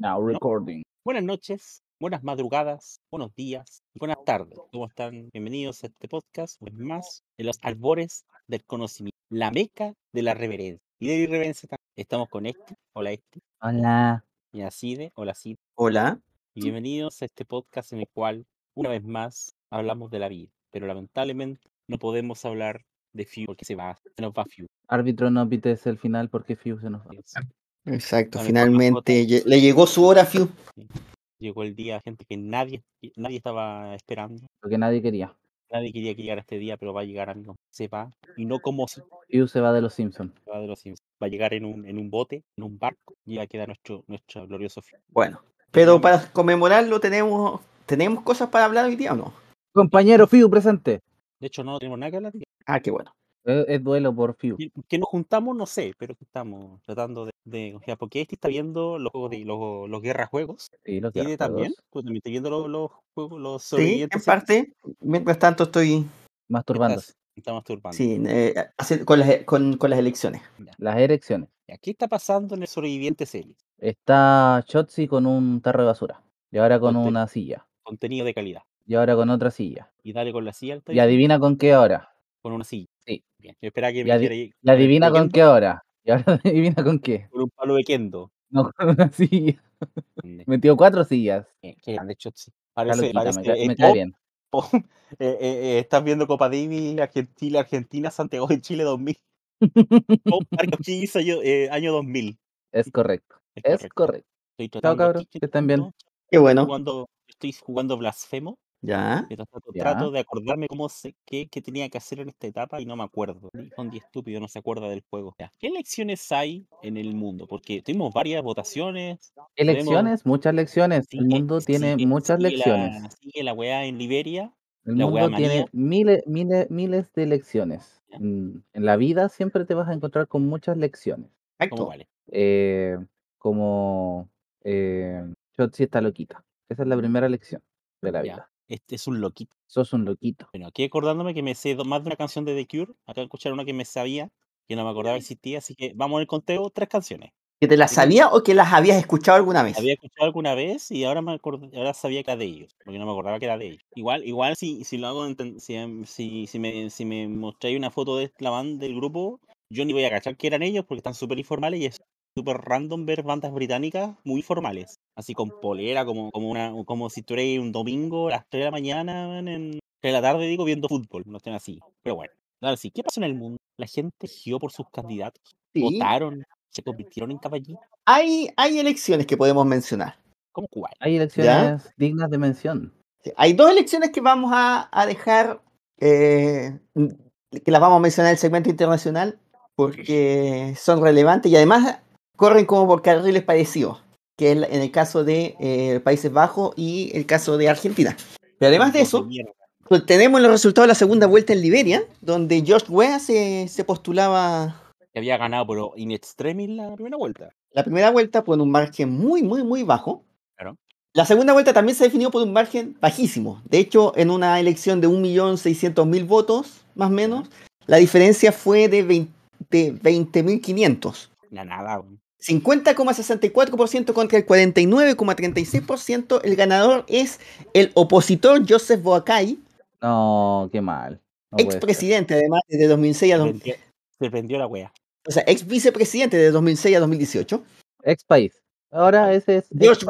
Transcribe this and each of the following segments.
Now recording. Buenas noches, buenas madrugadas, buenos días y buenas tardes. ¿Cómo están? Bienvenidos a este podcast, una vez más, en los albores del conocimiento, la meca de la reverencia. Y de la irreverencia también. Estamos con este, hola este, Hola. y Acide, hola Cide. Hola. Y bienvenidos a este podcast en el cual, una vez más, hablamos de la vida. Pero lamentablemente no podemos hablar de Few porque se va, se nos va Few. Árbitro no pites el final porque Fiu se nos va. Exacto, finalmente lle- le llegó su hora, Fiu. Llegó el día, gente que nadie, nadie estaba esperando. Lo que nadie quería. Nadie quería que llegara este día, pero va a llegar, amigo. Se va. Y no como se Fiu se va de los Simpsons. va de los Simpsons. Va a llegar en un, en un bote, en un barco, y va a quedar nuestro, nuestro glorioso Few. Bueno, pero para conmemorarlo tenemos tenemos cosas para hablar hoy día o no? Compañero Fiu presente. De hecho, no tenemos nada que hablar. Ah, qué bueno. Es, es duelo por Fiu. ¿Y ¿Por qué nos juntamos? No sé, pero que estamos tratando de. De o sea, porque este está viendo los juegos de los, los guerra juegos. Sí, los también. Tú también viendo los, los juegos, los Sí, en parte. Mientras tanto estoy Masturbándose. Estamos turbando. sí, eh, hace- con, las, con, con las elecciones. Las erecciones. ¿Qué está pasando en el sobreviviente series? Está Chotzi con un tarro de basura. Y ahora con Conte- una silla. Contenido de calidad. Y ahora con otra silla. Y dale con la silla. ¿está Y adivina con qué hora. Con una silla. Sí. Bien. Que Y, adi- y adivina con qué hora. Y ahora adivina con qué. Con un palo de kendo. No, con una silla. Grande. Metió cuatro sillas. Eh, Qué grande Chotzi. Está Parece, me, eh, cae bien. Eh, eh, eh, estás viendo Copa Davis, Argentina, Argentina, Santiago de Chile 2000. Pop Marcos 15, año, eh, año 2000. Es correcto. Es Es correcto. correcto. Estoy Chao, Que estén bien. Qué bueno. Jugando, estoy jugando Blasfemo. Ya. Ya. trato de acordarme cómo se, qué, qué tenía que hacer en esta etapa y no me acuerdo. Fondi estúpido, no se acuerda del juego. Ya. ¿Qué elecciones hay en el mundo? Porque tuvimos varias votaciones. Elecciones, muchas lecciones. El sigue- mundo tiene muchas sigue lecciones. La, sigue la weá en Liberia. El la mundo tiene miles, miles, miles de lecciones. Ya. Mm, En la vida siempre te vas a encontrar con muchas lecciones. ¿Cómo vale? Eh, como eh, está loquita. Esa es la primera lección de la vida. Este es un loquito. Sos un loquito. Bueno, aquí acordándome que me sé más de una canción de The Cure. Acá escuchar una que me sabía, que no me acordaba que existía. Así que vamos en el conteo, tres canciones. ¿Que te las sabía o que las habías escuchado alguna vez? Había escuchado alguna vez y ahora me acordé, ahora sabía que era de ellos, porque no me acordaba que era de ellos. Igual, igual si, si lo hago, si, em, si, si me, si me mostráis una foto de la banda del grupo, yo ni voy a cachar que eran ellos porque están súper informales y es súper random ver bandas británicas muy formales. Así con polera, como, como una, como si estuvierais un domingo a las 3 de la mañana, en 3 de la tarde, digo, viendo fútbol. No estén así. Pero bueno. Ahora sí, ¿qué pasó en el mundo? La gente eligió por sus candidatos, Sí. votaron, se convirtieron en caballitos. Hay, hay elecciones que podemos mencionar. ¿Cómo cuál? Hay elecciones dignas de mención. Sí, Hay dos elecciones que vamos a, a dejar, eh, que las vamos a mencionar en el segmento internacional, porque son relevantes y además corren como por carriles parecidos, que es en el caso de eh, Países Bajos y el caso de Argentina. Pero además de eso, pues, tenemos los resultados de la segunda vuelta en Liberia, donde George Weah se, se postulaba que había ganado por in extremis la primera vuelta. la primera vuelta por un margen muy, muy, muy bajo. Claro. La segunda vuelta también se definió por un margen bajísimo. De hecho, en una elección de 1.600.000 votos, más o menos, la diferencia fue de 20 de 20.500. Na- nada, weón. 50,64% contra el 49,36%. El ganador es el opositor Joseph Boakai, No, qué mal. No expresidente además desde 2006 a Se 2000 vendió, se vendió la wea. o sea, ex vicepresidente de 2006 a 2018. Ex país. Ahora ese es. ex George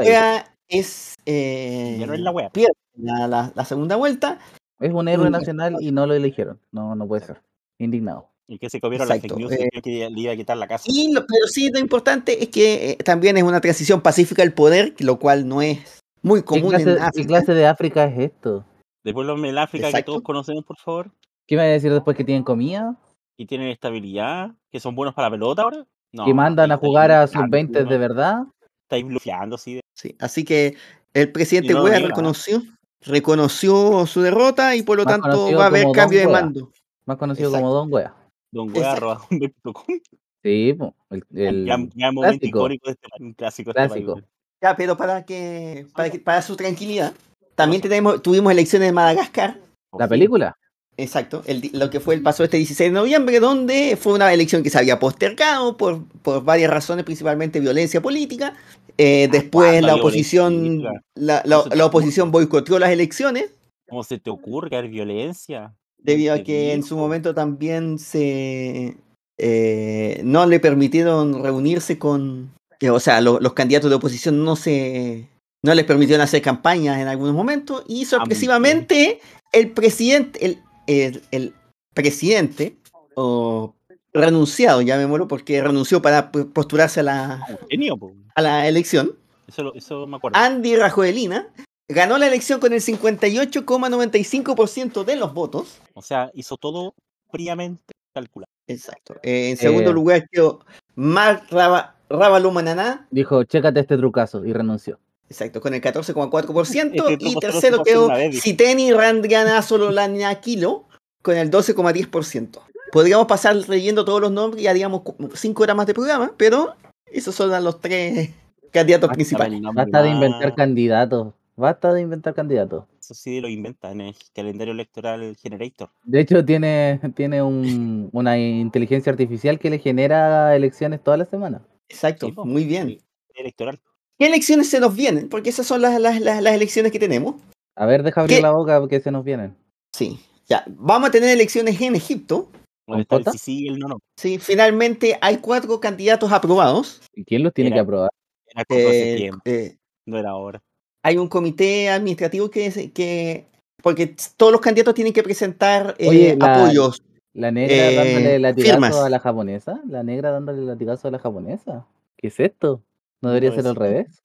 es eh, Ya no es la wea. pierde la, la- la segunda vuelta. Es un héroe nacional y no lo eligieron. No, no puede ser. Indignado. Y que se comieron Exacto, fake news eh, y que le iba a quitar la casa. Y lo, pero sí, lo importante es que eh, también es una transición pacífica del poder, lo cual no es muy ¿Qué común clase, en qué África. clase de África es esto? Devuélvame el África Exacto. que todos conocemos, por favor. ¿Qué me va a decir después que tienen comida? Y tienen estabilidad, que son buenos para la pelota ahora. No, ¿Que mandan a jugar a blufeando, sub-20 de verdad? Estáis blufeando así. de- Sí, así que el presidente no ¿eh? reconoció, reconoció su derrota y por lo Más tanto va a haber cambio de mando. Más conocido Exacto. como Don Wea. Don beto. Sí, el, el momento clásico. icónico de este país, un clásico de este. Clásico. weón. Ya, pero para que, para que- para su tranquilidad, también tenemos, tuvimos elecciones en Madagascar. La película. Exacto, el lo que fue el paso este 16 de noviembre, donde fue una elección que se había postergado por, por varias razones, principalmente violencia política. Eh, después ¿Cuándo la oposición, la, la- la oposición boicoteó las elecciones ¿Cómo se te ocurre que hay violencia? Debido a Te que en su momento también se eh, no le permitieron reunirse con, eh, o sea, lo- los candidatos de oposición no se no les permitieron hacer campañas en algunos momentos y sorpresivamente el presidente, el, el, el presidente o renunciado, llamémoslo, porque renunció para postularse a la, Ah, a la elección, Eso, eso me acuerdo. Andy Rajoelina, ganó la elección con el 58,95% de los votos. O sea, hizo todo fríamente calculado. Exacto. Eh, en segundo Eh. lugar quedó Mark Raba, Ravalomanana, Dijo, chécate este trucazo y renunció. exacto, con el 14,4%. Este y tercero quedó. Siteni Randgana Sololañaquilo con el 12,10%. Podríamos pasar leyendo todos los nombres y haríamos cinco horas más de programa, pero esos son los tres candidatos Basta principales. Basta de inventar candidatos. Basta de inventar candidatos. Eso sí lo inventa en el calendario electoral Generator. De hecho, tiene, tiene un- una inteligencia artificial que le genera elecciones toda la semana. Exacto, Sí, muy bien. el Electoral. ¿Qué elecciones se nos vienen? Porque esas son las, las, las- las elecciones que tenemos. A ver, deja abrir ¿Qué? la boca porque se nos vienen. Sí, ya. Vamos a tener elecciones en Egipto. El sí sí y el no no. Sí, finalmente hay cuatro candidatos aprobados. ¿Y quién los tiene Era- que aprobar? Era como Eh, tiempo, eh, no era ahora. Hay un comité administrativo que, porque todos los candidatos tienen que presentar eh, Oye, la- apoyos. ¿La negra Eh, dándole latigazo firmas. a la japonesa? ¿La negra dándole latigazo a la japonesa? ¿Qué es esto? ¿No debería No ser al revés?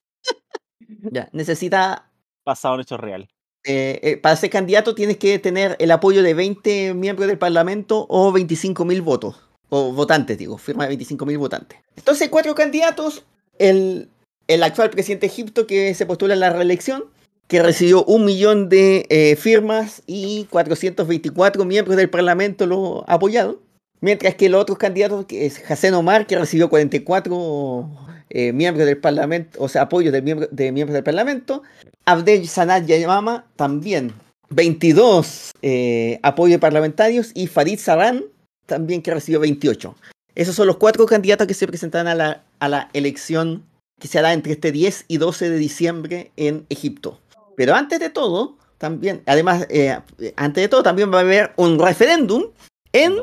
Ya, necesita Basado en hechos reales. eh, eh, para ser candidato tienes que tener el apoyo de 20 miembros del Parlamento o 25.000 votos. O votantes, digo, firma de 25.000 votantes. Entonces, cuatro candidatos. El, el actual presidente de Egipto que se postula en la reelección, que recibió un millón de eh, firmas y 424 miembros del Parlamento lo apoyaron. Mientras que los otros candidatos, que es Hassan Omar, que recibió 44 eh, miembros del Parlamento, o sea, apoyos de, miembro- de miembros del Parlamento. Abdel Sanad Yamama también 22 eh, apoyos parlamentarios y Farid Saran también que recibió 28. Esos son los cuatro candidatos que se presentarán a la, a la elección que se hará entre este 10 y 12 de diciembre en Egipto. Pero antes de todo, también, además, eh, antes de todo, también va a haber un referéndum en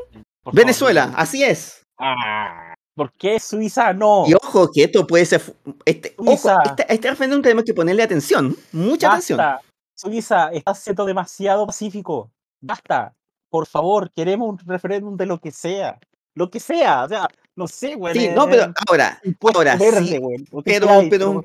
Por Venezuela. favor. Así es. Ah, ¿Por qué Suiza no? Y ojo, que esto puede ser. Este, ojo, este, este referéndum tenemos que ponerle atención, mucha atención. Basta. Suiza, estás siendo demasiado pacífico. Basta. Por favor, queremos un referéndum de lo que sea. Lo que sea. O sea, no sé, güey. Sí, no, pero ahora, ahora verde, sí, güey. pero- sea, y- pero-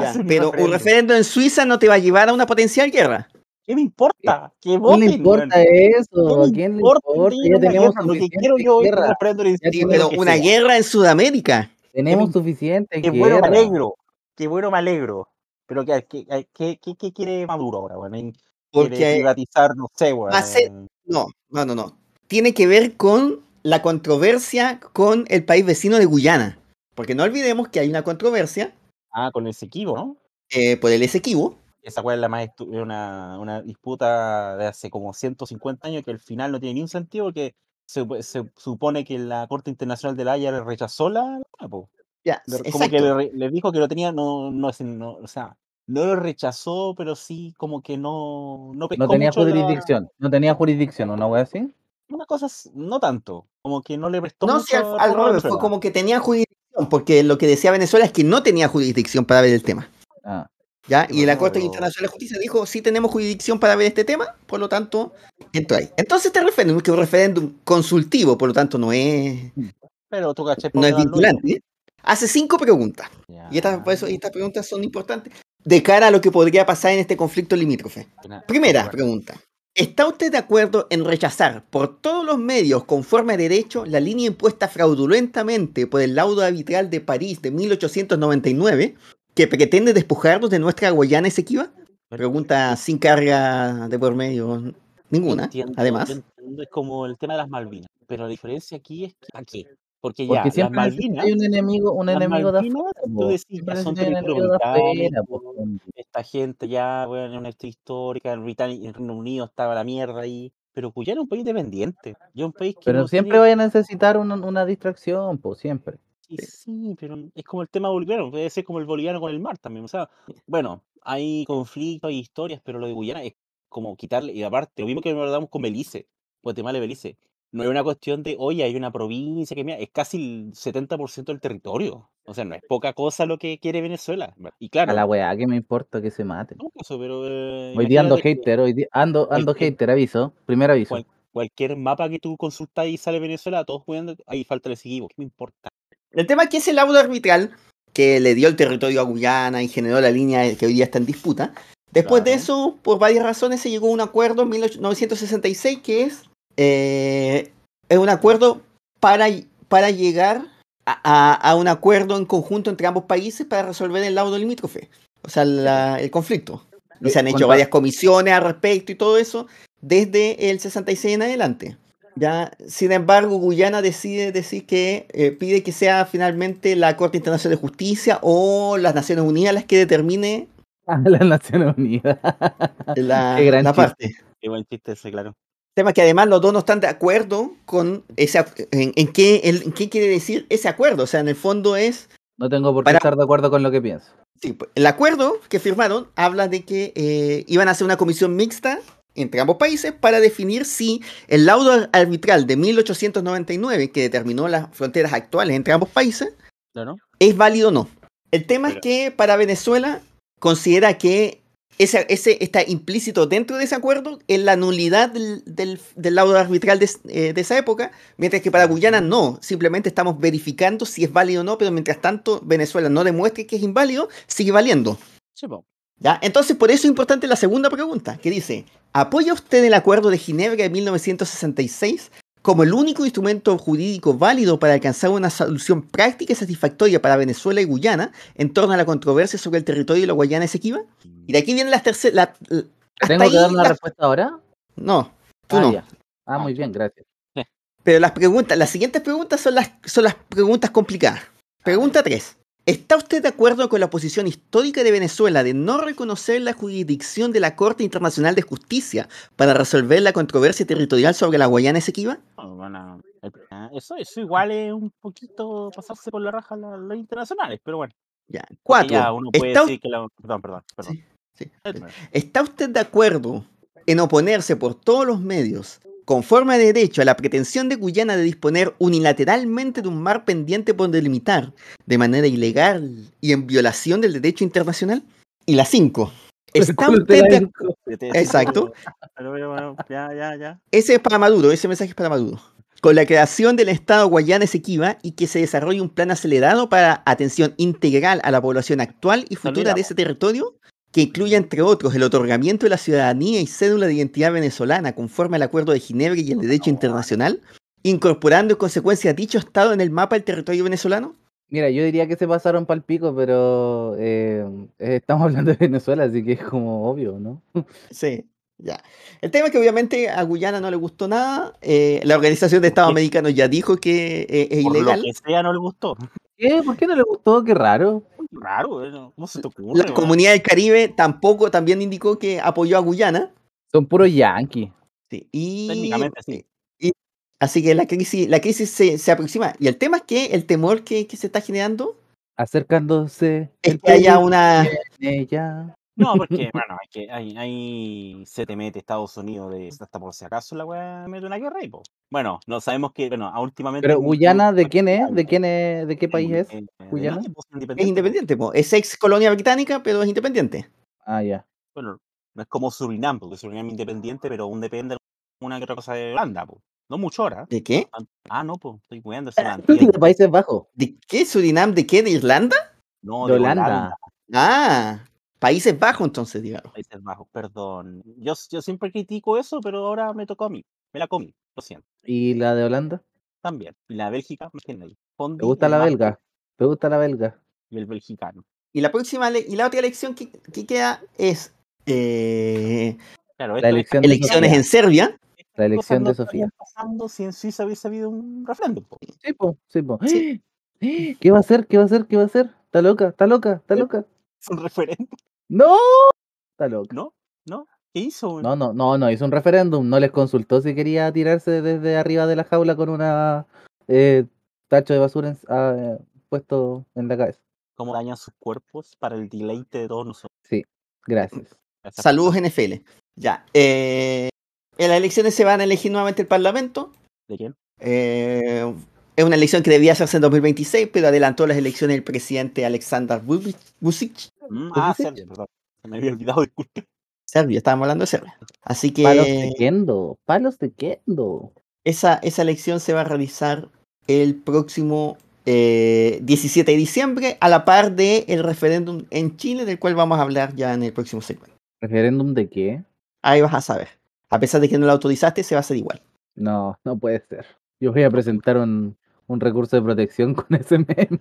ya, pero un referéndum. en Suiza no te va a llevar a una potencial guerra. ¿Qué me importa? ¿Qué voten, le importa eso? ¿Qué ¿A me quién le importa importa? Ya tenemos guerra? Lo que quiero yo es un Sí, pero una sea. guerra en Sudamérica. Tenemos Qué- suficiente Qué bueno, me alegro. Qué bueno, me alegro. Pero ¿qué, qué, qué, qué- qué quiere Maduro ahora, weón? ¿Quiere Porque privatizar, no sé, a ser- no, no, no, no. Tiene que ver con la controversia con el país vecino de Guyana. Porque no olvidemos que hay una controversia Ah, con el Sequibo, ¿no? eh, por el Esequibo. Esa cual es la más una, una disputa de hace como 150 años que al final no tiene ni un sentido porque se, se supone que la Corte Internacional de la Haya le rechazó la... Ya, Le- como exacto. que le, dijo que lo tenía, no, no, es- no, o sea, no lo rechazó, pero sí como que no... No, No tenía mucho la- jurisdicción. No tenía jurisdicción, ¿una wea así? Una cosa, no tanto, como que no le prestó No, mucho sí, al, al revés, fue como que tenía jurisdicción, porque lo que decía Venezuela es que no tenía jurisdicción para ver el tema. Ah, ¿ya? Y la Corte pero- Internacional de Justicia dijo, sí tenemos jurisdicción para ver este tema, por lo tanto, entró ahí. Entonces este referéndum, que es un referéndum consultivo, por lo tanto no es, Pero tú caché no es vinculante, hace cinco preguntas. Y estas, por eso, estas preguntas son importantes de cara a lo que podría pasar en este conflicto limítrofe. Primera pregunta. ¿Está usted de acuerdo en rechazar por todos los medios conforme a derecho la línea impuesta fraudulentamente por el laudo arbitral de París de 1899 que pretende despojarnos de nuestra Guayana Esequiba? Pregunta sin carga de por medio ninguna, Entiendo, además. es como el tema de las Malvinas. Pero la diferencia aquí es que, ¿a qué? Porque ya, porque las siempre necesita Malvinas, hay un enemigo, un las enemigo de Malvinas, afuera. tú decís, ya son de afuera, po, hombre. esta gente ya, bueno, en una historia histórica, en Britania, en Reino Unido estaba la mierda ahí, pero Guyana es un país independiente, y es un país que Pero no siempre tiene- vaya a necesitar una, una distracción, pues siempre. Sí, sí, pero es como el tema boliviano, puede ser como el boliviano con el mar también. O sea, bueno, hay conflictos, hay historias, pero lo de Guyana es como quitarle, y aparte, lo mismo que nos damos con Belice, Guatemala y Belice. No es una cuestión de, oye, hay una provincia que mira, es casi el 70% del territorio. O sea, no es poca cosa lo que quiere Venezuela. Y A claro, la weá, que me importa que se maten. no caso, pero eh, Hoy día ando hater, hoy día ando, ando hater, aviso. Primer aviso. cual- cualquier mapa que tú consultas y sale Venezuela, todos jugando, ahí falta el seguido, ¿qué me importa? El tema es que ese laudo arbitral que le dio el territorio a Guyana y generó la línea que hoy día está en disputa. Después de eso, por varias razones, se llegó a un acuerdo en 1966 que es, eh, es un acuerdo para, para llegar a, a- un acuerdo en conjunto entre ambos países para resolver el laudo limítrofe, o sea, la- el conflicto. Y se han hecho ¿Cuánto- varias comisiones al respecto y todo eso desde el 66 en adelante. Ya, sin embargo, Guyana decide decir que eh, pide que sea finalmente la Corte Internacional de Justicia o las Naciones Unidas las que determine A las Naciones Unidas. la, Qué gran la parte. Qué buen chiste ese, claro. Tema que además los dos no están de acuerdo con ese en, en qué, el- en qué quiere decir ese acuerdo. O sea, en el fondo es No tengo por qué Para- estar de acuerdo con lo que pienso. Sí, pues, el acuerdo que firmaron habla de que eh, iban a hacer una comisión mixta entre ambos países para definir si el laudo ar- arbitral de 1899, que determinó las fronteras actuales entre ambos países, Claro. es válido o no. El tema es que para Venezuela considera que ese, ese está implícito dentro de ese acuerdo en la nulidad del, del, del laudo arbitral de, eh, de esa época, mientras que para Guyana no, simplemente estamos verificando si es válido o no, pero mientras tanto Venezuela no demuestre que es inválido, sigue valiendo. Sí. ¿Ya? Entonces, por eso es importante la segunda pregunta, que dice, ¿apoya usted el Acuerdo de Ginebra de 1966 como el único instrumento jurídico válido para alcanzar una solución práctica y satisfactoria para Venezuela y Guyana en torno a la controversia sobre el territorio de la Guayana Esequiba? Y de aquí vienen las terceras... ¿Tengo que dar una respuesta ahora? No, tú Ah, no. ya. Ah, muy bien, gracias. Pero las preguntas, las siguientes preguntas son las, son las preguntas complicadas. Pregunta 3. ¿Está usted de acuerdo con la posición histórica de Venezuela de no reconocer la jurisdicción de la Corte Internacional de Justicia para resolver la controversia territorial sobre la Guayana Esequiba? No, van a- ah, Eso, eso igual es un poquito pasarse por la raja las las internacionales, pero bueno. Ya. 4. Ya uno puede ¿Está, decir que la... Perdón, perdón, perdón. Sí, sí. Déjame. ¿Está usted de acuerdo en oponerse por todos los medios, con forma de derecho, a la pretensión de Guyana de disponer unilateralmente de un mar pendiente por delimitar de manera ilegal y en violación del derecho internacional? Y la 5. ¿Está usted de acuerdo? Exacto. Pero, pero, bueno, ya, ya, ya. Ese es para Maduro, ese mensaje es para Maduro. Con la creación del Estado Guayana Esequiba y que se desarrolle un plan acelerado para atención integral a la población actual y futura de ese territorio, que incluya, entre otros, el otorgamiento de la ciudadanía y cédula de identidad venezolana conforme al Acuerdo de Ginebra y el derecho internacional, incorporando en consecuencia dicho Estado en el mapa del territorio venezolano. Mira, yo diría que se pasaron para el pico, pero eh, eh, estamos hablando de Venezuela, así que es como obvio, ¿no? Sí, ya. El tema es que obviamente a Guyana no le gustó nada. eh, la Organización de Estados. Americanos ya dijo que eh, es Por ilegal. lo que sea no le gustó. ¿Qué? ¿Por qué no le gustó? Qué raro. Raro, ¿eh? ¿cómo se te ocurre? La comunidad del Caribe tampoco también indicó que apoyó a Guyana. Son puros yanquis. Sí, y, Técnicamente sí. y- así que la crisis, la crisis se, se aproxima. Y el tema es que el temor que, que se está generando Acercándose. es que haya una. No, porque, bueno, hay que, hay, hay, se te mete Estados Unidos de hasta por si acaso la weá mete una guerra y po. Bueno, no sabemos que, bueno, últimamente. Pero Guyana, ¿de quién es? ¿De quién es? ¿De qué país eh, es? eh, de Guyana? pues, Es independiente, po. es ex colonia británica, pero es independiente. Ah, ya. Bueno, no es como Surinam, porque Surinam es independiente, pero aún depende de una que otra cosa de Holanda, po. No mucho ahora. ¿De qué? Ah, no, pues, estoy cuidando ese De Países Bajos. ¿De qué? ¿Surinam? ¿De qué? ¿De Irlanda? No, De Holanda. Ah, Países Bajos, entonces, digamos. Países Bajos, perdón. Yo, yo siempre critico eso, pero ahora me tocó a mí. Me la comí, lo siento. ¿Y la de Holanda? También. Y la Bélgica, más que nadie. Fondi, ¿Te gusta la belga? ¿Te gusta la belga? Y el belgicano. Y la próxima y la otra elección que, que queda es eh, Claro, La es- elección de elecciones Sofía. en Serbia. La elección de Sofía. pasando si en Suiza hubiese habido un referéndum. po. Sí, po, sí, po. Sí. ¿Qué va a hacer? ¿Qué va a hacer? ¿Qué va a hacer? Está loca, está loca, está loca. Es un referéndum, ¡No! Está loca. ¿no? ¿No? ¿Qué hizo? No, no, no, no hizo un referéndum, no les consultó si quería tirarse desde arriba de la jaula con una eh, tacho de basura en- ah, eh, puesto en la cabeza. Cómo dañan sus cuerpos para el deleite de todos nosotros. Sí, gracias. Gracias Saludos NFL. Ya. eh, en las elecciones se van a elegir nuevamente el Parlamento. ¿De quién? Eh, es una elección que debía hacerse en 2026, pero adelantó las elecciones el presidente Alexander Vučić. Vučić, Mm, ¿Qué ah? Serbia, perdón. Se me había olvidado, disculpe. Serbia, estábamos hablando de Serbia. Así Palos de que Kendo, palos de Kendo. esa, esa elección se va a realizar el próximo eh, 17 de diciembre, a la par del el referéndum en Chile, del cual vamos a hablar ya en el próximo segmento. ¿Referéndum de qué? Ahí vas a saber. A pesar de que no lo autorizaste, se va a hacer igual. No, no puede ser. Yo voy a presentar un, un recurso de protección con ese meme.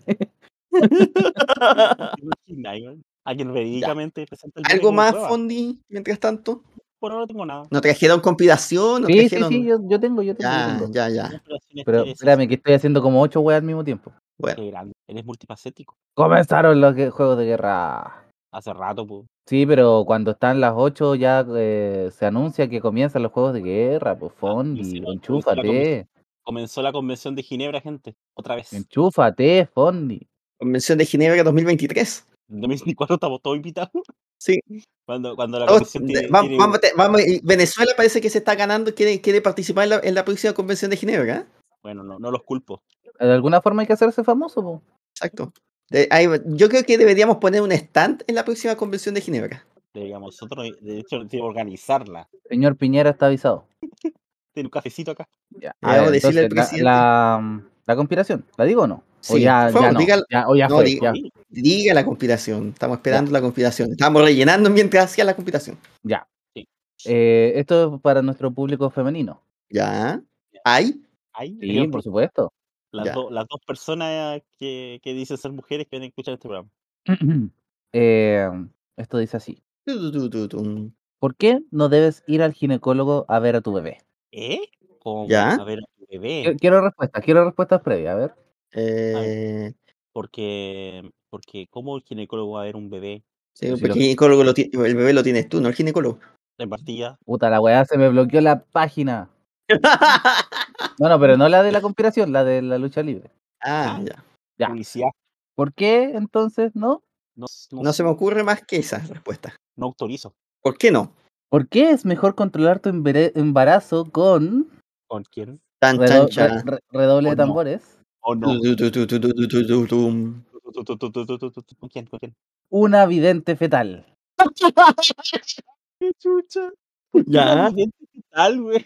Alguien verídicamente presenta el ¿Algo más, prueba. Fondi, mientras tanto? Por ahora no tengo nada. ¿No trajeron conspiración? ¿No Sí, sí, trajeron... sí, yo, yo tengo, yo tengo. yo Ya, tengo. ya, ya. Pero espérame, que estoy haciendo como ocho weas al mismo tiempo. Bueno, Qué grande. Eres multifacético. Comenzaron los juegos de guerra. Hace rato, pues. Sí, pero cuando están las 8 ya eh, se anuncia que comienzan los juegos de guerra, pues Fondi, sí, no, enchúfate, Comenzó la convención de Ginebra, gente. Otra vez. En enchúfate, Fondi. Convención de Ginebra 2023. 2024 estamos todos invitados. Sí. Cuando, cuando la convención de- tiene, va- tiene- vamos, vamos, Venezuela parece que se está ganando, quiere, quiere participar en la, en la próxima convención de Ginebra. ¿eh? Bueno, no, no los culpo. De alguna forma hay que hacerse famoso, po. Exacto. De- yo creo que deberíamos poner un stand en la próxima convención de Ginebra. Digamos, nosotros, de hecho, de organizarla. Señor Piñera está avisado. Tiene un cafecito acá. Ya. Le A ver, vamos a decirle al entonces, la- presidente. la, la conspiración, ¿la digo o no? o Sí, ya, por favor, ya no. dígala- Ya, o ya no, fue, di- ya, Sí, Diga la conspiración. Estamos esperando la conspiración. Estamos rellenando mientras hacía la conspiración. ya. Sí. Eh, esto es para nuestro público femenino. Ya. ¿Hay? Ahí, Sí, ejemplo, por supuesto. las, Ya. do- las dos personas que, que dicen ser mujeres que van a escuchar este programa. Eh, esto dice así. ¿Por qué no debes ir al ginecólogo a ver a tu bebé? ¿Eh? Como ¿Ya? a ver bebé. Qui- Quiero respuestas, quiero respuestas previas, a ver. Eh, Porque, porque ¿cómo el ginecólogo va a ver un bebé sí, Pero si lo- el ginecólogo lo el bebé lo tienes tú, no el ginecólogo. en partida? Puta, la weá se me bloqueó la página. No, no, pero no la de la conspiración, la de la lucha libre. ah, Ah. ya. Ya. Publicidad. ¿Por qué entonces no? No, no, No se me ocurre más que esa respuesta. no autorizo. ¿Por qué no? ¿Por qué es mejor controlar tu embarazo con. ¿Con quién? Tan redoble de tambores. ¿O no? ¿Con quién? ¿Con quién? Una vidente fetal. ¡Qué chucha! Ya. vidente fetal, güey.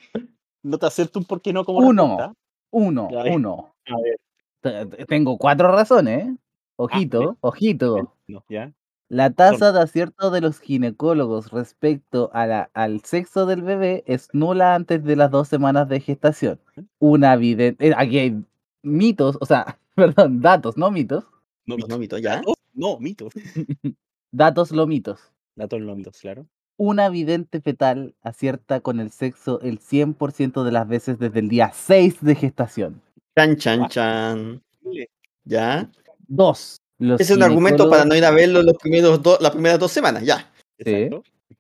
No te acepto un por qué no como Uno, uno, ya eh. uno. A ver. Tengo cuatro razones, ¿eh? ah, Ojito, eh. ojito. ¿ya? La tasa de acierto de los ginecólogos respecto a la- al sexo del bebé es nula antes de las dos semanas de gestación. Una evidente. aquí hay mitos, o sea, perdón, datos, no mitos. No, No, mitos. mito, ya. No, mitos. Datos, lo mitos. Datos no mitos, claro. Una vidente fetal acierta con el sexo el 100% de las veces desde el día 6 de gestación. Chan, chan, chan. Ya. Dos. Los es un argumento para no ir a verlo los primeros dos, las primeras dos semanas, ya. Sí.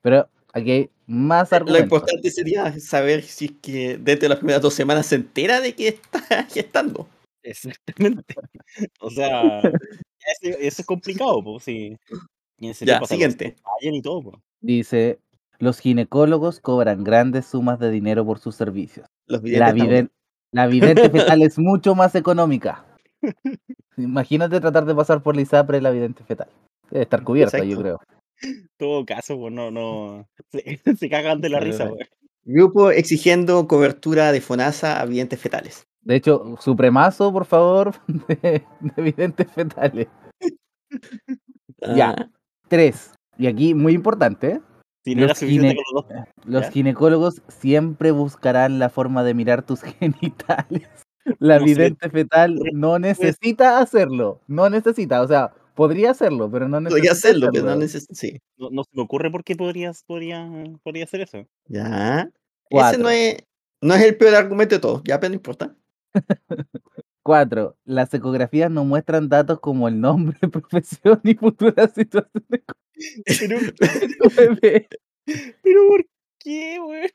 Pero aquí hay más Lo argumentos. importante sería saber si es que dentro de las primeras dos semanas se entera de que está gestando. Exactamente. O sea, eso es complicado, pues sí. Y Ya, siguiente. y todo, po. Dice, los ginecólogos cobran grandes sumas de dinero por sus servicios. Los La, viden- la vidente fetal es mucho más económica. Imagínate tratar de pasar por la ISAPRE la vidente fetal. Debe estar cubierta, yo creo. En todo caso, pues no, no. Se, se cagan de la risa, vale. pues. Grupo exigiendo cobertura de FONASA a videntes fetales. De hecho, supremazo, por favor, de, de videntes fetales. Ya. Ah, Tres. Y aquí, muy importante, ¿eh? Si no Los era suficiente gine- con los dos. los ¿Ya? ginecólogos siempre buscarán la forma de mirar tus genitales. La No sé. vidente fetal no necesita hacerlo. No necesita, o sea, podría hacerlo, pero no necesita. Podría hacerlo, pero no hacerlo. necesito. Sí. No, no se me ocurre por qué podrías, podría, podría hacer eso. Ya. Ese Cuatro. no es, no es el peor argumento de todos, ya, pero no importa. Cuatro, las ecografías no muestran datos como el nombre, profesión y futuras situaciones Pero, de tu bebé. pero ¿por qué, güey?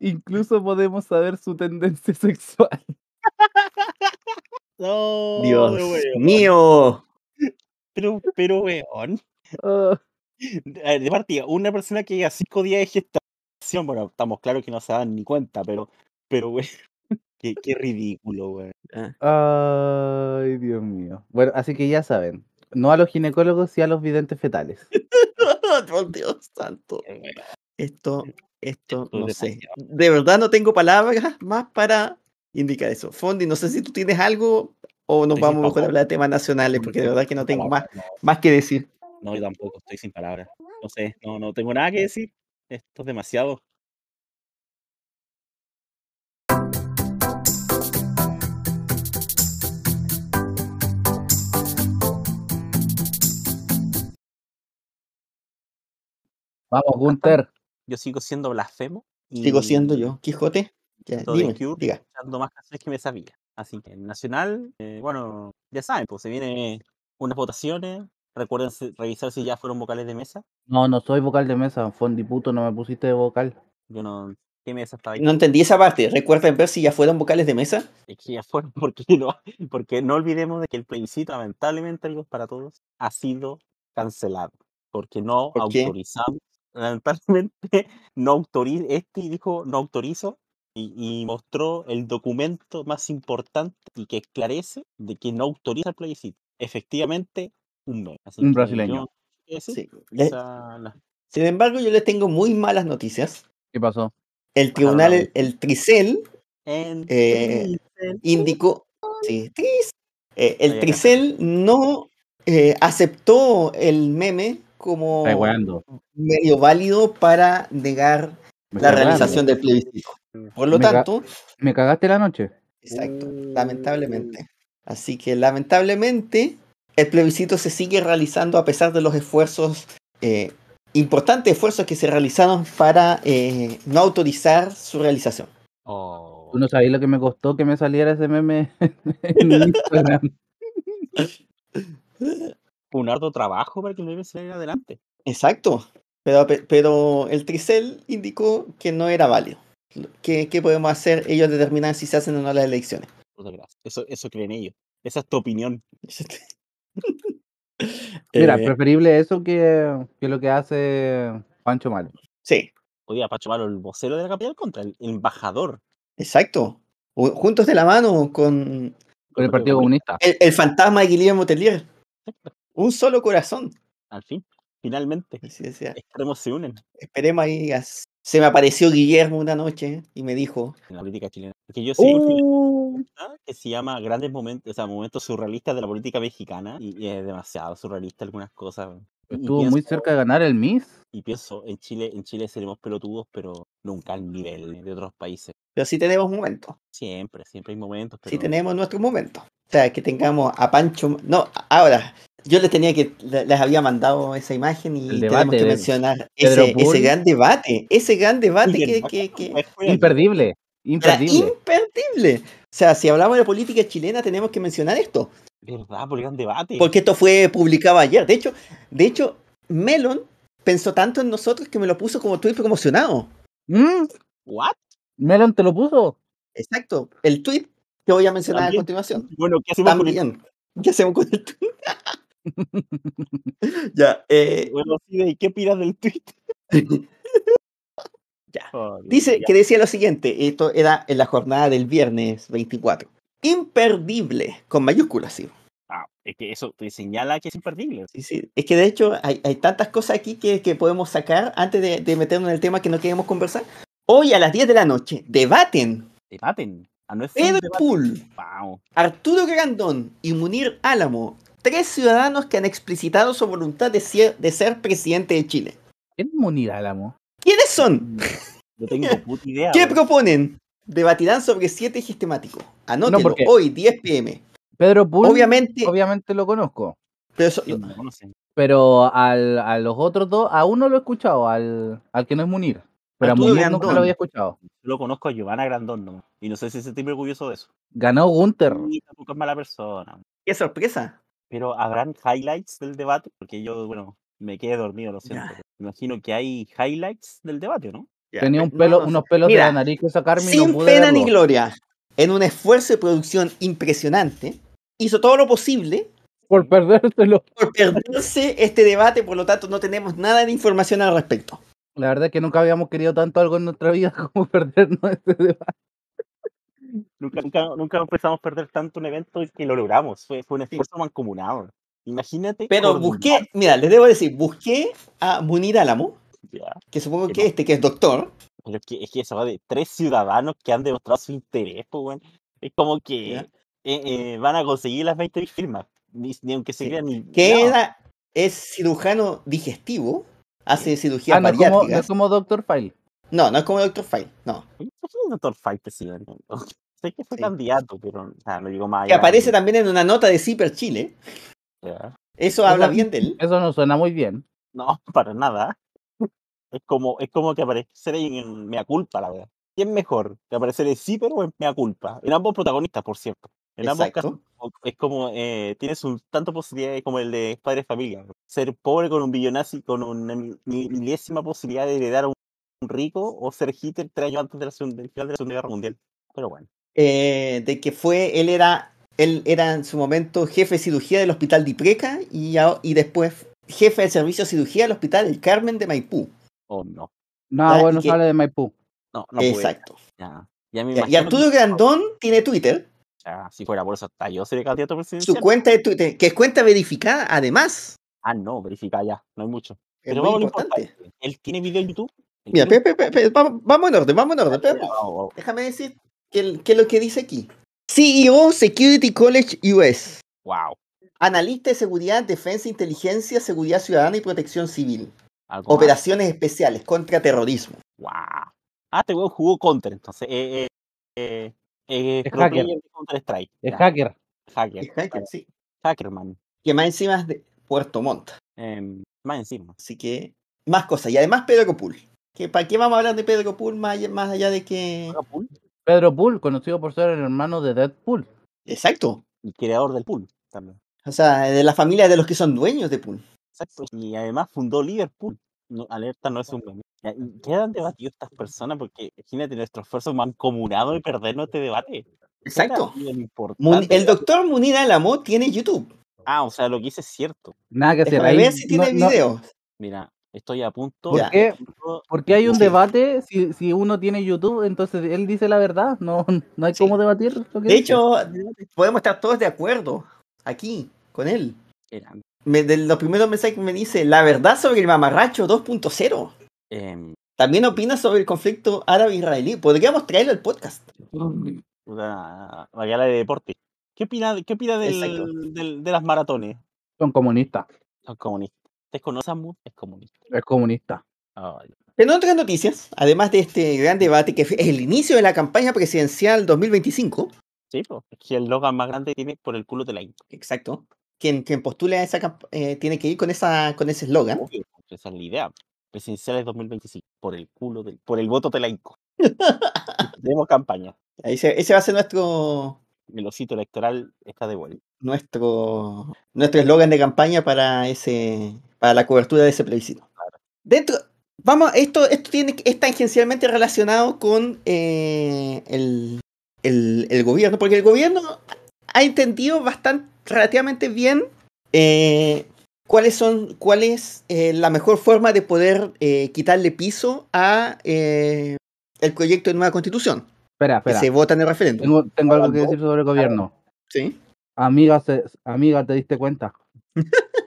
Incluso podemos saber su tendencia sexual. No, Dios weón. mío. Pero, pero, weón. A ver, De partida, una persona que lleva cinco días de gestación, bueno, estamos claros que no se dan ni cuenta, pero, pero, weón, qué, qué ridículo, weón. Ah, Ay, Dios mío. Bueno, así que ya saben, no a los ginecólogos, sí a los videntes fetales. Por Dios santo. Esto, esto, Esto es no sé. De verdad no tengo palabras más para indicar eso. Fondi, no sé si tú tienes algo o nos vamos mejor a hablar de temas nacionales, porque de verdad que no tengo más, más que decir. No, yo tampoco, estoy sin palabras. No sé, no, no tengo nada que decir. Esto es demasiado. Vamos, Gunter. Yo sigo siendo blasfemo. Y Sigo siendo yo, Quijote. Ya, de dime, Cure, diga. escuchando más canciones que me sabía. Así que en Nacional, eh, bueno, ya saben, pues se vienen unas votaciones. Recuerden revisar si ya fueron vocales de mesa. No, no soy vocal de mesa, Fondi puto, no me pusiste de vocal. Yo no. ¿Qué mesa estaba ahí? No entendí esa parte. Recuerden ver si ya fueron vocales de mesa. Es que ya fueron, porque no, porque no olvidemos de que el plebiscito, lamentablemente, amigos, para todos, ha sido cancelado. Porque no ¿Por autorizamos, lamentablemente, no autoriza, este dijo no autorizo y, y mostró el documento más importante y que esclarece de que no autoriza el plebiscito. Efectivamente, un no. Así Un brasileño. yo- ¿qué decir? Sí. Le- Esa- la- Sin embargo, yo les tengo muy malas noticias. ¿Qué pasó? El tribunal, el, el Tricel, en- Eh, indicó. Sí, Tris- eh, el Oye, Tricel no eh, aceptó el meme como medio válido para negar la realización del plebiscito. Por lo Me ca- tanto, Me cagaste la noche. exacto, Uh. lamentablemente. Así que lamentablemente el plebiscito se sigue realizando a pesar de los esfuerzos, eh, importantes esfuerzos que se realizaron para eh, no autorizar su realización. Oh. Tú no sabías lo que me costó que me saliera ese meme en Instagram. Fue un arduo trabajo para que el meme saliera adelante. Exacto, pero, pe- pero el Tricel indicó que no era válido. ¿Qué, qué podemos hacer? Ellos determinan si se hacen o no las elecciones. Muchas gracias. Eso, eso creen ellos. Esa es tu opinión. Mira, Eh, preferible eso que, que lo que hace Pancho Malo. sí, Oye, Pacho Malo, el vocero de la capital contra el embajador. exacto. Juntos de la mano con Con el Partido Comunista. el, el fantasma de Guillermo Telier. Un solo corazón. Al fin, finalmente, Así decía. extremos se unen Esperemos ahí. Se me apareció Guillermo una noche y me dijo, en la política chilena. Porque yo sigo un filo Uh, que se llama Grandes Momentos, o sea, Momentos Surrealistas de la Política Mexicana. Y, y es demasiado surrealista algunas cosas. estuvo muy pienso- cerca de ganar el Miss. Y pienso, en Chile, en Chile seremos pelotudos, pero nunca al nivel de otros países. pero sí tenemos momentos. Siempre, siempre hay momentos, pero Sí tenemos nuestros momentos. O sea, que tengamos a Pancho. No, ahora, yo les tenía que. le- Les había mandado esa imagen y tenemos debate que mencionar ese, ese gran debate. Ese gran debate que, que, Imperdible. Imperdible. imperdible. O sea, si hablamos de política chilena, tenemos que mencionar esto. ¿Verdad? Por el gran debate. Porque esto fue publicado ayer. De hecho, de hecho, Melon pensó tanto en nosotros que me lo puso como tweet promocionado. Mm, ¿What? Melon te lo puso. Exacto. El tweet que voy a mencionar a También. continuación. Bueno, ¿qué hacemos con el También. ¿Qué hacemos con el tweet? ya, eh, Bueno, sí, de- ¿qué opinas del tweet? Ya. Oh, Dice que decía lo siguiente, esto era en la jornada del viernes 24. Imperdible, con mayúsculas, sí. Ah, es que eso te señala que es imperdible. Sí, sí. Es que de hecho hay, hay tantas cosas aquí que, que podemos sacar antes de, de meternos en el tema que no queremos conversar. Hoy a las 10 de la noche debaten Debaten. Ah, no es un Pedro debate. Pool, Wow. Arturo Grandón y Munir Álamo, tres ciudadanos que han explicitado su voluntad de ser, de ser presidente de Chile. ¿Quién es Munir Álamo? ¿Quiénes son? No tengo puta idea. ¿Qué proponen? Debatirán sobre siete ejes temáticos. Anótelo, porque- hoy 10 pm. Pedro Pool. Obviamente, Obviamente lo conozco. pero eso- ¿Quién no lo al, a los otros dos, a uno lo he escuchado, al, al que no es Munir. Pero a Munir nunca lo había escuchado. Solo conozco a Giovanna Grandón, ¿no? Y no sé si se siente orgulloso de eso. Ganó Gunter. Y tampoco es mala persona. qué sorpresa. Pero habrán highlights del debate, porque yo, bueno, me quedé dormido, lo siento. Imagino que hay highlights del debate, ¿no? Tenía un pelo, no, unos pelos Mira, de la nariz que sacarme no Sin pude pena ni gloria, en un esfuerzo de producción impresionante, hizo todo lo posible Por perdérselo. por perderse este debate, por lo tanto no tenemos nada de información al respecto. La verdad es que nunca habíamos querido tanto algo en nuestra vida como perdernos este debate. Nunca, nunca, nunca empezamos a perder tanto un evento y que lo logramos. Fue, fue un esfuerzo mancomunado. Imagínate. Pero coordinar, busqué, mira, les debo decir, busqué a Munir Álamo, ya. que supongo Que que no. este, que es doctor, Pero es que, es que eso va de tres ciudadanos que han demostrado su interés, pues, weón. Es como que Ya. eh, eh, van a conseguir las 20 firmas. Ni, ni aunque se Sí. crean ni. que no, era, es cirujano digestivo, hace cirugía Ah, no es como, no es como Doctor File. No, no es como Doctor File, no. ¿Quién es el doctor Fight, presidente? sé que fue Sí. candidato, pero o sea, no llegó más Que aparece también en una nota de Ciper Chile. Ya. Eso habla Eso- bien de él. Eso no suena muy bien. No, para nada. Es como, es como que aparecer ahí en Mea Culpa, la verdad. ¿Quién mejor? ¿Que aparecer en Zipper o en Mea Culpa? En ambos protagonistas, por cierto. En ambos casos Exacto. es como, eh, tienes un tanto posibilidades como el de Padre Familia. Ser pobre con un billonazo, con una mi- mi- milésima posibilidad de heredar un rico o ser Hitler tres años antes de la segun- del final de la Segunda Guerra Mundial. Pero bueno. Eh, de que fue, él era, él era en su momento jefe de cirugía del hospital de Ipreca y, y después jefe del servicio de cirugía del hospital El Carmen de Maipú. Oh, no. Y bueno que- sale de Maipú. No, no puede. Exacto. Ya, ya me Ya, Y Arturo que- Grandón tiene Twitter, ya, si fuera por eso, hasta yo sería candidato su presidencial. cuenta de Twitter, que es cuenta verificada, además. Ah, no, verifica ya, no hay mucho. Es Pero muy vamos lo importante. importante. ¿Él tiene video en YouTube? ¿Él Mira, pe- pe- pe- pe- vamos, en orden, vamos en orden. pe- Ya, vamos, vamos. Déjame decir qué qué es lo que dice aquí. CEO Security College US. Wow. Analista de seguridad, defensa, inteligencia, seguridad ciudadana y protección civil. más. Operaciones especiales contra terrorismo. Wow. Ah, este weón jugó Counter, entonces. Eh, eh, eh, eh, Es hacker. Counter Strike. Es hacker. hacker. Es hacker, sí. Hackerman. Que más encima es de Puerto Montt. Em, más encima. Así que más cosas. Y además Pedro Pool. ¿Que ¿Para qué vamos a hablar de Pedro Pool más allá, más allá de que... Pedro Pool, conocido por ser el hermano de Deadpool. Exacto. Y creador del pool también. O sea, de la familia de los que son dueños de Pool. Exacto. Y además fundó Liverpool. No, alerta no es un meme. Ya, ¿y ¿Qué han debatido estas personas? Porque imagínate nuestro esfuerzo mancomunado de perdernos este debate. Exacto. Mun- el doctor Munir Álamo tiene YouTube. Ah, o sea, lo que hice es cierto. Nada que hacer. Ahí ver si tiene no- no- video. Mira, estoy a punto. ¿Por qué? punto- ¿Por qué hay un Sí. debate? Si, si uno tiene YouTube, entonces él dice la verdad. No, no hay Sí. cómo debatir. lo que De dice. hecho, podemos estar todos de acuerdo aquí con él. Me- de los primeros mensajes que me dice, la verdad sobre el mamarracho 2.0. em, También opina sobre el conflicto árabe-israelí. Podríamos traerlo al podcast. una de deporte. ¿Qué opina, qué opina del- del- de las maratones? Son comunistas. Son comunistas. ¿Ustedes conocen a Mood? Es comunista. Es comunista. En otras noticias, además de este gran debate que es el inicio de la campaña presidencial 2025, sí, pues, es que el Logan más grande tiene por el culo de la Inca. exacto, quien, quien postula esa eh, tiene que ir con esa con ese eslogan. Porque esa es la idea. Presidenciales 2025. Por el culo del, por el voto de la Inca. Tenemos campaña. Ese, ese va a ser nuestro El osito electoral está de vuelta. nuestro nuestro eslogan de campaña para ese para la cobertura de ese plebiscito. Dentro vamos esto esto tiene es tangencialmente relacionado con eh, el, el, el gobierno porque el gobierno ha entendido bastante relativamente bien eh, cuáles son cuál es eh, la mejor forma de poder eh, quitarle piso a el proyecto de nueva constitución Espera, que espera. se vota en el referéndum. Tengo, tengo algo que decir sobre el gobierno. ¿sí? Amiga, se- amiga, ¿te diste cuenta?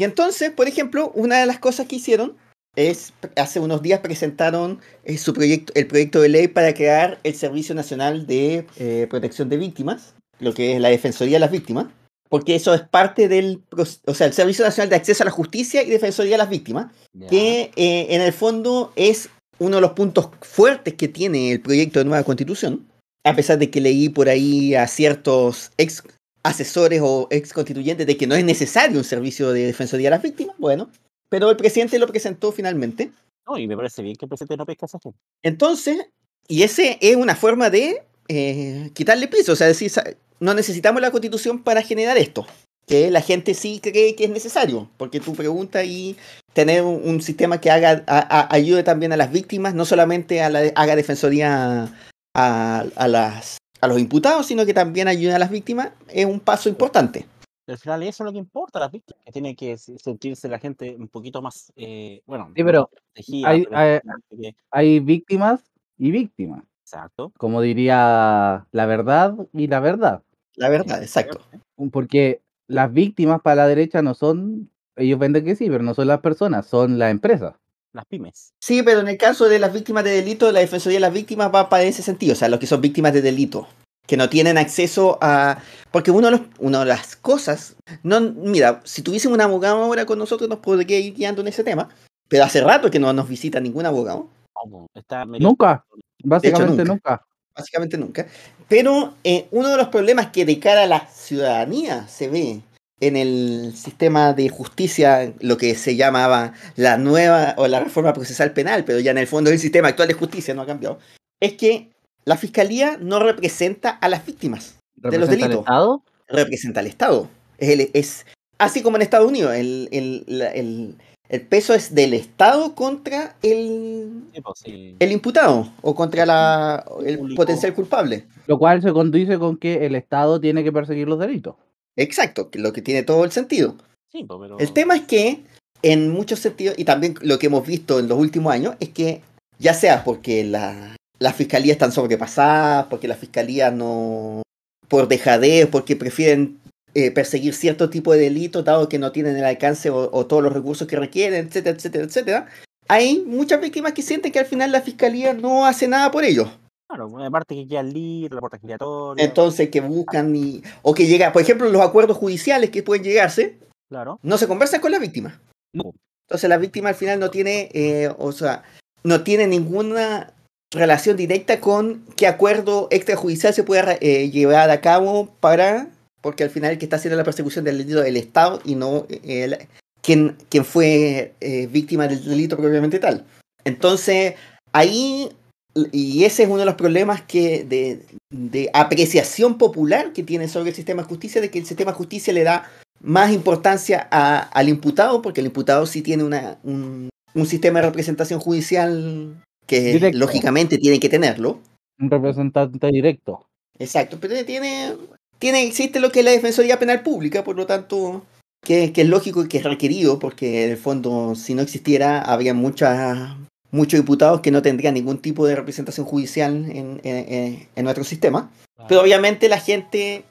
Y entonces, por ejemplo, una de las cosas que hicieron es, hace unos días presentaron eh, su proyecto, el proyecto de ley para crear el Servicio Nacional de eh, Protección de Víctimas, lo que es la Defensoría de las Víctimas, porque eso es parte del, o sea, el Servicio Nacional de Acceso a la Justicia y Defensoría de las Víctimas, que eh, en el fondo es uno de los puntos fuertes que tiene el proyecto de nueva constitución, a pesar de que leí por ahí a ciertos ex asesores o ex constituyentes de que no es necesario un servicio de defensoría a las víctimas, bueno, pero el presidente lo presentó finalmente. No, y me parece bien que el presidente no pesca a esa gente. Entonces, y ese es una forma de eh, quitarle piso, o sea, decir, no necesitamos la constitución para generar esto, que la gente sí cree que es necesario, porque tú preguntas y tener un, un sistema que haga a- a- ayude también a las víctimas, no solamente a la, haga defensoría a, a las a los imputados, sino que también ayuden a las víctimas, es un paso importante. Al final eso es lo que importa, las víctimas, que tiene que se- sentirse la gente un poquito más, eh, bueno, Sí, pero protegida, hay- pero hay- que- hay víctimas y víctimas. exacto. Como diría la verdad y la verdad. La verdad, exacto. Porque las víctimas para la derecha no son, ellos venden que sí, pero no son las personas, son las empresas. Las pymes. Sí, pero en el caso de las víctimas de delito, la Defensoría de las Víctimas va para ese sentido, o sea, los que son víctimas de delito, que no tienen acceso a... Porque uno de los, una de las cosas, no, mira, si tuviésemos un abogado ahora con nosotros nos podría ir guiando en ese tema, pero hace rato que no nos visita ningún abogado, ¿Cómo? Está medio- Nunca, básicamente nunca. nunca. básicamente nunca, pero eh, uno de los problemas que de cara a la ciudadanía se ve en el sistema de justicia, lo que se llamaba la nueva o la reforma procesal penal, pero ya en el fondo el sistema actual de justicia no ha cambiado, es que la fiscalía no representa a las víctimas, De los ¿Representa al delitos. Estado? representa al Estado. Es, el- es así como en Estados Unidos, el, el- la- el- el peso es del Estado contra el, Sí, pues, sí. el imputado o contra la, el Público. potencial culpable. Lo cual se condice con que el Estado tiene que perseguir los delitos. Exacto, que lo que tiene todo el sentido. Sí, pero... El tema es que, en muchos sentidos, y también lo que hemos visto en los últimos años, es que ya sea porque la, las fiscalías están sobrepasadas, porque las fiscalías no. por dejadez, porque prefieren eh, perseguir cierto tipo de delitos, dado que no tienen el alcance o, o todos los recursos que requieren, etcétera, etcétera, etcétera. Hay muchas víctimas que sienten que al final la fiscalía no hace nada por ellos. Claro, una parte que queda libre, la puerta giratoria. Entonces, que buscan y. o que llega, por ejemplo, los acuerdos judiciales que pueden llegarse, Claro. no se conversa con la víctima. No. Entonces la víctima al final no tiene, eh, o sea, no tiene ninguna relación directa con qué acuerdo extrajudicial se puede eh, llevar a cabo para, porque al final el que está haciendo la persecución del delito es el Estado y no eh, quien fue eh, víctima del delito propiamente tal. Entonces ahí, y ese es uno de los problemas que de, de apreciación popular que tiene sobre el sistema de justicia, de que el sistema de justicia le da más importancia a- al imputado, porque el imputado sí tiene una, un, un sistema de representación judicial que Directo. lógicamente tiene que tenerlo. Un representante directo. Exacto, pero tiene, tiene, existe lo que es la Defensoría Penal Pública, por lo tanto, que, que es lógico y que es requerido, porque en el fondo, si no existiera, habría muchas, muchos diputados que no tendrían ningún tipo de representación judicial en, en- en- en nuestro sistema. Pero obviamente la gente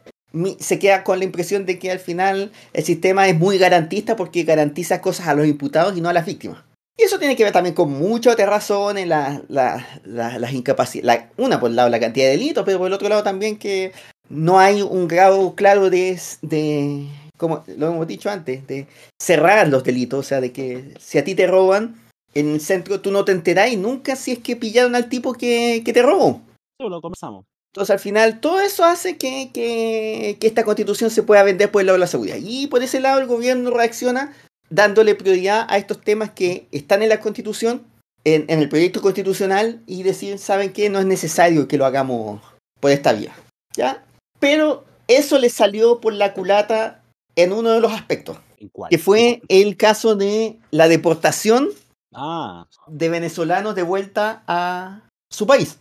se queda con la impresión de que al final el sistema es muy garantista porque garantiza cosas a los imputados y no a las víctimas. Y eso tiene que ver también con muchas otras razones, la- la- la- las incapacidades. una por el lado la cantidad de delitos, pero por el otro lado también que no hay un grado claro de, de como lo hemos dicho antes, de cerrar los delitos. O sea, de que si a ti te roban en el centro, tú no te enterás y nunca si es que pillaron al tipo que, que te robó. Sí, lo comenzamos. Entonces al final todo eso hace que, que- que esta constitución se pueda vender por el lado de la seguridad. Y por ese lado el gobierno reacciona dándole prioridad a estos temas que están en la constitución, en, en el proyecto constitucional y decir, ¿saben qué? No es necesario que lo hagamos por esta vía. ¿Ya? Pero eso le salió por la culata en uno de los aspectos, que fue el caso de la deportación Ah, de venezolanos de vuelta a su país.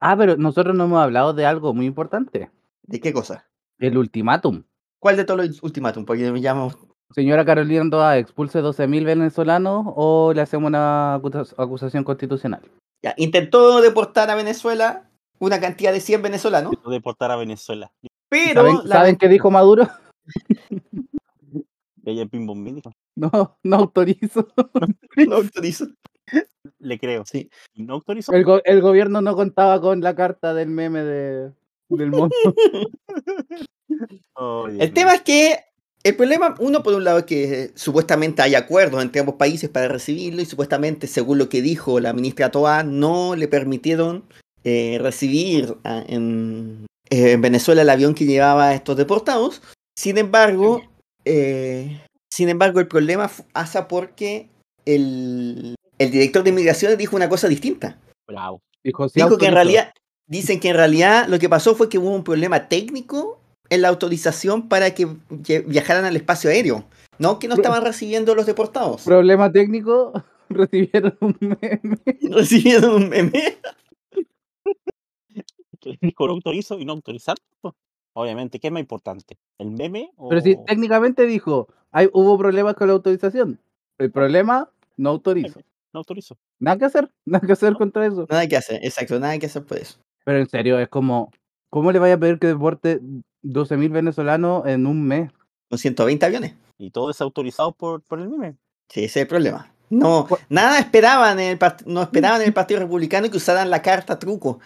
Ah, pero nosotros no hemos hablado de algo muy importante. ¿De qué cosa? El ultimátum. ¿Cuál de todos los ultimátum? Porque me llamo Señora Carolina Andoa, expulse 12.000 venezolanos o le hacemos una acusa- acusación constitucional. Ya, intentó deportar a Venezuela una cantidad de 100 venezolanos, intentó deportar a Venezuela. pero ¿Saben, la- saben qué dijo Maduro? Ella No, no autorizo. no autorizó. Le creo. Sí. No autorizó. El, go- el gobierno no contaba con la carta del meme de, del mono. Oh, El tema es que el problema, uno por un lado es que eh, supuestamente hay acuerdos entre ambos países para recibirlo y supuestamente, según lo que dijo la ministra Toa, no le permitieron eh, recibir a- en, eh, en Venezuela el avión que llevaba a estos deportados. Sin embargo, eh, sin embargo, el problema pasa porque el, el director de inmigraciones dijo una cosa distinta. Bravo. Dijo, sí Dijo que en realidad, dicen que en realidad lo que pasó fue que hubo un problema técnico en la autorización para que viajaran al espacio aéreo. No que no estaban recibiendo los deportados. Problema técnico, recibieron un meme. Recibieron un meme. que dijo no autorizo y no autorizar. Obviamente, ¿qué es más importante? ¿El meme o Pero si técnicamente dijo, hay, hubo problemas con la autorización. El problema, no autorizo. no autorizo? Nada que hacer, nada que hacer contra eso. Nada que hacer, exacto, nada que hacer por eso. Pero en serio, es como, ¿cómo le vaya a pedir que deporte 12.000 venezolanos en un mes? Con 120 aviones. Y todo es autorizado por, por el meme. Sí, ese es el problema. No, nada esperaban en el no esperaban en el Partido Republicano que usaran la carta truco.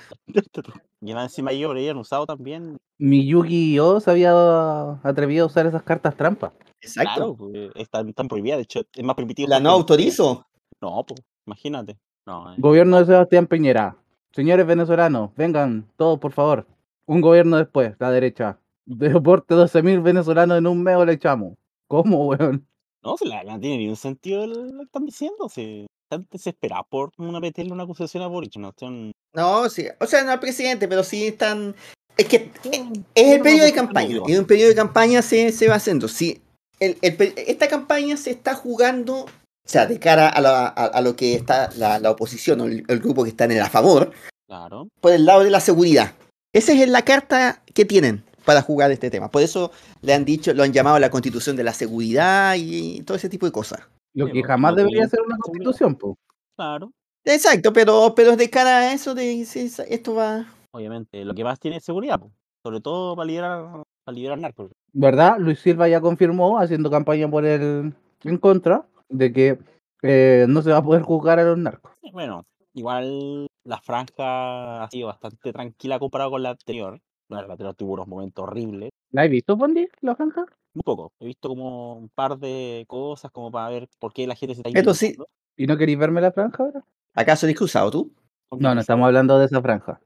Y más encima ellos habrían usado también. Miyuki Yo se había atrevido a usar esas cartas trampa. Exacto. Claro, pues, están, están prohibidas. De hecho, es más permitido. la no autorizo. No, pues, imagínate. No, eh, Gobierno de Sebastián Piñera. Señores venezolanos, vengan todos por favor. Un gobierno después, la derecha. Deporte 12.000 venezolanos en un mes o le echamos. ¿Cómo, weón? No, si la, no tiene ni un sentido lo que están diciendo. Si están desesperados por una meterle una acusación a Boric. No están. No, sí. O sea, no al presidente, pero sí están. Es que es el periodo de campaña. Y en un periodo de campaña se, se va haciendo. Sí, el- el pe- esta campaña se está jugando. O sea, de cara a, la- a- a lo que está la, la oposición o el, el grupo que está en el a favor, Claro. por el lado de la seguridad. Esa es la carta que tienen para jugar este tema. Por eso le han dicho, lo han llamado la constitución de la seguridad y todo ese tipo de cosas. Lo que pues, jamás debería ser una constitución, po. Claro. Exacto, pero, pero de cara a eso, de, esto va. Obviamente. Lo que más tiene es seguridad. pues, Sobre todo para liberar, para liberar narcos. ¿Verdad? Luis Silva ya confirmó, haciendo campaña por el en contra, de que eh, no se va a poder juzgar a los narcos. Bueno, igual la franja ha sido bastante tranquila comparado con la anterior. La anterior tuvo unos momentos horribles. ¿La has visto, Bondi, la franja? Un poco. He visto como un par de cosas como para ver por qué la gente se está Esto sí. ¿Y no queréis verme la franja ahora? ¿Acaso discusado tú? No, no estamos hablando de esa franja.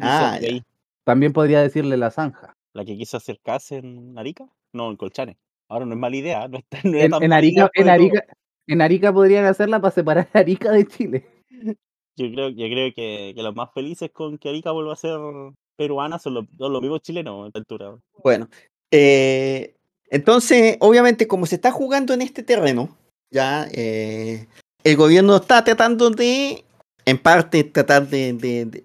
Ah, ahí, También podría decirle la zanja. la que quiso acercarse en Arica. No, en Colchane. Ahora no es mala idea. No, está, no En, Arica, en. Arica, en Arica podrían hacerla para separar a Arica de Chile. Yo creo, yo creo que, que los más felices con que Arica vuelva a ser peruana son los, son los chilenos a esta altura. Bueno, eh, entonces, obviamente, como se está jugando en este terreno, ya eh, el gobierno está tratando de, en parte, tratar de, de, de-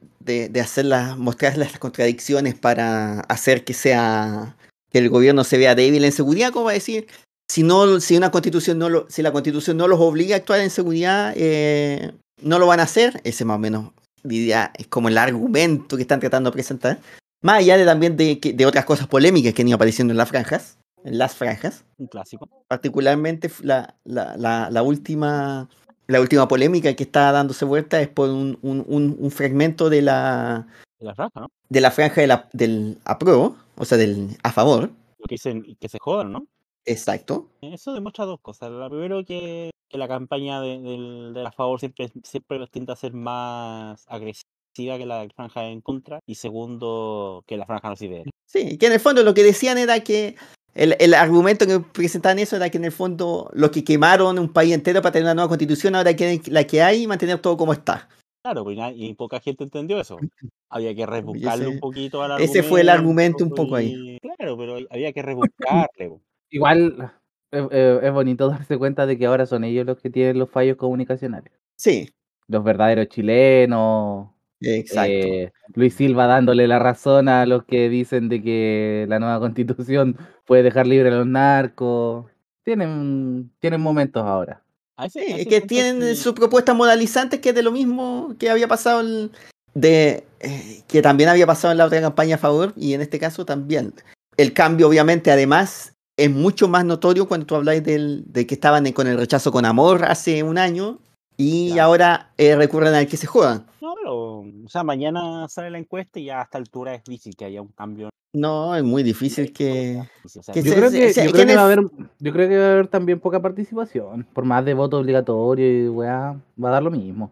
mostrar las contradicciones para hacer que sea, que el gobierno se vea débil en seguridad, como va a decir, si no, si una constitución no lo, si la constitución no los obliga a actuar en seguridad, eh, no lo van a hacer, ese más o menos diría, es como el argumento que están tratando de presentar. Más allá de también de, de otras cosas polémicas que han ido apareciendo en las franjas, en las franjas, Un clásico. particularmente la, la, la, la última la última polémica que está dándose vuelta es por un, un, un- un fragmento de la De la franja, ¿no? de la franja de la- del apruebo, o sea, del a favor, Lo que dicen que se jodan, ¿no? exacto. Eso demuestra dos cosas. La primero que, que la campaña de, del, de la favor siempre, siempre tiende a ser más agresiva que la franja en contra. Y segundo, que la franja no sirve. Sí, que en el fondo lo que decían era que el, el argumento que presentaban eso era que en el fondo los que quemaron un país entero para tener una nueva constitución ahora quieren la que hay y mantener todo como está. Claro, pues, y poca gente entendió eso. Había que rebuscarle un poquito al ese fue el argumento un poco ahí. y- Claro, pero había que rebuscarle. po. Igual es, es- es bonito darse cuenta de que ahora son ellos los que tienen los fallos comunicacionales. Sí, Los verdaderos chilenos. exacto. eh, Luis Silva dándole la razón a los que dicen de que la nueva constitución puede dejar libre a los narcos. Tienen, tienen momentos ahora. A ese- Sí, es que tienen sí- sus propuestas moralizantes que es de lo mismo que había pasado el- de eh, que también había pasado en la otra campaña a favor y en este caso también. El cambio obviamente además es mucho más notorio cuando tú habláis del, de que estaban en- con el rechazo con amor hace un año y Claro. ahora eh, recurren al que se jodan. No, pero, o sea, mañana sale la encuesta y ya a esta altura es difícil que haya un cambio. No, es muy difícil que... Yo creo que, va a haber, yo creo que va a haber también poca participación. Por más de voto obligatorio y weá, va a dar lo mismo.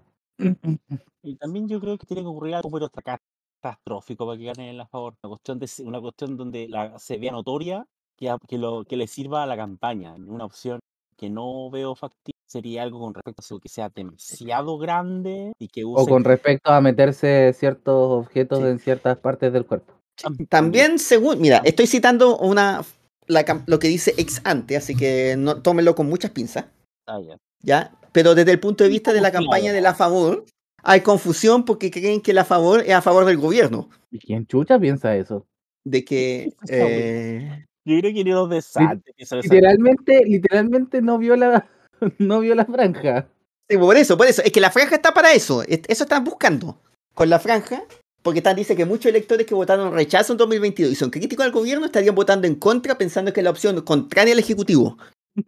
Y también yo creo que tiene que ocurrir algo pero catastrófico para que ganen a favor. Una cuestión, de, una cuestión donde la, se vea notoria que, a- que, lo, que le sirva a la campaña. Una opción que no veo factible sería algo con respecto a que sea demasiado grande y que use O con respecto a meterse ciertos objetos Sí. en ciertas partes del cuerpo. También según, mira, estoy citando una la cam- lo que dice ex ante, así que no tómenlo con muchas pinzas. Ah, ya. ¿ya? Pero desde el punto de vista de la campaña de la favor, hay confusión porque creen que el a favor es a favor del gobierno. ¿Y quién chucha piensa eso? De que. eh, Yo creo que ni los de Sante Literalmente, literalmente no vio la, no vio la franja. sí, por eso, por eso. Es que la franja está para eso. es- Eso están buscando. Con la franja. Porque están, dice que muchos electores que votaron rechazo en 2022 y son críticos al gobierno estarían votando en contra pensando que es la opción contraria al Ejecutivo.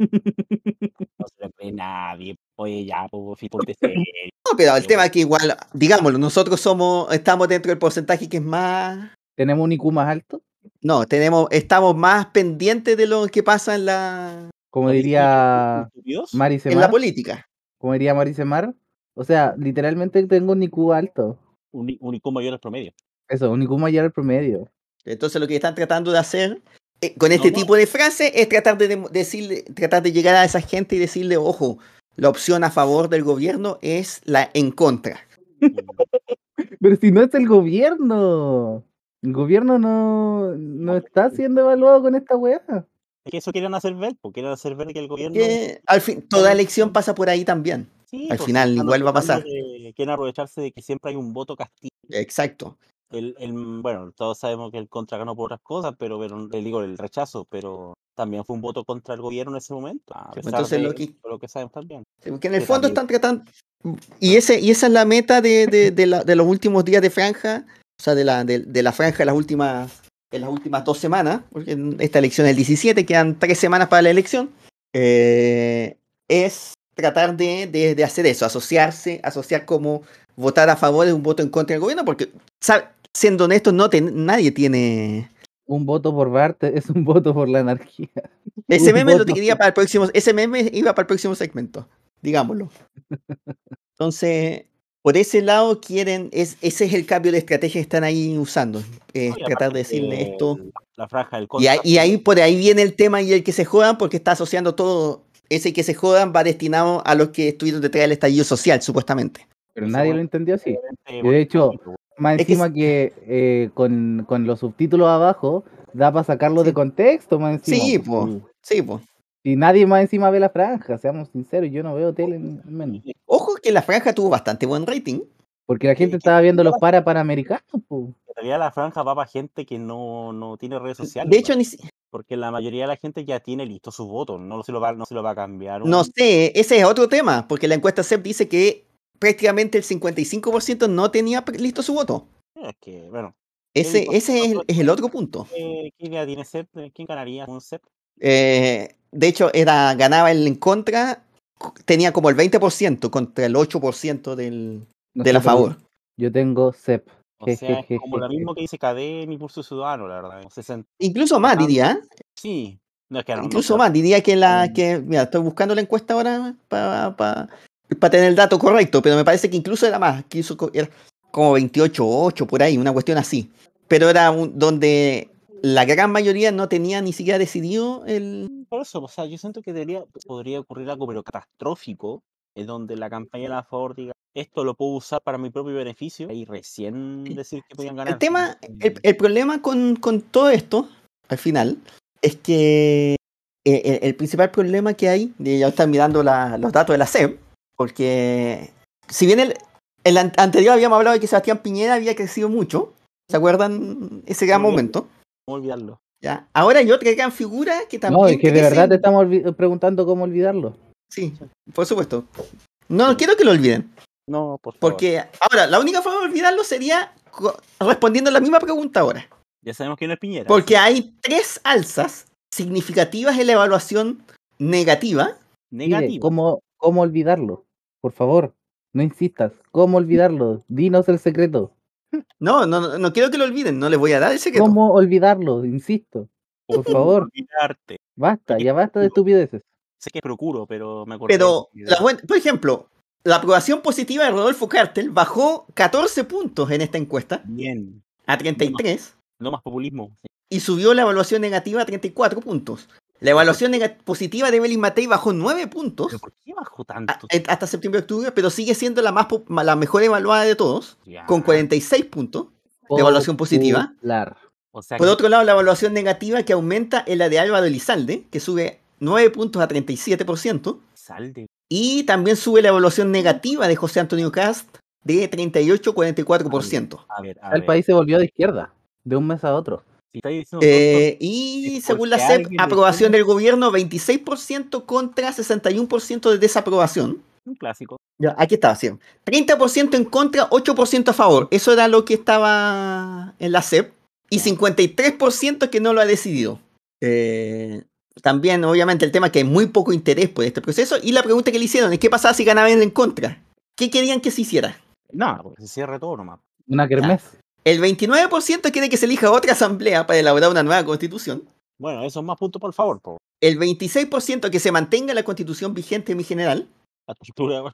No se lo cree nadie. Oye, ya, pues, ponte serio. No, pero el tema es que igual, digámoslo, nosotros somos, estamos dentro del porcentaje que es más. ¿Tenemos un IQ más alto? No, tenemos, estamos más pendientes de lo que pasa en la, Como diría ¿Estúpidos? Mari en la política. Como diría Mari Semar. O sea, literalmente tengo un IQ alto. Un, un IQ mayor al promedio. Eso, un IQ mayor al promedio. Entonces lo que están tratando de hacer eh, con este no. tipo de frase es tratar de dem- decirle, tratar de llegar a esa gente y decirle, ojo, la opción a favor del gobierno es la en contra. Pero si no es el gobierno. El gobierno no, no está siendo evaluado con esta weá. Es que eso quieren hacer ver, porque quieren hacer ver que el gobierno. Que al fin, toda elección pasa por ahí también. Sí, al pues, final igual va a pasar. de- quieren aprovecharse de que siempre hay un voto castigo. Exacto. El, el, bueno, todos sabemos que el contra ganó por otras cosas, pero, pero le digo el rechazo, pero también fue un voto contra el gobierno en ese momento. A pesar entonces de lo que- lo que sabemos también. Porque en el Que fondo también- están tratando. Y, ese, y esa es la meta de, de- de la- de los últimos días de franja. O sea, de la, de, de la franja de las últimas, de las últimas dos semanas. Porque en esta elección es el 17, quedan tres semanas para la elección. eh, es tratar de, de- de hacer eso, asociarse, asociar como votar a favor de un voto en contra del gobierno. Porque, sabe, siendo honestos, no ten- nadie tiene. Un voto por Bart es un voto por la anarquía. Ese Un meme lo quería para el próximo. Ese meme iba para el próximo segmento. Digámoslo. Entonces, por ese lado quieren. Es, ese es el cambio de estrategia que están ahí usando. es tratar de decirle esto. La franja del Y, ahí- y ahí por ahí viene el tema y el que se jodan, porque está asociando todo. Ese que se jodan va destinado a los que estuvieron detrás del estallido social, supuestamente. Pero nadie lo entendió así. Y de hecho, bonito, Más Es que encima que, eh, con, con los subtítulos abajo, da para sacarlo Sí. de contexto, más encima. Sí, pues. Sí, pues. Y nadie más encima ve la franja, seamos sinceros, yo no veo tele al menos. Ojo que la franja tuvo bastante buen rating. Porque la Sí, gente que- estaba viendo los para panamericanos, po. En realidad la franja va para gente que no, no tiene redes sociales. De hecho, ¿no? ni, si- porque la mayoría de la gente ya tiene listo su voto, no se lo va, no se lo va a cambiar. no sé, ese es otro tema, porque la encuesta CEP dice que prácticamente el 55% no tenía listo su voto. Es que, bueno, Ese, ese es, el, es el otro punto. ¿qué, qué idea tiene CEP? ¿Quién ganaría un CEP? Eh, de hecho, era, ganaba el en contra, co- tenía como el 20% contra el 8% del, No de la favor. Yo tengo CEP. O sea, es como lo mismo que dice KD en Impulso Ciudadano, la verdad. 60. Incluso más, diría. ¿eh? Sí. No, es que no- Incluso más, diría que la Mm. que. Mira, estoy buscando la encuesta ahora para tener el dato correcto, pero me parece que incluso era más, que hizo era como 28-8 por ahí, una cuestión así. Pero era un, donde la gran mayoría no tenía ni siquiera decidido el. Por eso, o sea, yo siento que debería, podría ocurrir algo, pero catastrófico, en donde la campaña de la favor diga, esto lo puedo usar para mi propio beneficio, y recién decir que podían ganar. El tema, Mm, el, el problema con, con todo esto, al final, es que eh, el, el principal problema que hay, y ya están mirando la- los datos de la SEP, porque si bien el, el an- anterior habíamos hablado de que Sebastián Piñera había crecido mucho, ¿se acuerdan ese gran momento? ¿Cómo olvidarlo? ¿Ya? Ahora hay otra gran figura que también... No, es que de verdad te estamos preguntando cómo olvidarlo. Sí, por supuesto. No quiero que lo olviden. No, por favor. Porque ahora, la única forma de olvidarlo sería respondiendo la misma pregunta ahora. Ya sabemos quién es Piñera. Porque hay tres alzas significativas en la evaluación negativa. Mire, negativo. ¿cómo, ¿Cómo olvidarlo? Por favor, no insistas. ¿Cómo olvidarlo? Dinos el secreto. No, no, no, no quiero que lo olviden, no les voy a dar el secreto. ¿Cómo olvidarlo? Insisto. Por favor, Olvidarte. basta, ya basta de estupideces. Sé que procuro, pero me acordé. Pero, de la buen- por ejemplo, la aprobación positiva de Rodolfo Cartel bajó 14 puntos en esta encuesta Bien. a 33 No más populismo. y subió la evaluación negativa a 34 puntos. La evaluación positiva de Evelyn Matei bajó 9 puntos ¿Pero por qué bajó a- tanto? eh, hasta septiembre-octubre, pero sigue siendo la, más, la mejor evaluada de todos, Ya. con 46 puntos. De evaluación positiva. Popular. O sea, Por que- otro lado, la evaluación negativa que aumenta es la de Álvaro Elizalde, que sube 9 puntos a 37%. Sal de. Y también sube la evaluación negativa de José Antonio Cast de 38-44%. A ver, a El ver. país se volvió de izquierda, de un mes a otro. Si Eh, y es según la alguien aprobación del gobierno 26% contra 61% de desaprobación. un clásico. Ya, aquí estaba, sí. 30% en contra, 8% a favor. Eso era lo que estaba en la CEP. Y 53% que no lo ha decidido. Eh, también, obviamente, el tema es que hay muy poco interés por este proceso. Y la pregunta que le hicieron es: ¿qué pasaba si ganaban en contra? ¿Qué querían que se hiciera? No, porque se cierre todo nomás. Una kermés. El 29% quiere que se elija otra asamblea para elaborar una nueva constitución. Bueno, eso es más puntos por favor, po. El 26% que se mantenga la constitución vigente en mi general. La estructura,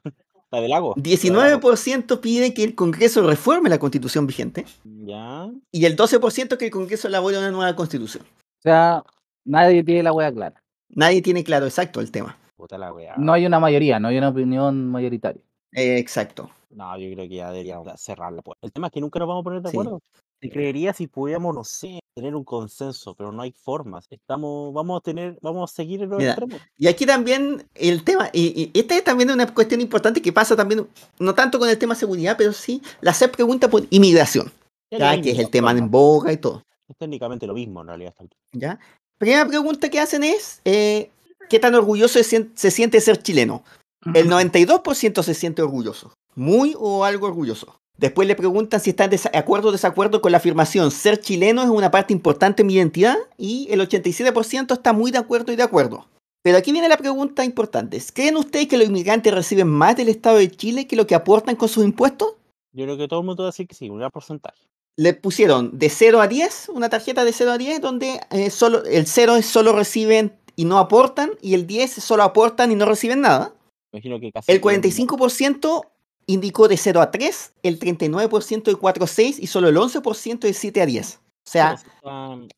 la del lago. 19% pide que el Congreso reforme la constitución vigente. Ya. Y el 12% que el Congreso elabore una nueva constitución. O sea, nadie tiene la hueá clara. Nadie tiene claro exacto el tema. Puta la wea. No hay una mayoría, no hay una opinión mayoritaria. Eh, exacto. No, yo creo que ya deberíamos cerrar la puerta. El tema es que nunca nos vamos a poner de Sí. acuerdo. Te creería si pudiéramos, no sé, tener un consenso, pero no hay formas. Estamos, vamos a tener, vamos a seguir en los Mira, extremos. Y aquí también el tema, y, y esta es también una cuestión importante que pasa también, no tanto con el tema seguridad, pero sí, la CEP pregunta por inmigración, Ya que es el tema en boga y todo. Es técnicamente lo mismo en realidad. ¿ya? Primera pregunta que hacen es, eh, ¿qué tan orgulloso se sien- se siente ser chileno? El 92% se siente orgulloso, muy o algo orgulloso. Después le preguntan si está en desa- acuerdo o desacuerdo con la afirmación ser chileno es una parte importante de mi identidad y el 87% está muy de acuerdo y de acuerdo. Pero aquí viene la pregunta importante. ¿Creen ustedes que los inmigrantes reciben más del Estado de Chile que lo que aportan con sus impuestos? Yo creo que todo el mundo va a decir que sí, un gran porcentaje. Le pusieron de 0 a 10, una tarjeta de 0 a 10, donde eh, solo, el 0 es solo reciben y no aportan, y el 10 es solo aportan y no reciben nada. Imagino que casi. El todo mundo- 45% indicó de 0 a 3, el 39% de 4 a 6 y solo el 11% de 7 a 10. O sea,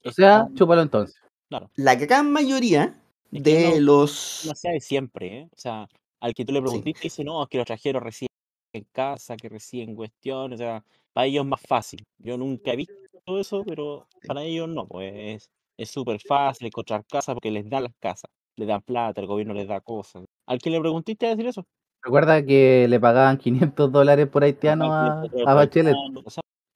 O sea, chúpalo entonces. la gran mayoría Es que de no- los... no sea de siempre, ¿eh? O sea, al que tú le preguntiste dice, no, es que los extranjeros reciben en casa, que reciben cuestiones, o sea, para ellos es más fácil. Yo nunca he visto todo eso, pero para ellos no, pues es- es súper fácil encontrar casa porque les dan las casas, les dan plata, el gobierno les da cosas. Al que le preguntiste a decir eso. Recuerda que le pagaban 500 dólares por haitiano a, a Bachelet.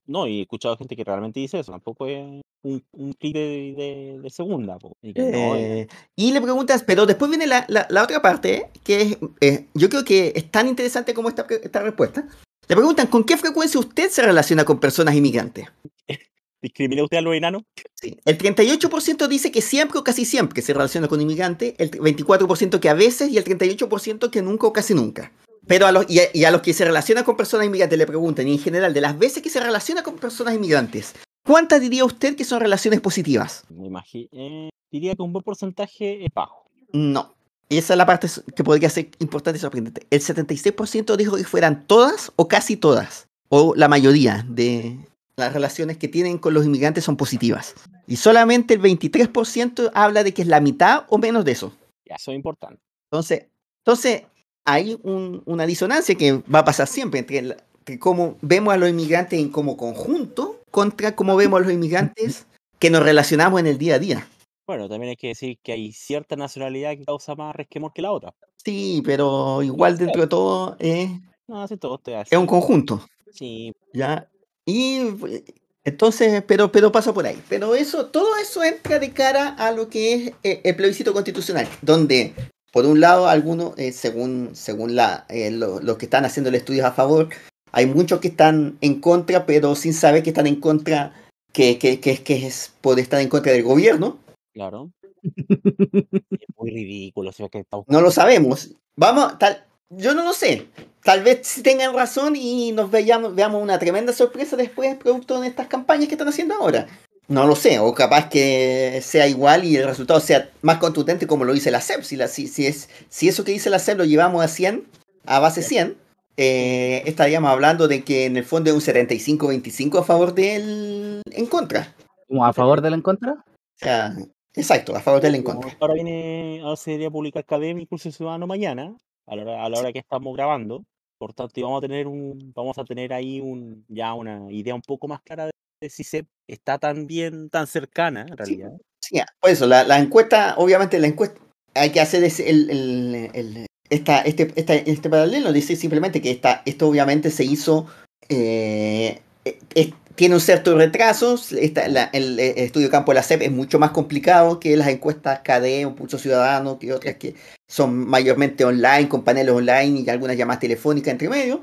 No, y he escuchado gente que realmente dice eso, tampoco es un, un clip de, de- de segunda. po, y que no, eh, Eh, y le preguntas, pero después viene la, la- la otra parte, que es, eh, yo creo que es tan interesante como esta, esta respuesta. Le preguntan, ¿con qué frecuencia usted se relaciona con personas inmigrantes? ¿Discrimina usted a los enanos? Sí. El 38% dice que siempre o casi siempre se relaciona con inmigrantes, el 24% que a veces y el 38% que nunca o casi nunca. Pero a los, y, a, y a los que se relacionan con personas inmigrantes le preguntan, y en general, de las veces que se relaciona con personas inmigrantes, ¿cuántas diría usted que son relaciones positivas? Me imagino, diría que un buen porcentaje es bajo. No. Y esa es la parte que podría ser importante y sorprendente. El 76% dijo que fueran todas o casi todas, o la mayoría de las relaciones que tienen con los inmigrantes son positivas. Y solamente el 23% habla de que es la mitad o menos de eso. Ya, eso es importante. Entonces, entonces hay un- una disonancia que va a pasar siempre entre, entre cómo vemos a los inmigrantes en como conjunto contra cómo vemos a los inmigrantes que nos relacionamos en el día a día. Bueno, también hay que decir que hay cierta nacionalidad que causa más resquemor que la otra. Sí, pero igual dentro de todo eh, No, si todo te es un conjunto. Sí, ¿ya? Y entonces, pero, pero pasa por ahí. Pero eso, todo eso entra de cara a lo que es eh, el plebiscito constitucional, donde, por un lado, algunos, eh, según, según la, eh, lo- los que están haciendo el estudio a favor, hay muchos que están en contra, pero sin saber que están en contra, que, que, que, es- que es por estar en contra del gobierno. claro. es muy ridículo. si es que está No lo sabemos. Vamos, tal, yo no lo sé. Tal vez si tengan razón y nos veamos, veamos una tremenda sorpresa después producto de estas campañas que están haciendo ahora. No lo sé, o capaz que sea igual y el resultado sea más contundente como lo dice la CEP. Si, la, si, si es, si eso que dice la CEP lo llevamos a 100, a base 100, eh, estaríamos hablando de que en el fondo es un 75-25 a favor del en contra. ¿Como a favor del en contra? O sea, exacto, a favor del en contra. Ahora viene, ahora se debería publicar Academia Impulso Ciudadano mañana, a la hora, a la hora que estamos grabando. Por tanto, vamos a tener un, vamos a tener ahí un, ya una idea un poco más clara de, de si se está tan bien, tan cercana, en realidad. Sí, por eso, la, la encuesta, obviamente la encuesta, hay que hacer ese- el, el- el- esta, este, esta- este paralelo dice simplemente que esta, esto obviamente se hizo, eh, es- tiene un cierto retraso, esta- la- el, eh, estudio de campo de la CEP es mucho más complicado que las encuestas KD o Pulso Ciudadano, que otras que son mayormente online, con paneles online y algunas llamadas telefónicas entre medio,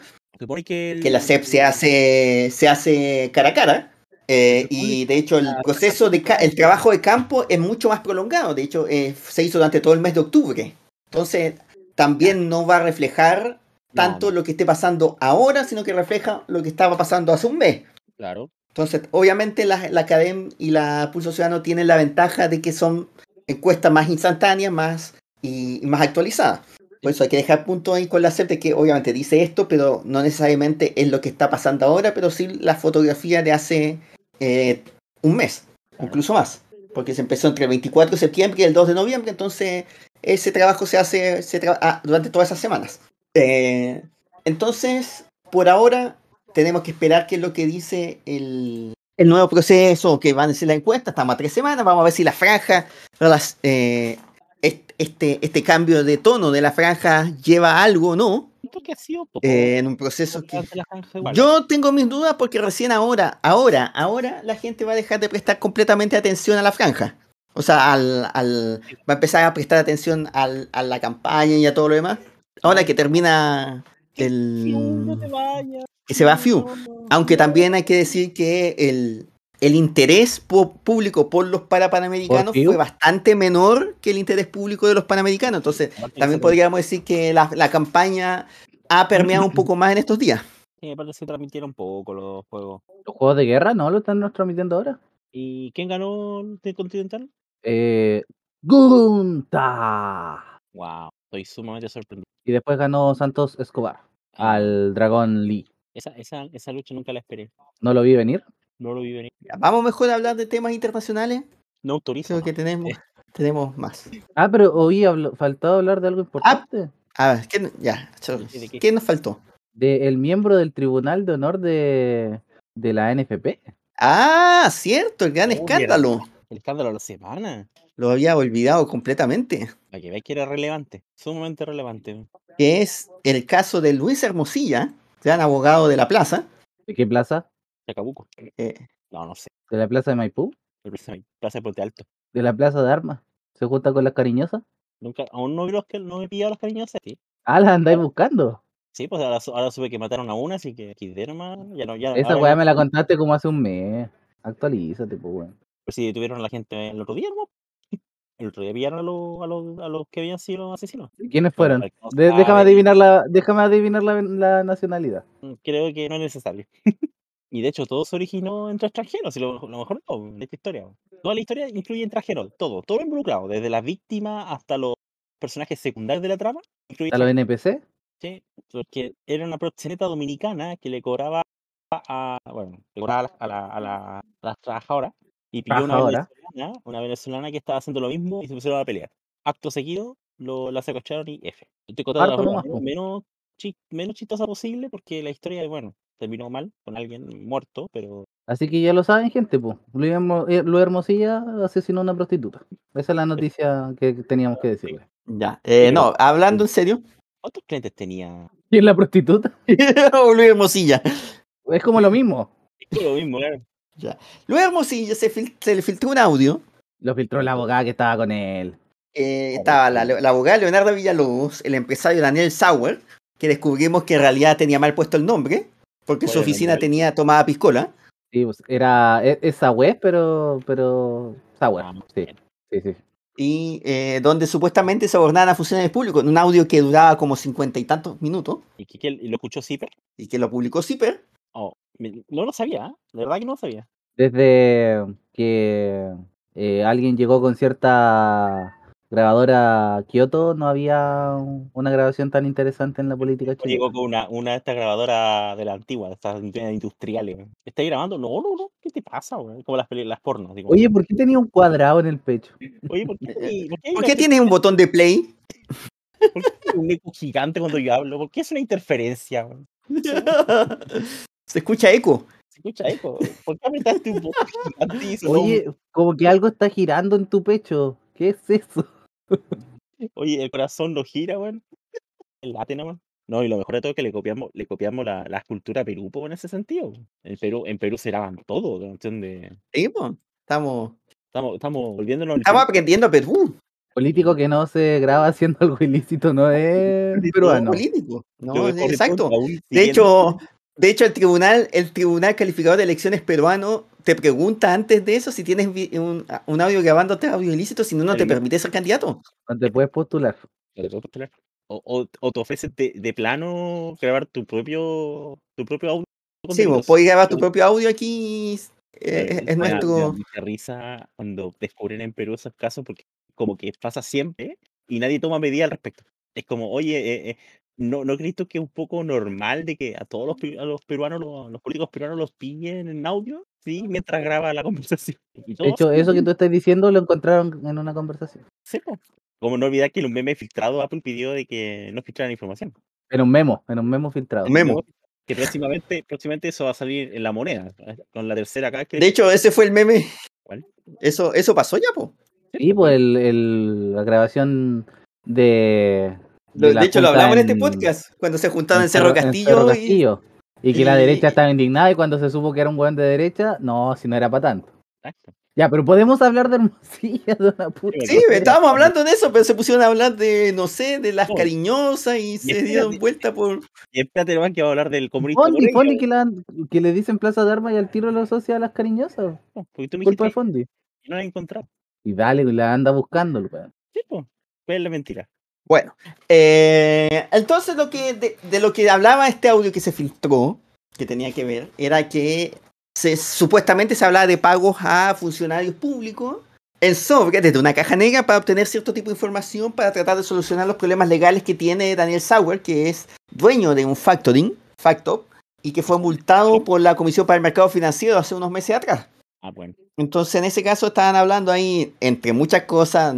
que, el- que la CEP se hace, se hace cara a cara. eh, y de hecho el proceso de el trabajo de campo es mucho más prolongado. De hecho, eh, se hizo durante todo el mes de octubre. Entonces, también no va a reflejar tanto No, lo que esté pasando ahora, sino que refleja lo que estaba pasando hace un mes. Claro. Entonces, obviamente la, la Academ y la Pulso Ciudadano tienen la ventaja de que son encuestas más instantáneas más y, y más actualizadas. Por eso hay que dejar punto ahí con la CEP de que obviamente dice esto, pero no necesariamente es lo que está pasando ahora, pero sí la fotografía de hace eh, un mes, incluso más. Porque se empezó entre el 24 de septiembre y el 2 de noviembre, entonces ese trabajo se hace se tra- ah, durante todas esas semanas. Eh, entonces, por ahora, tenemos que esperar qué es lo que dice el, el nuevo proceso que van a decir la encuesta. Estamos a tres semanas, vamos a ver si la franja, las, eh, est- este, este cambio de tono de la franja lleva a algo o no que ha sido eh, en un proceso que... Yo tengo mis dudas porque recién ahora, ahora, ahora la gente va a dejar de prestar completamente atención a la franja. O sea, al, al- va a empezar a prestar atención al- a la campaña y a todo lo demás. Ahora que termina el... que se va Fiu. no, no, Aunque también hay que decir que el, el interés público por los parapanamericanos Fiu? fue bastante menor que el interés público de los panamericanos. Entonces, también podríamos decir que la, la campaña ha permeado un poco más en estos días. Sí, aparte se transmitieron poco los juegos. Los juegos de guerra no lo están transmitiendo ahora. ¿Y quién ganó el Continental? Eh, Gunta. Wow, estoy sumamente sorprendido. Y después ganó Santos Escobar al Dragón Lee. Esa, esa, esa lucha nunca la esperé. No lo vi venir. No lo vi venir. Vamos mejor a hablar de temas internacionales. No autorizo. Creo no. que tenemos, tenemos más. Ah, pero habl- faltaba hablar de algo importante. A ver, ¿qué, ya, chorros. ¿De qué? ¿qué nos faltó? De el miembro del Tribunal de Honor de, de la NFP. Ah, cierto, el gran Oh, escándalo. El escándalo de la semana. Lo había olvidado completamente. Para que veáis que era relevante. Sumamente relevante. Que es el caso de Luis Hermosilla, gran abogado de la plaza. ¿De qué plaza? Chacabuco. eh, No, no sé. ¿De la plaza de Maipú? El Plaza Plaza de Puente Alto. ¿De la plaza de Armas? ¿Se junta con las cariñosas? Nunca, aún no vi los que no he pillado las cariñosas. Sí, Ah, las andáis buscando. sí pues ahora, ahora supe que mataron a una, así que aquí de. Ya no, ya, Esa weá me la contaste como hace un mes. Actualízate, pues weón. Pues si detuvieron a la gente el otro día, ¿no? El otro día pillaron a los, a los, a los que habían sido asesinos. ¿Y ¿Quiénes fueron? De- déjame adivinar la, déjame adivinar la, la nacionalidad. mm, Creo que no es necesario. y de hecho, todo se originó entre extranjeros, y lo, lo mejor no, de esta historia. Toda la historia incluye extranjeros, todo, todo involucrado, desde las víctimas hasta los personajes secundarios de la trama. ¿A los. NPC? Sí, porque era una proxeneta dominicana que le cobraba a, bueno, le cobraba a, la- a, la- a la- a las trabajadoras y pilló una venezolana, una venezolana que estaba haciendo lo mismo y se pusieron a pelear. Acto seguido, lo, la secuestraron y F. Estoy contando la forma menos, menos, chi- menos chistosa posible porque la historia, bueno, terminó mal con alguien muerto, pero Así que ya lo saben, gente, pues. Luis, Hermo- Luis Hermosilla asesinó a una prostituta. Esa es la noticia que teníamos que decirle. ya. Eh, no, hablando en serio. ¿cuántos clientes tenía? ¿Quién la prostituta? o Luis Hermosilla. Es como lo mismo. Es que lo mismo, claro. Luis Hermosilla se, fil- se le filtró un audio. Lo filtró la abogada que estaba con él. eh, estaba la, la abogada Leonardo Villalobos, el empresario Daniel Sauer, que descubrimos que en realidad tenía mal puesto el nombre, porque su ¿Cuál era el oficina tenía tomada piscola. Sí, pues, era e- esa web, pero, pero Sauer. Ah, Sí, sí, sí. y eh, donde supuestamente se abordaban a funcionarios públicos, en un audio que duraba como cincuenta y tantos minutos, ¿Y, que, que- y lo escuchó Zipper? y que lo publicó Zipper. Oh, me- no lo sabía, ¿eh? de verdad que no lo sabía. Desde que eh, alguien llegó con cierta grabadora a Kioto, no había un- una grabación tan interesante en la política Llegó chilena. con una, una de estas grabadoras de la antigua, de estas in- industriales. weón. ¿Estás grabando? No, no, no. ¿Qué te pasa, güey? Como las, las pornos. digo. Oye, ¿por qué tenía un cuadrado en el pecho? Oye, ¿por qué, por qué ¿Por qué tienes un botón de play? por qué hay un eco gigante cuando yo hablo? ¿Por qué es una interferencia? güey? se escucha eco. Se escucha eco. ¿Por qué apretaste un botón Oye, como que algo está girando en tu pecho. ¿Qué es eso? Oye, el corazón no gira, güey. el late nomás. No, y lo mejor de todo es que le copiamos, le copiamos la, la cultura a Perú po, en ese sentido. En Perú, en Perú se graban todo, ¿entiendes? Sí, pues, estamos, Estamos, estamos volviéndonos estamos Perú. aprendiendo Perú. Político que no se graba haciendo algo ilícito no es No, peruano. político. No, es- exacto. De hecho, de hecho, el tribunal, el tribunal calificador de elecciones peruano te pregunta antes de eso si tienes un, un audio grabándote audio ilícito, si no, no te permite ser candidato. No te puedes postular. Te puedo postular. O, o, o te ofrecen de, de plano grabar tu propio tu propio audio. Sí, vos podés grabar tu propio audio aquí. eh, pero es me da- me nuestro. mucha risa cuando descubren en Perú esos casos porque como que pasa siempre y nadie toma medidas al respecto. Es como, oye, eh, eh, ¿no, ¿no crees tú que es un poco normal de que a todos los, a los peruanos, los, los políticos peruanos los pillen en audio? Sí, mientras graba la conversación. De hecho, eso que tú estás diciendo lo encontraron en una conversación. Sí. Como no olvidar que en un meme filtrado Apple pidió de que no filtraran información. En un memo, en un memo filtrado. Un memo. Que próximamente, próximamente eso va a salir en la moneda. ¿eh? Con la tercera acá que De hecho, ese fue el meme. ¿Cuál? Eso, eso pasó ya, po. Sí, pues el, el- la grabación de. De, hecho, lo hablamos en este podcast, cuando se juntaron en, Cerro en Castillo. Y-. Y que la y- derecha estaba indignada y cuando se supo que era un buen de derecha, no, si no era para tanto. Exacto. Ya, pero podemos hablar de Hermosilla de una puta. Sí, estábamos hablando de eso, pero se pusieron a hablar de, no sé, de las No. cariñosas y se espérate. dieron vuelta por. Y espérate nomás que va a hablar del comunista. Fondi, Fondi que, la- que le dicen Plaza de Armas y al tiro lo asocia a las cariñosas. po, Porque tú me Culpa de Fondi. que no la he encontrado. Y dale, la anda buscando. weón. Sí, pues. ¿Cuál es la mentira? Bueno, eh, entonces lo que de, de lo que hablaba este audio que se filtró, que tenía que ver, era que se, supuestamente se hablaba de pagos a funcionarios públicos en sobre desde una caja negra para obtener cierto tipo de información para tratar de solucionar los problemas legales que tiene Daniel Sauer, que es dueño de un factoring, Factop, y que fue multado por la Comisión para el Mercado Financiero hace unos meses atrás. Ah, bueno. Entonces, en ese caso estaban hablando ahí, entre muchas cosas,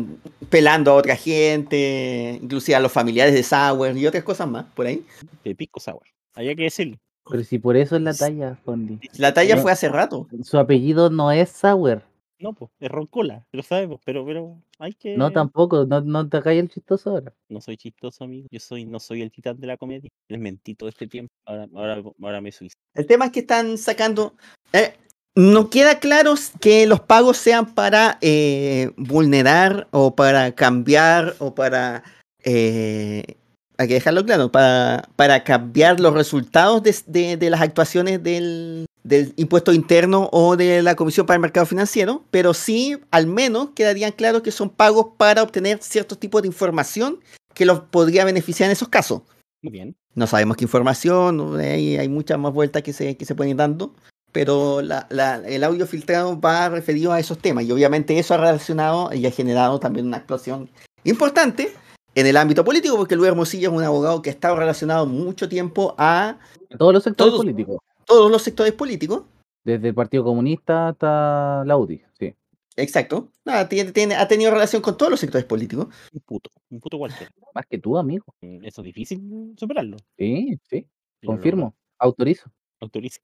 pelando a otra gente, inclusive a los familiares de Sauer y otras cosas más, por ahí. De pisco sour. Había que decirlo. Pero si por eso es la talla, Fondi. La talla fue hace rato. Su apellido no es Sauer. No, pues, es roncola, lo sabemos, pero, pero hay que. No tampoco, no, no te hagas el chistoso ahora. No soy chistoso, amigo. Yo soy, no soy el titán de la comedia. Les mentí todo este tiempo. Ahora, ahora, ahora me suizo. El tema es que están sacando... eh, no queda claro que los pagos sean para eh, vulnerar o para cambiar o para... eh, hay que dejarlo claro, para, para cambiar los resultados de, de- de las actuaciones del, del impuesto interno o de la Comisión para el Mercado Financiero, pero sí, al menos, quedarían claros que son pagos para obtener ciertos tipos de información que los podría beneficiar en esos casos. Muy bien. No sabemos qué información, hay, hay muchas más vueltas que se, que se pueden ir dando, pero la- la- el audio filtrado va referido a esos temas y obviamente eso ha relacionado y ha generado también una explosión importante en el ámbito político porque Luis Hermosillo es un abogado que ha estado relacionado mucho tiempo a Todos los sectores Todos. políticos. todos los sectores políticos. Desde el Partido Comunista hasta la UDI, sí. Exacto. Tiene, tiene- ha tenido relación con todos los sectores políticos. Un puto. Un puto cualquiera. Más que tú, amigo. Mm, Eso es difícil superarlo. Sí, sí. Confirmo. Autorizo. Autorizo.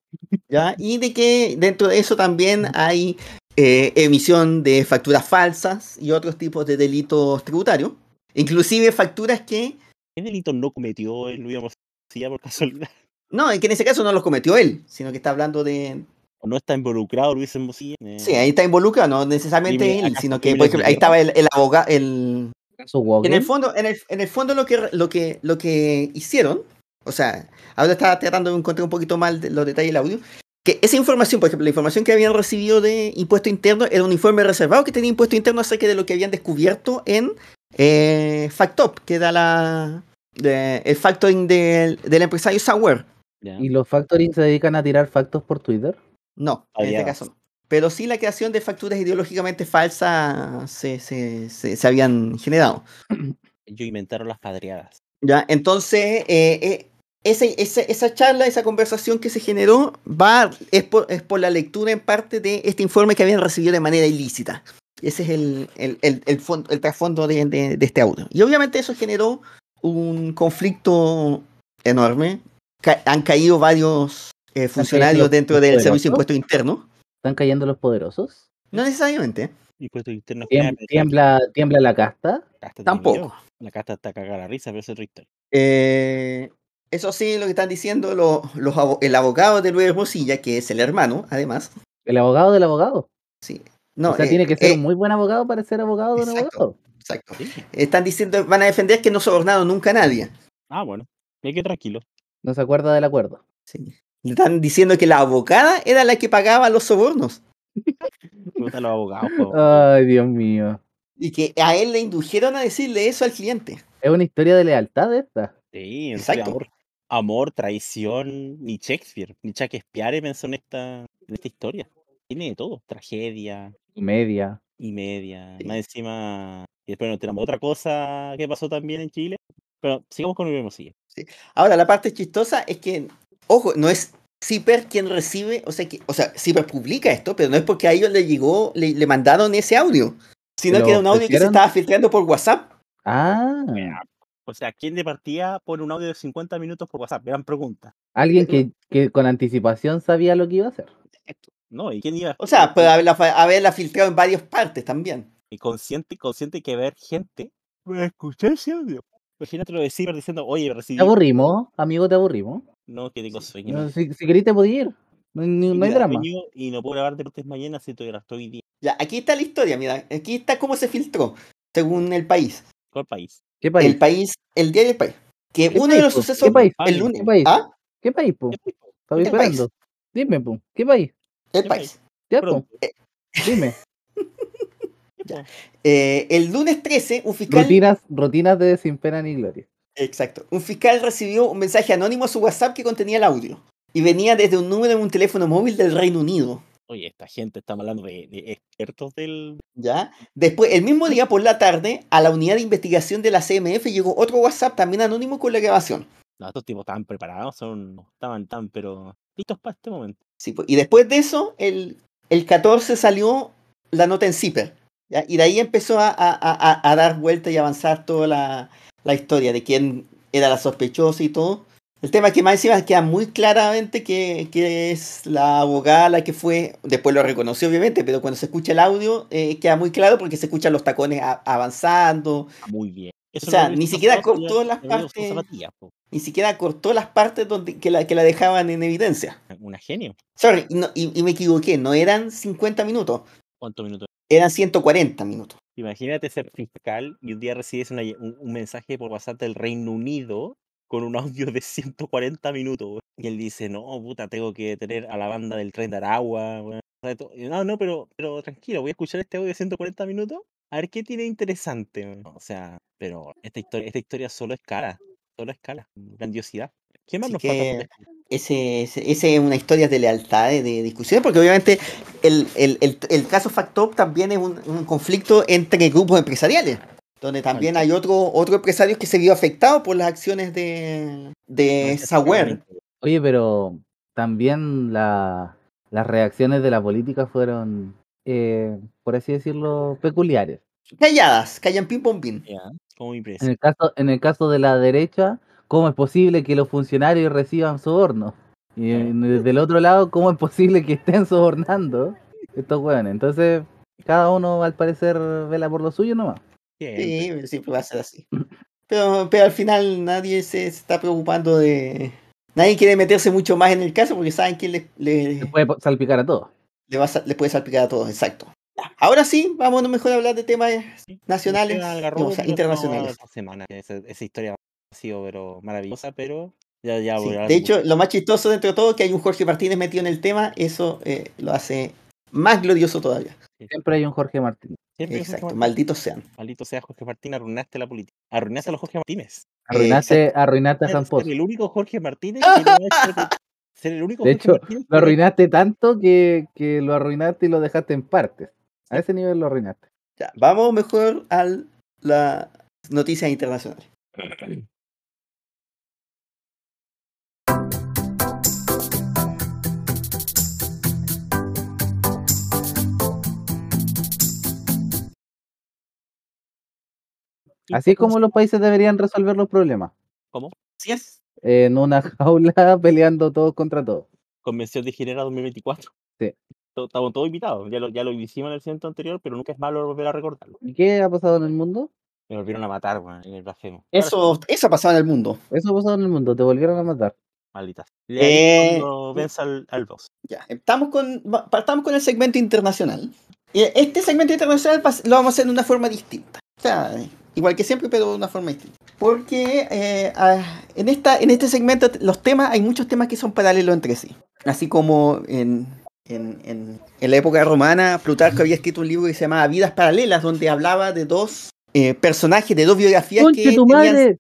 ¿ya? Y de que dentro de eso también hay eh, emisión de facturas falsas y otros tipos de delitos tributarios. Inclusive facturas que, ¿Qué delito no cometió el Luis Hermosilla por casualidad? no, en que en ese caso no los cometió él, sino que está hablando de... ¿O no está involucrado Luis Hermosilla? Eh, Sí, ahí está involucrado, no necesariamente él, ¿acaso sino que, por ejemplo, ahí estaba el, el abogado, el... ¿Caso En el fondo, en el, en el fondo lo que lo que lo que hicieron, o sea, ahora estaba tratando de encontrar un poquito mal de- los detalles del audio, que esa información, por ejemplo, la información que habían recibido de impuesto interno era un informe reservado que tenía impuesto interno acerca de lo que habían descubierto en eh, Factop, que era la de- el factoring del, del empresario Sauer. ¿Y los factoring se dedican a tirar factos por Twitter? No, en este caso no. Pero sí la creación de facturas ideológicamente falsas se, se, se- se habían generado. Ellos inventaron las padreadas. ¿Ya? Entonces, eh, eh, ese- ese- esa charla, esa conversación que se generó, va, es, por, es por la lectura en parte de este informe que habían recibido de manera ilícita. Ese es el, el, el, el fon- el trasfondo de, de- de este audio. Y obviamente eso generó un conflicto enorme. Ca- han caído varios eh, funcionarios dentro del Servicio de? Impuesto Interno. ¿Están cayendo los poderosos? No necesariamente. Impuestos internos Tiem- clave, tiembla, tiembla la casta. la casta tiene Tampoco. La casta está cagada la risa, pero eso es otra historia. Eh, eso sí, lo que están diciendo lo- los, el abogado de Luis Hermosilla, que es el hermano, además. El abogado del abogado. Sí. No, o sea, eh, tiene que ser eh, un muy buen abogado para ser abogado de un exacto. abogado. Exacto. Sí. Están diciendo, van a defender que no sobornaron nunca a nadie. Ah, bueno. Me quedé tranquilo. No se acuerda del acuerdo. Sí. Le están diciendo que la abogada era la que pagaba los sobornos. Los abogados. Ay, Dios mío. Y que a él le indujeron a decirle eso al cliente. Es una historia de lealtad esta. Sí, Exacto. amor, amor, traición, ni Shakespeare, ni Shakespeare pensó en esta, en esta historia. Tiene de todo, tragedia Media. y media. Sí. Más encima, y después nos tenemos otra cosa que pasó también en Chile. Pero sigamos con el Hermosilla. Ahora, la parte chistosa es que, ojo, no es Zipper quien recibe, o sea, que, o sea, Zipper publica esto, pero no es porque a ellos le llegó, le, le mandaron ese audio, sino ¿Lo que era un audio que se estaba filtrando por WhatsApp. Ah, O sea, ¿quién de partida pone un audio de 50 minutos por WhatsApp? Gran pregunta. alguien que, que con anticipación sabía lo que iba a hacer. No, ¿y quién iba O sea, puede haberla, haberla filtrado en varias partes también. y consciente, consciente que ver gente va a escuchar ese audio. Imagínate lo de Zipper diciendo, oye, recibí. ¿Te aburrimos, amigo? ¿Te aburrimos? No, que tengo sueño. No, si, si querés te ir. No, hay ni- no hay Mira, drama. Y no puedo grabar deportes mañana si estoy hoy día. Ya, aquí está la historia, mira, aquí está cómo se filtró, según el país. ¿Cuál país? ¿Qué país? El país, el diario del país. Que ¿Qué uno de los po? sucesos, ¿Qué país? El ¿qué lunes, ¿Qué país? ¿ah? ¿Qué país, po? ¿Qué país? Estaba esperando. Dime, po. ¿Qué país? El ¿Qué país. Ya, po. Pronto. Dime. Eh, el lunes 13, un fiscal, Rutinas, rutinas de sin pena ni gloria. exacto, un fiscal recibió un mensaje anónimo a su WhatsApp que contenía el audio y venía desde un número en un teléfono móvil del Reino Unido. Oye, esta gente está hablando de, de expertos del. ¿Ya? Después, el mismo día por la tarde, a la unidad de investigación de la CMF llegó otro WhatsApp también anónimo con la grabación. No, estos tipos estaban preparados, son, estaban tan, pero listos para este momento. Sí, pues, y después de eso, el, el 14 salió la nota en Zipper. ¿ya? Y de ahí empezó a, a- a- a dar vuelta y avanzar toda la, la historia de quién era la sospechosa y todo. El tema que más encima queda muy claramente que, que es la abogada la que fue, después lo reconoció obviamente, pero cuando se escucha el audio eh, queda muy claro porque se escuchan los tacones a- avanzando, Muy bien. Eso O sea, ni siquiera cortó las partes- ni siquiera cortó las partes donde, que, la, que la dejaban en evidencia. Una genio. Sorry, y no- y- y me equivoqué, no eran 50 minutos, ¿Cuántos minutos? eran 140 minutos. Imagínate ser fiscal y un día recibes una un, un mensaje por WhatsApp del Reino Unido con un audio de 140 minutos. weón. Y él dice, no, puta, tengo que tener a la banda del tren de Aragua. weón". O sea, to- y, No, no, pero, pero tranquilo, voy a escuchar este audio de 140 minutos. A ver qué tiene interesante. weón". O sea, pero esta historia, esta historia solo es cara. Solo es cara. Grandiosidad. ¿Qué más Así nos que-? Ese, ese, ese es una historia de lealtad, de, de discusión, porque obviamente el, el, el, el caso Factop también es un, un conflicto entre grupos empresariales, donde también hay otro, otro empresario que se vio afectado por las acciones de, de Sauer. Oye, pero también la- las reacciones de la política fueron, eh, por así decirlo, peculiares. Calladas, callan pim pom pim. Mi En el caso, en el caso de la derecha, ¿cómo es posible que los funcionarios reciban sobornos? Y Claro. en- desde el otro lado, ¿cómo es posible que estén sobornando estos hueones? Entonces, cada uno al parecer vela por lo suyo nomás. Siempre. Sí, siempre va a ser así. Pero, pero al final nadie se está preocupando de... Nadie quiere meterse mucho más en el caso porque saben que le, le, Se puede salpicar a todos. le, va le puede salpicar a todos, exacto. Ahora sí, vámonos mejor a hablar de temas nacionales, no, o sea, internacionales. esta semana. Esa, esa historia ha sido pero maravillosa, pero ya, ya Sí, De hecho, lo más chistoso dentro de todo es que hay un Jorge Martínez metido en el tema, eso eh, lo hace más glorioso todavía. Siempre hay un Jorge Martín. Siempre Jorge Exacto, Martínez. malditos sean. Maldito sea Jorge Martín, arruinaste la política. Arruinaste a los Jorge Martínez. Arruinaste, arruinaste a San Pozo. Ser el único Jorge Martínez que no ha hecho- Ser el único De Jorge hecho, Martínez que Lo arruinaste tanto que, que lo arruinaste y lo dejaste en partes. A ese nivel lo arruinaste. Ya, vamos mejor a las noticias internacionales. Así es como los países deberían resolver los problemas. ¿Cómo? Así es. En una jaula peleando todos contra todos. Convención de Ginebra 2024. to- estamos todos invitados. Ya lo, ya lo hicimos en el centro anterior, pero nunca es malo volver a recordarlo. ¿Y qué ha pasado en el mundo? Me volvieron a matar, weón, en el blasfemo. Eso, eso ha pasado en el mundo. Eso ha pasado en el mundo, te volvieron a matar. Maldita. Eh, cuando venza al, al boss. Ya, estamos con, partamos con el segmento internacional. Este segmento internacional lo vamos a hacer de una forma distinta. O sea, igual que siempre, pero de una forma distinta. Porque eh, ah, en, esta, en este segmento los temas, hay muchos temas que son paralelos entre sí. Así como en, en, en- en la época romana, Plutarco había escrito un libro que se llamaba Vidas Paralelas, donde hablaba de dos eh, personajes, de dos biografías que ¡Conche tu tenían... madre!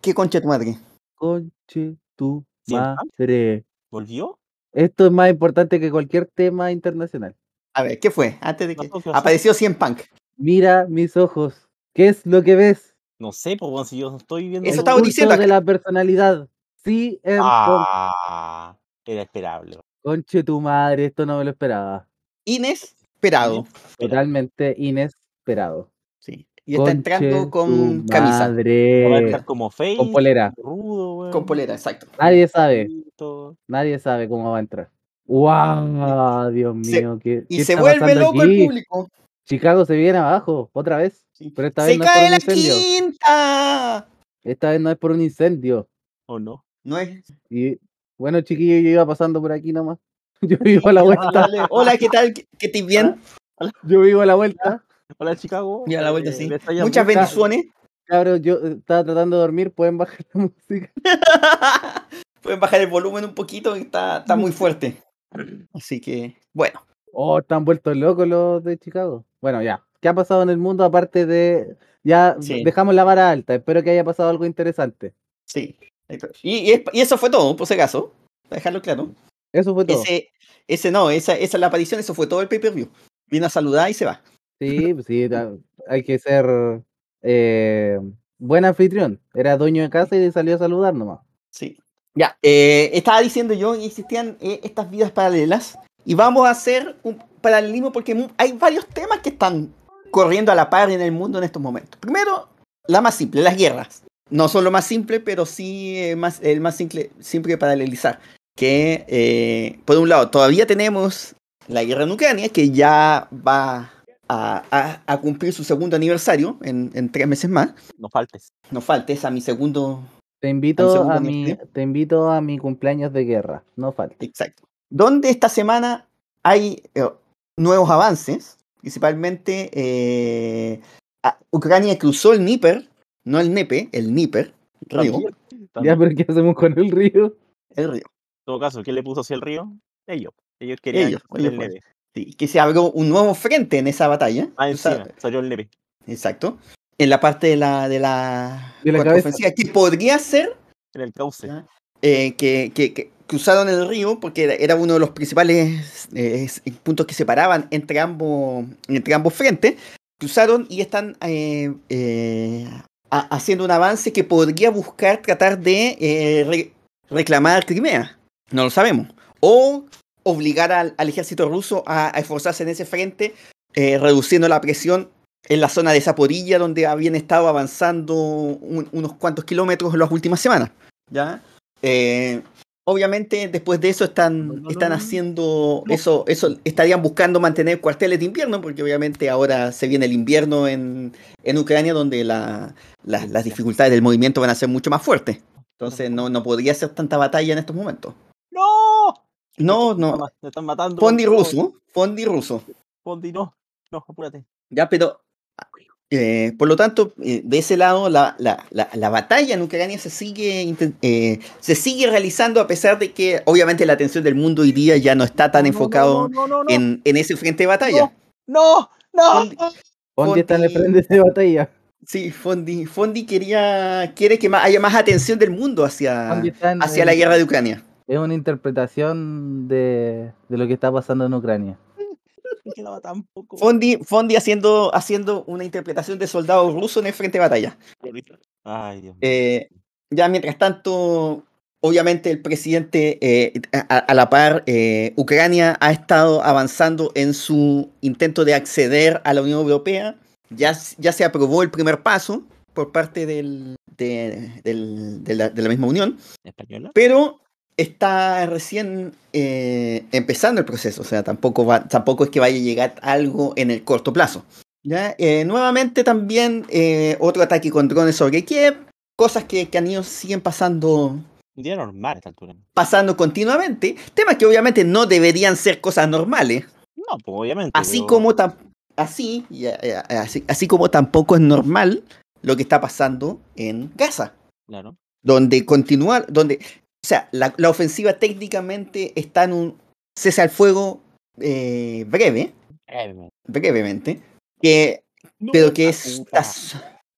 ¿Qué concha tu madre? ¡Conche tu ¿Cien madre! ¿Volvió? Esto es más importante que cualquier tema internacional. A ver, ¿qué fue? Antes de que... ¿qué? Apareció Cien Punk. Mira mis ojos. ¿Qué es lo que ves? No sé, pues, weón, si yo estoy viendo. Eso El estaba diciendo acá. de la personalidad. Sí, en Ah, era esperable. Conche tu madre, esto no me lo esperaba. Inesperado. Totalmente inesperado. Sí. Y está entrando con tu camisa. Va a Madre. estar como face. Con polera. Rudo. Con polera, exacto. Nadie sabe. Nadie sabe cómo va a entrar. ¡Wow! Dios Se- mío. ¿qué, Y qué se está vuelve pasando loco aquí? el público. Chicago se viene abajo, otra vez. Sí. Pero esta vez ¡Se no cae la incendio. quinta! Esta vez no es por un incendio. ¿O no? No es. Y bueno, chiquillo, yo iba pasando por aquí nomás. Yo vivo a la vuelta. Hola, ¿qué tal? ¿Qué, te bien? Yo vivo a la vuelta. Hola, Chicago. Ya, a la vuelta, Eh, sí. Muchas bendiciones. Cabros, yo eh, estaba tratando de dormir, pueden bajar la música. Pueden bajar el volumen un poquito, está, está muy fuerte. Así que, bueno. Oh, están vueltos locos los de Chicago. Bueno, ya. ¿Qué ha pasado en el mundo aparte de... Ya Sí. dejamos la vara alta. Espero que haya pasado algo interesante. Sí. Y, y es- y eso fue todo, por si acaso. Para dejarlo claro. Eso fue todo. Ese, ese no, esa, esa es la aparición, eso fue todo el pay-per-view. Viene a saludar y se va. Sí, pues sí, hay que ser eh, buen anfitrión. Era dueño de casa y salió a saludar nomás. Sí. Ya, eh, estaba diciendo yo que existían eh, estas vidas paralelas y vamos a hacer un paralelismo porque hay varios temas que están corriendo a la par en el mundo en estos momentos. Primero, la más simple, las guerras. No son lo más simple, pero sí eh, más, el más simple, simple de paralelizar. Que, eh, por un lado, todavía tenemos la guerra en Ucrania, que ya va a, a- a cumplir su segundo aniversario en, en tres meses más. No faltes. No falta, es a mi segundo Te invito segundo a mi, te invito a mi cumpleaños de guerra. No falte. Exacto. Donde esta semana hay eh, nuevos avances, principalmente eh, a- Ucrania cruzó el Dnieper, no el Nepe, el Dnieper, río, También, Ya, pero ¿qué hacemos con el río? el río. En todo caso, ¿quién le puso hacia el río? Ellos. Ellos querían Ellos, el neve. Sí, que se abrió un nuevo frente en esa batalla. Ah, encima, salió el neve. exacto. En la parte de la de la, De la contraofensiva, que podría ser En el cauce. Eh, que, que- que cruzaron el río porque era, uno de los principales eh, s- puntos que separaban entre ambos, entre ambos frentes. Cruzaron y están eh, eh, ha- haciendo un avance que podría buscar tratar de eh, re- reclamar Crimea. No lo sabemos. O obligar al, ejército ruso a, esforzarse en ese frente, eh, reduciendo la presión en la zona de Zaporilla, donde habían estado avanzando un- unos cuantos kilómetros en las últimas semanas. ¿ya? Obviamente, después de eso están, están haciendo eso, eso, estarían buscando mantener cuarteles de invierno, porque obviamente ahora se viene el invierno en, en Ucrania, donde la- la- las dificultades del movimiento van a ser mucho más fuertes. Entonces no, no podría ser tanta batalla en estos momentos. ¡No! No, no. Me están matando. Fondi ruso, Fondi ruso. Fondi, no. No, apúrate. Ya, pero eh, por lo tanto, eh, de ese lado, la, la- la- la batalla en Ucrania se sigue, eh, se sigue realizando a pesar de que obviamente la atención del mundo hoy día ya no está tan No, enfocado no, no, no, no. en, en ese frente de batalla. No, no. Fondi, está en el frente de batalla. sí, Fondi, Fondi quería, quiere que haya más atención del mundo hacia, hacia la guerra de Ucrania. Es una interpretación de, de lo que está pasando en Ucrania. Me quedaba tan poco. Fondi, Fondi haciendo, haciendo una interpretación de soldado ruso en el frente de batalla. Ay, Dios mío. Eh, ya mientras tanto, obviamente el presidente, eh, a, a la par, eh, Ucrania ha estado avanzando en su intento de acceder a la Unión Europea. Ya, ya se aprobó el primer paso por parte del- de, del- de la, de la misma Unión, ¿Española? pero está recién eh, empezando el proceso, o sea, tampoco, va, tampoco es que vaya a llegar algo en el corto plazo. ¿ya? Eh, nuevamente también eh, otro ataque con drones sobre Kiev, cosas que, que han ido, siguen pasando Un día normal a esta altura. pasando continuamente, temas que obviamente no deberían ser cosas normales, No, pues obviamente. así pero- como tam- así, así, así como tampoco es normal lo que está pasando en Gaza. Claro. donde continúa, donde, o sea, la, la ofensiva técnicamente está en un cese al fuego eh, breve, brevemente, que, no, pero que es,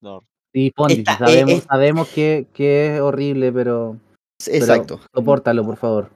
No, Sí, Fondi, sí, Está- eh, sabemos, es- sabemos que, que es horrible, pero, pero exacto. Sopórtalo, por favor.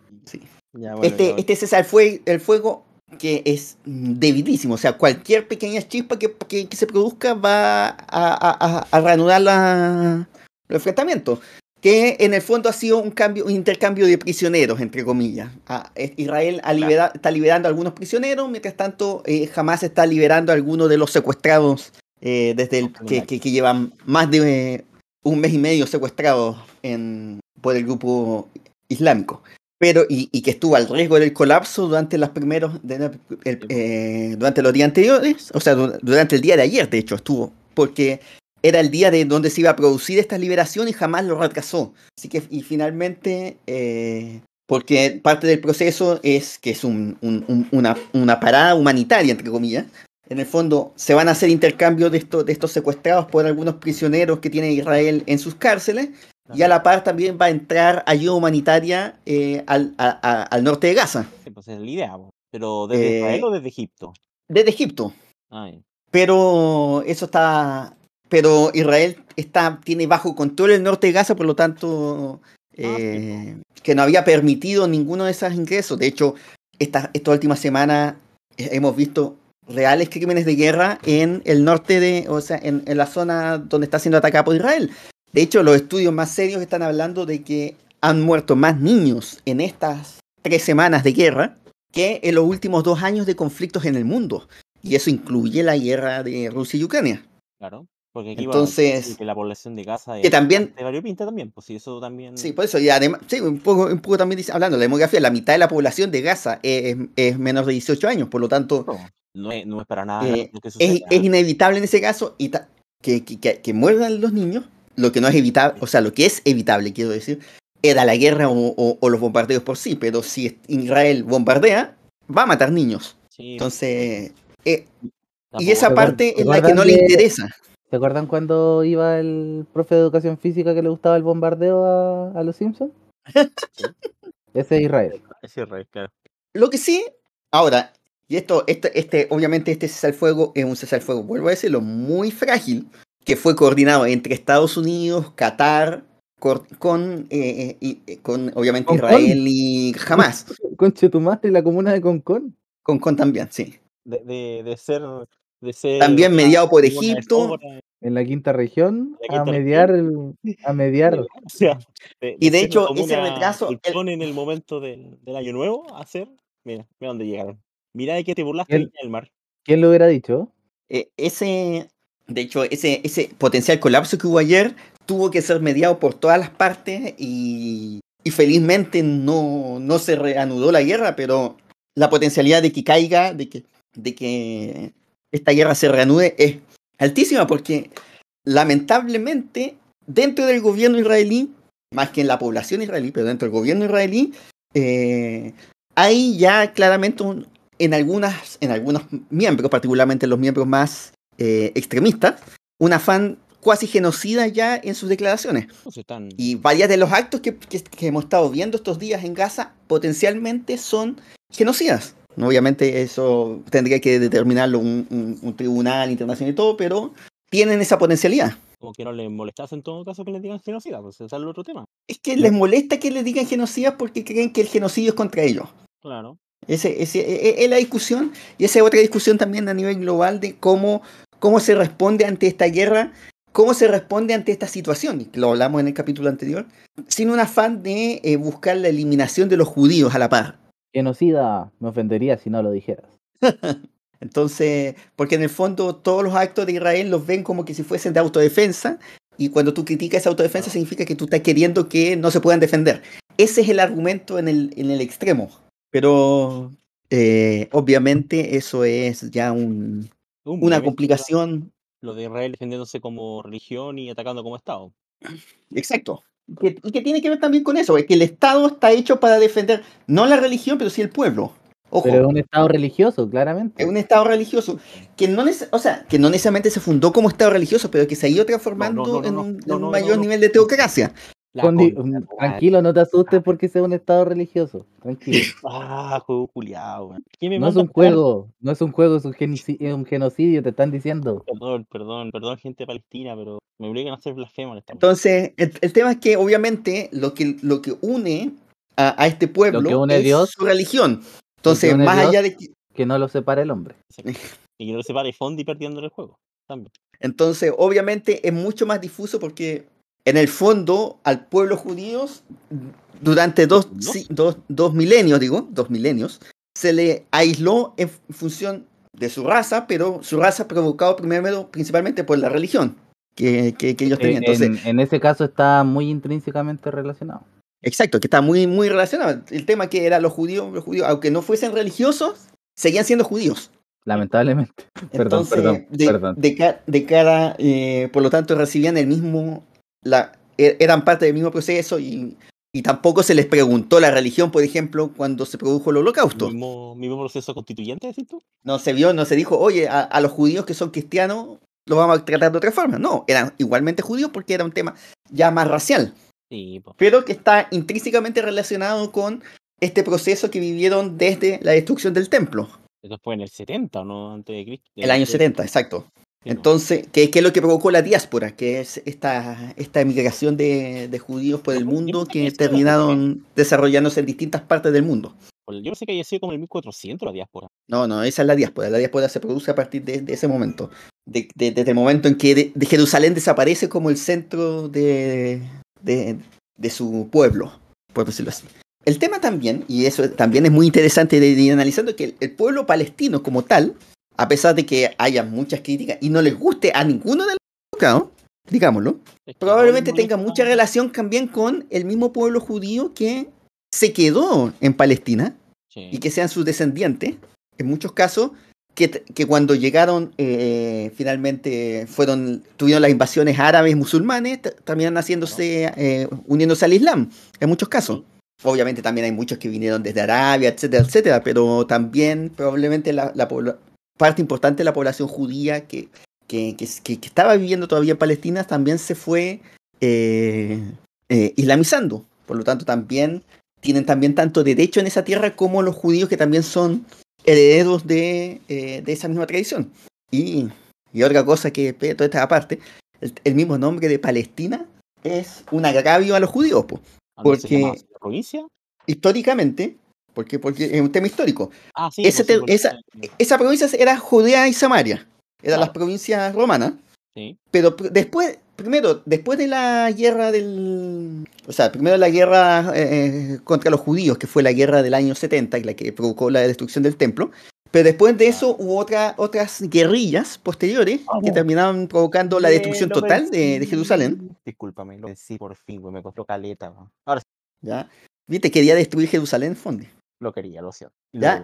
ya, bueno, Este, ya, este cese al fue- el fuego que es debilísimo, o sea, cualquier pequeña chispa que, que- que se produzca va a, a- a- a reanudar la, el enfrentamiento. Que en el fondo ha sido un cambio, un intercambio de prisioneros, entre comillas. Ah, eh, Israel ha Claro. libera- está liberando a algunos prisioneros, mientras tanto eh, jamás está liberando a algunos de los secuestrados eh, desde el, que, que- que llevan más de eh, un mes y medio secuestrados en, por el grupo islámico pero y, y que estuvo al riesgo del colapso durante los primeros de el- eh, durante los días anteriores o sea du- durante el día de ayer de hecho estuvo porque era el día de donde se iba a producir esta liberación y jamás lo retrasó así que y finalmente eh, porque parte del proceso es que es un- un- un- una, una parada humanitaria entre comillas en el fondo se van a hacer intercambios de estos de estos secuestrados por algunos prisioneros que tiene Israel en sus cárceles y a la par también va a entrar ayuda humanitaria eh, al, a- a- al norte de Gaza, Sí, pues es la idea. Pero desde Eh, Israel o desde Egipto. desde Egipto. Ay, Pero eso está. Pero Israel está, tiene bajo control el norte de Gaza, por lo tanto, eh, que no había permitido ninguno de esos ingresos. De hecho, esta, esta última semana eh, hemos visto reales crímenes de guerra en el norte de, o sea, en, en la zona donde está siendo atacada por Israel. De hecho, los estudios más serios están hablando de que han muerto más niños en estas tres semanas de guerra que en los últimos dos años de conflictos en el mundo. Y eso incluye la guerra de Rusia y Ucrania. claro. Porque aquí Entonces- va, que la población de Gaza Que es también- de variopinta también, pues sí, eso también. Sí, por eso, y además, sí, un poco, un poco también dice- hablando de la demografía, la mitad de la población de Gaza es, es menor de 18 años, por lo tanto, No, no es, no es para nada Eh, lo que es, sucede. es inevitable en ese caso y ta- que, que, que- que muerdan los niños, lo que no es evitable, o sea, lo que es evitable, quiero decir, era la guerra o, o- o los bombardeos por sí, pero si Israel bombardea, va a matar niños. Sí, Entonces, eh, tampoco- y esa ¿Te parte es la que no le interesa. ¿Se acuerdan cuando iba el profe de educación física que le gustaba el bombardeo a, a los Simpsons? Ese es Israel. Es Israel, claro. Lo que sí, ahora, y esto, este, este, obviamente este cese al fuego es un cese al fuego, vuelvo a decirlo, muy frágil, que fue coordinado entre Estados Unidos, Qatar, con, eh, y- eh, con obviamente ¿Con Israel y Hamas, Conche tu madre, la comuna de Concón. con, con también, sí. De, de, de ser. De ser También mediado por Egipto. En la quinta región, La quinta a mediar, el- a mediar. O sea, de- Y de hecho, ese retraso, el- en el momento del, del año nuevo a hacer. Mira, mira dónde llegaron. Mira de que te burlaste El- mar. ¿Quién lo hubiera dicho? Eh, ese, de hecho, ese, ese potencial colapso que hubo ayer tuvo que ser mediado por todas las partes y, y felizmente no, no se reanudó la guerra, pero la potencialidad de que caiga, de que, de que esta guerra se reanude es altísima porque lamentablemente dentro del gobierno israelí, más que en la población israelí, pero dentro del gobierno israelí, eh, hay ya claramente un, en, algunas, en algunos miembros, particularmente los miembros más eh, extremistas, un afán cuasi genocida ya en sus declaraciones. Están. Y varios de los actos que, que- que hemos estado viendo estos días en Gaza potencialmente son genocidas. Obviamente eso tendría que determinarlo un, un- un tribunal internacional y todo, pero tienen esa potencialidad. Como que no les molestase en todo caso que les digan genocida, pues ese es el otro tema. Es que les molesta que les digan genocidas porque creen que el genocidio es contra ellos. Claro. Ese, ese, e- e- es la discusión y esa es otra discusión también a nivel global de cómo, cómo se responde ante esta guerra, cómo se responde ante esta situación, y lo hablamos en el capítulo anterior, sin un afán de eh, buscar la eliminación de los judíos a la par. Genocida, me ofendería si no lo dijeras. Entonces, porque en el fondo todos los actos de Israel los ven como que si fuesen de autodefensa, y cuando tú criticas esa autodefensa significa que tú estás queriendo que no se puedan defender. ese es el argumento en el, en el extremo. Pero eh, obviamente eso es ya un, Un una complicación. Lo de Israel defendiéndose como religión y atacando como Estado. Exacto. Que- y que tiene que ver también con eso, es que el Estado está hecho para defender no la religión, pero sí el pueblo. Ojo, Pero es un estado religioso, claramente. es un Estado religioso que no, o sea, que no necesariamente se fundó como Estado religioso, pero que se ha ido transformando no, no, en un, no, en un no, mayor no. nivel de teocracia. Condi- mm, tranquilo, no te asustes porque sea un estado religioso. Tranquilo. Ah, juego culiado, weón. ¿Quién me No es un juego, no es un juego, es un, genici- es un genocidio, te están diciendo. Perdón, perdón, perdón, gente Palestina, pero me obligan a hacer blasfemo en esta Entonces, el, el tema es que obviamente lo que, lo que une a, a este pueblo que une es Dios- su religión. Entonces, más Dios- allá de que, Que no lo separe el hombre. Y que no se pare Fondi perdiendo el juego. También. entonces, obviamente es mucho más difuso porque en el fondo al pueblo judío durante dos, ¿No? dos, dos milenios, digo, dos milenios, se le aisló en función de su raza, pero su raza provocado primero principalmente por la religión que, que- que ellos tenían. Entonces, en, en ese caso está muy intrínsecamente relacionado. Exacto, que está muy, muy relacionado. El tema que eran los judíos, los judíos, aunque no fuesen religiosos, seguían siendo judíos. Lamentablemente. Perdón, Entonces, perdón, de, perdón. de de cara, eh, por lo tanto, recibían el mismo, la, e- eran parte del mismo proceso y, y tampoco se les preguntó la religión, por ejemplo, cuando se produjo el holocausto. ¿Mismo, mismo proceso constituyente, decís tú? No se vio, no se dijo, oye, a, a los judíos que son cristianos los vamos a tratar de otra forma. No, eran igualmente judíos porque era un tema ya más racial. Sí, pues. pero que está intrínsecamente relacionado con este proceso que vivieron desde la destrucción del templo, Eso fue en el 70, ¿o ¿no? Antes de Cristo. el año 70, exacto. Entonces, ¿qué, qué es lo que provocó la diáspora? Que es esta, esta emigración de, de judíos por el mundo que terminaron desarrollándose en distintas partes del mundo. Yo sé que haya sido como el 1400 la diáspora. No, no, esa es la diáspora. La diáspora se produce a partir de, de ese momento. De- de- desde el momento en que de, Jerusalén desaparece como el centro de, su pueblo, por decirlo así. El tema también, y eso también es muy interesante de, de ir analizando, que el, el pueblo palestino como tal, a pesar de que haya muchas críticas y no les guste a ninguno de los involucrados, digámoslo, Es que probablemente no le tenga mucha relación también con el mismo pueblo judío que se quedó en Palestina Sí. y que sean sus descendientes, en muchos casos, que, que cuando llegaron eh, finalmente fueron tuvieron las invasiones árabes musulmanes, t- terminaron haciéndose, eh, uniéndose al Islam, en muchos casos. Obviamente también hay muchos que vinieron desde Arabia, etcétera, etcétera, pero también probablemente la, la parte importante de la población judía que, que, que, que- que estaba viviendo todavía en Palestina también se fue eh, eh, islamizando. Por lo tanto, también tienen también tanto derecho en esa tierra como los judíos que también son herederos de, eh, de esa misma tradición. Y, y otra cosa que, toda esta aparte, el, el mismo nombre de Palestina es un agravio a los judíos, po. ¿Ah, no se porque- históricamente, porque, porque es un tema histórico. Ah, sí. ese te- esa- Esa provincia era Judea y Samaria, eran Claro. las provincias romanas, Sí. pero después, primero, después de la guerra del... O sea, primero la guerra eh, contra los judíos, que fue la guerra del año 70, y la que provocó la destrucción del templo, pero después de eso hubo otra, otras guerrillas posteriores que Vamos. terminaron provocando la destrucción Bien, lo total de, de. Jerusalén. Discúlpame, lo sí por fin, me costó caleta. Ahora sí, ¿ya? Viste, quería destruir Jerusalén, Fondi. Lo quería, lo siento.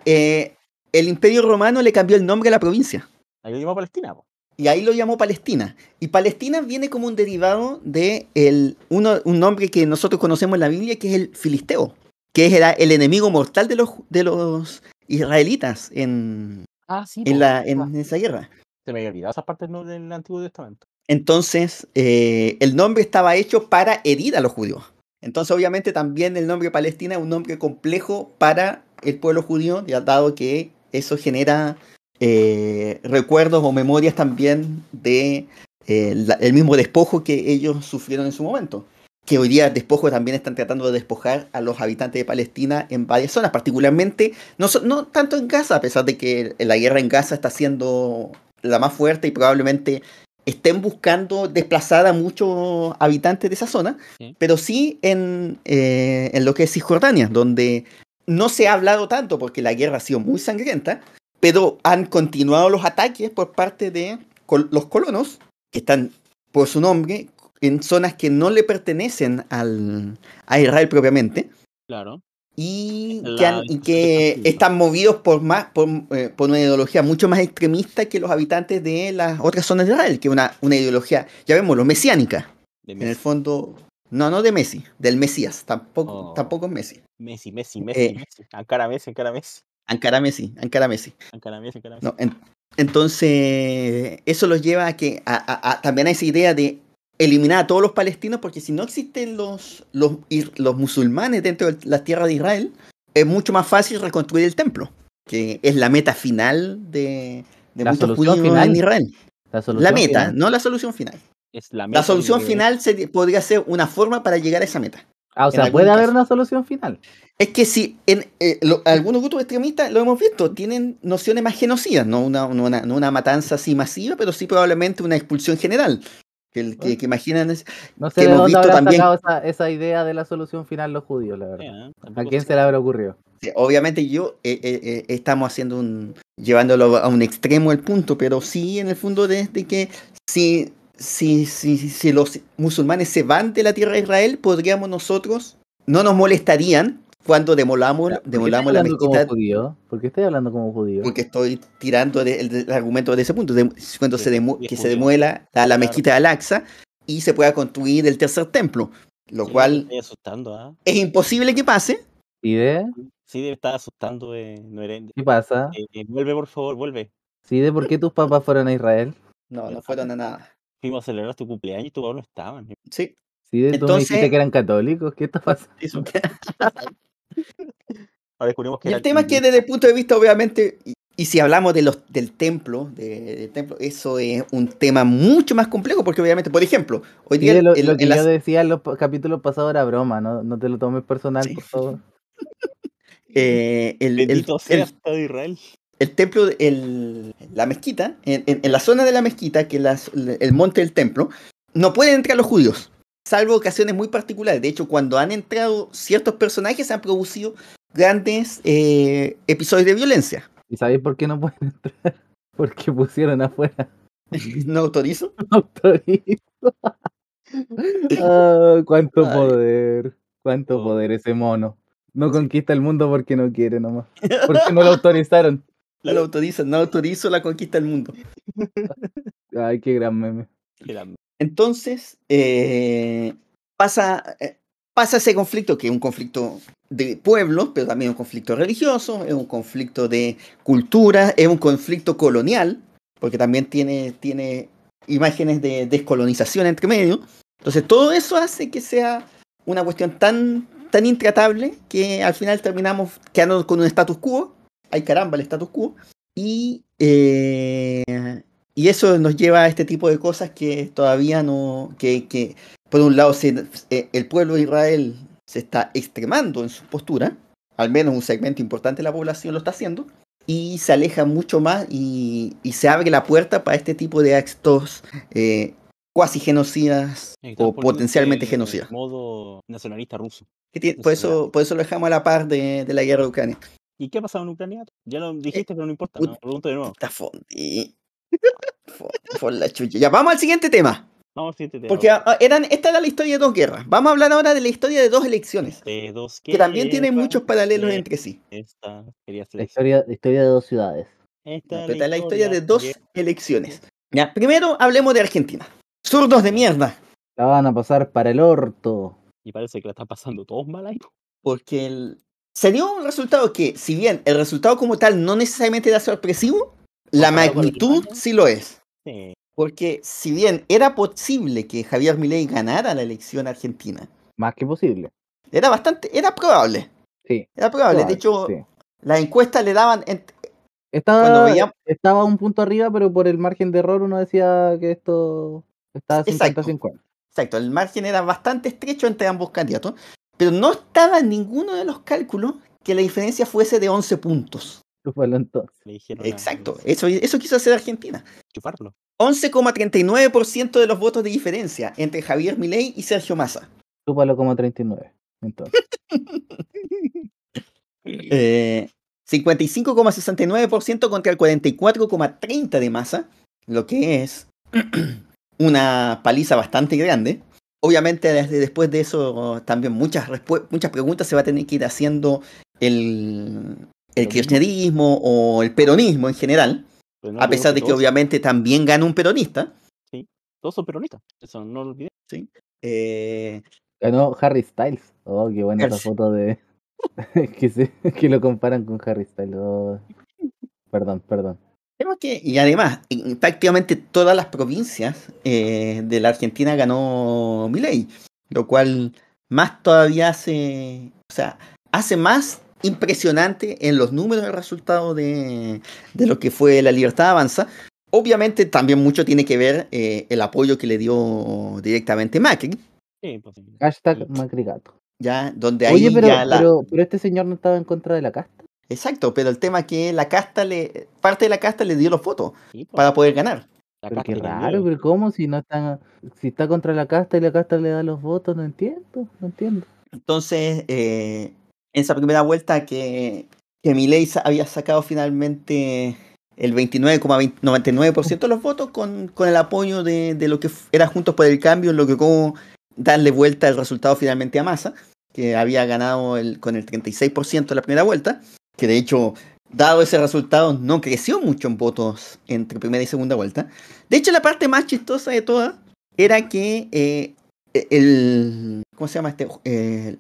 Eh, el imperio romano le cambió el nombre a la provincia. Ahí lo llamó Palestina, po. Y ahí lo llamó Palestina. Y Palestina viene como un derivado de el, uno, un nombre que nosotros conocemos en la Biblia, que es el filisteo, que era el enemigo mortal de los, de los israelitas en, Ah, sí. en, la, ah, en esa guerra. Se me había olvidado esa parte ¿no? del Antiguo Testamento. Entonces, eh, el nombre estaba hecho para herir a los judíos. Entonces, obviamente, también el nombre Palestina es un nombre complejo para el pueblo judío, ya dado que eso genera eh, recuerdos o memorias también de eh, el mismo despojo que ellos sufrieron en su momento. Que hoy día despojo también están tratando de despojar a los habitantes de Palestina en varias zonas, particularmente, no tanto en Gaza, a pesar de que la guerra en Gaza está siendo la más fuerte y probablemente estén buscando desplazar a muchos habitantes de esa zona, Sí. pero sí en, eh, en lo que es Cisjordania, donde no se ha hablado tanto porque la guerra ha sido muy sangrienta, pero han continuado los ataques por parte de col- los colonos, que están por su nombre, en zonas que no le pertenecen al, a Israel propiamente Claro. Y que, han- y que interpretación. están movidos por más por, eh, por una ideología mucho más extremista que los habitantes de las otras zonas de Israel, que una, una ideología, ya vemos, lo mesiánica. En el fondo, no, no de Messi, del Mesías, tampoco, Oh. tampoco es Messi. Messi, Messi, Messi, Eh. Messi. Ankara Messi, Ankara Messi. Ankara Messi, Ankara Messi. Ankara Messi, Ankara Messi. No, en- entonces, eso los lleva a que a, a- a- también a esa idea de eliminar a todos los palestinos, porque si no existen los, los, los musulmanes dentro de las tierras de Israel, es mucho más fácil reconstruir el templo, que es la meta final de, de La muchos solución judíos final. en Israel. La, La solución meta, final. no la solución final. Es la, La meta solución de- final sería- podría ser una forma para llegar a esa meta. Ah, o sea, puede haber una solución final. Es que si en eh, lo- algunos grupos extremistas, lo hemos visto, tienen nociones más genocidas, no una, no una, no una matanza así masiva, pero sí probablemente una expulsión general. Que, el- que, que imaginan es- No Que sé de hemos dónde visto también- sacado esa, esa idea de la solución final los judíos, la verdad. ¿eh? ¿A quién se le habrá ocurrido? sí, obviamente yo eh, eh, eh, estamos haciendo un llevándolo a un extremo el punto, pero sí en el fondo desde que si, si, si, si los musulmanes se van de la tierra de Israel, podríamos nosotros, no nos molestarían cuando demolamos, ¿Por qué demolamos la mezquita judío? ¿Por qué estoy hablando como judío? porque estoy tirando de- el, el argumento de ese punto, de- cuando Sí, se que se demuela la, la Claro. mezquita de Al-Aqsa y se pueda construir el tercer templo, lo Sí, cual estoy asustando, ¿ah? es imposible que pase. ¿Y de? Sí, debe estar asustando. Eh, no eres- ¿Qué pasa? eh, eh, vuelve, por favor, vuelve. ¿Sí de por qué tus papás fueron a Israel? No, no fueron a nada. Fuimos a celebrar tu cumpleaños y tus papás no estaban. Sí, ¿Sí de tú me Entonces- dijiste que eran católicos? ¿Qué está pasando? Ahora descubrimos que Y el tema es que desde el punto de vista, obviamente, y, y si hablamos de los, del templo, de- del templo, eso es un tema mucho más complejo, porque obviamente, por ejemplo, hoy día lo, en- lo en que las- yo decía en los capítulos pasados era broma, no, no te lo tomes personal, Sí. por favor. eh, el- el- Bendito el- sea Estado de Israel. el templo, de- el- la mezquita, en, en- en la zona de la mezquita, que es el monte del templo, no pueden entrar los judíos, salvo ocasiones muy particulares. De hecho, cuando han entrado ciertos personajes, se han producido grandes eh, episodios de violencia. ¿Y sabéis por qué no pueden entrar? Porque pusieron afuera No autorizo. autorizo. Ah, cuánto Ay. poder, cuánto Oh. poder ese mono. No conquista el mundo porque no quiere nomás. Porque no lo autorizaron. No lo autorizo, no autorizo la conquista del mundo. Ay, qué gran meme. Era- Entonces, eh, pasa, eh, pasa ese conflicto, que es un conflicto de pueblos, pero también un conflicto religioso, es un conflicto de cultura, es un conflicto colonial, porque también tiene, tiene imágenes de descolonización entre medio. Entonces, todo eso hace que sea una cuestión tan, tan intratable que al final terminamos quedando con un status quo. Ay caramba, el status quo. Y, eh, y eso nos lleva a este tipo de cosas que todavía no. que, que por un lado se- eh, el pueblo de Israel se está extremando en su postura, al menos un segmento importante de la población lo está haciendo, y se aleja mucho más y, y se abre la puerta para este tipo de actos eh, cuasi genocidas o potencialmente en genocidas. Modo nacionalista ruso. Tiene- por, eso, por eso lo dejamos a la par de, de la guerra de Ucrania. ¿Y qué ha pasado en Ucrania? Ya lo dijiste, pero no importa. No, pregunto de nuevo. Está fondi. Por la chucha. Ya, vamos al siguiente tema. Vamos al siguiente tema. Porque ah, eran, esta era la historia de dos guerras. Vamos a hablar ahora de la historia de dos elecciones. De dos Que también tienen muchos paralelos entre sí. Esta, quería La historia, la historia de dos ciudades. Esta No, es es la historia de dos elecciones. Ya, primero hablemos de Argentina. Zurdos de mierda. La van a pasar para el orto. Y parece que la están pasando todos mal ahí. Porque el... se dio un resultado que, si bien el resultado como tal no necesariamente era sorpresivo, la magnitud sí lo es. Sí. Porque si bien era posible que Javier Milei ganara la elección argentina, Más que posible. era bastante, era probable. Sí. Era probable. probable, De hecho, sí. las encuestas le daban Estaba, Cuando veía- estaba un punto arriba, pero por el margen de error uno decía que esto estaba Exacto. 50-50. Exacto, el margen era bastante estrecho entre ambos candidatos, pero no estaba en ninguno de los cálculos que la diferencia fuese de 11 puntos. Chúpalo entonces. Exacto, eso, eso quiso hacer Argentina. Chuparlo. 11,39% de los votos de diferencia entre Javier Milei y Sergio Massa. Chúpalo como 39. Entonces. Eh, 55,69% contra el 44,30% de Massa, lo que es una paliza bastante grande. obviamente desde después de eso también muchas, muchas preguntas se va a tener que ir haciendo el, el kirchnerismo o el peronismo en general, no a pesar de que obviamente también gana un peronista. Todos son peronistas. Eso no lo olvidé. eh, Ganó Harry Styles. Oh, qué buena esa Harry. foto de. que, se... que lo comparan con Harry Styles. Oh. Perdón, perdón. Que, y además, en prácticamente todas las provincias eh, de la Argentina ganó Milei, lo cual más todavía hace, o sea, hace más impresionante en los números el resultado de, de lo que fue la Libertad Avanza. Obviamente también mucho tiene que ver eh, el apoyo que le dio directamente Macri, Sí, pues. Hashtag Sí. Macrigato. ya donde ahí Oye, pero, ya la... pero, pero este señor no estaba en contra de la casta. Exacto, pero el tema es que la casta le, parte de la casta le dio los votos Sí, pues, para poder ganar. Pero qué raro, pero ¿cómo? Si no está, si está contra la casta y la casta le da los votos, no entiendo, no entiendo. Entonces, eh, en esa primera vuelta que, que Milei había sacado finalmente el 29,99% de los votos con, con el apoyo de, de lo que era Juntos por el Cambio, lo que como darle vuelta el resultado finalmente a Massa, que había ganado el, con el 36% de la primera vuelta, que de hecho, dado ese resultado, no creció mucho en votos entre primera y segunda vuelta. De hecho, la parte más chistosa de todas era que eh, el... ¿Cómo se llama este? Eh,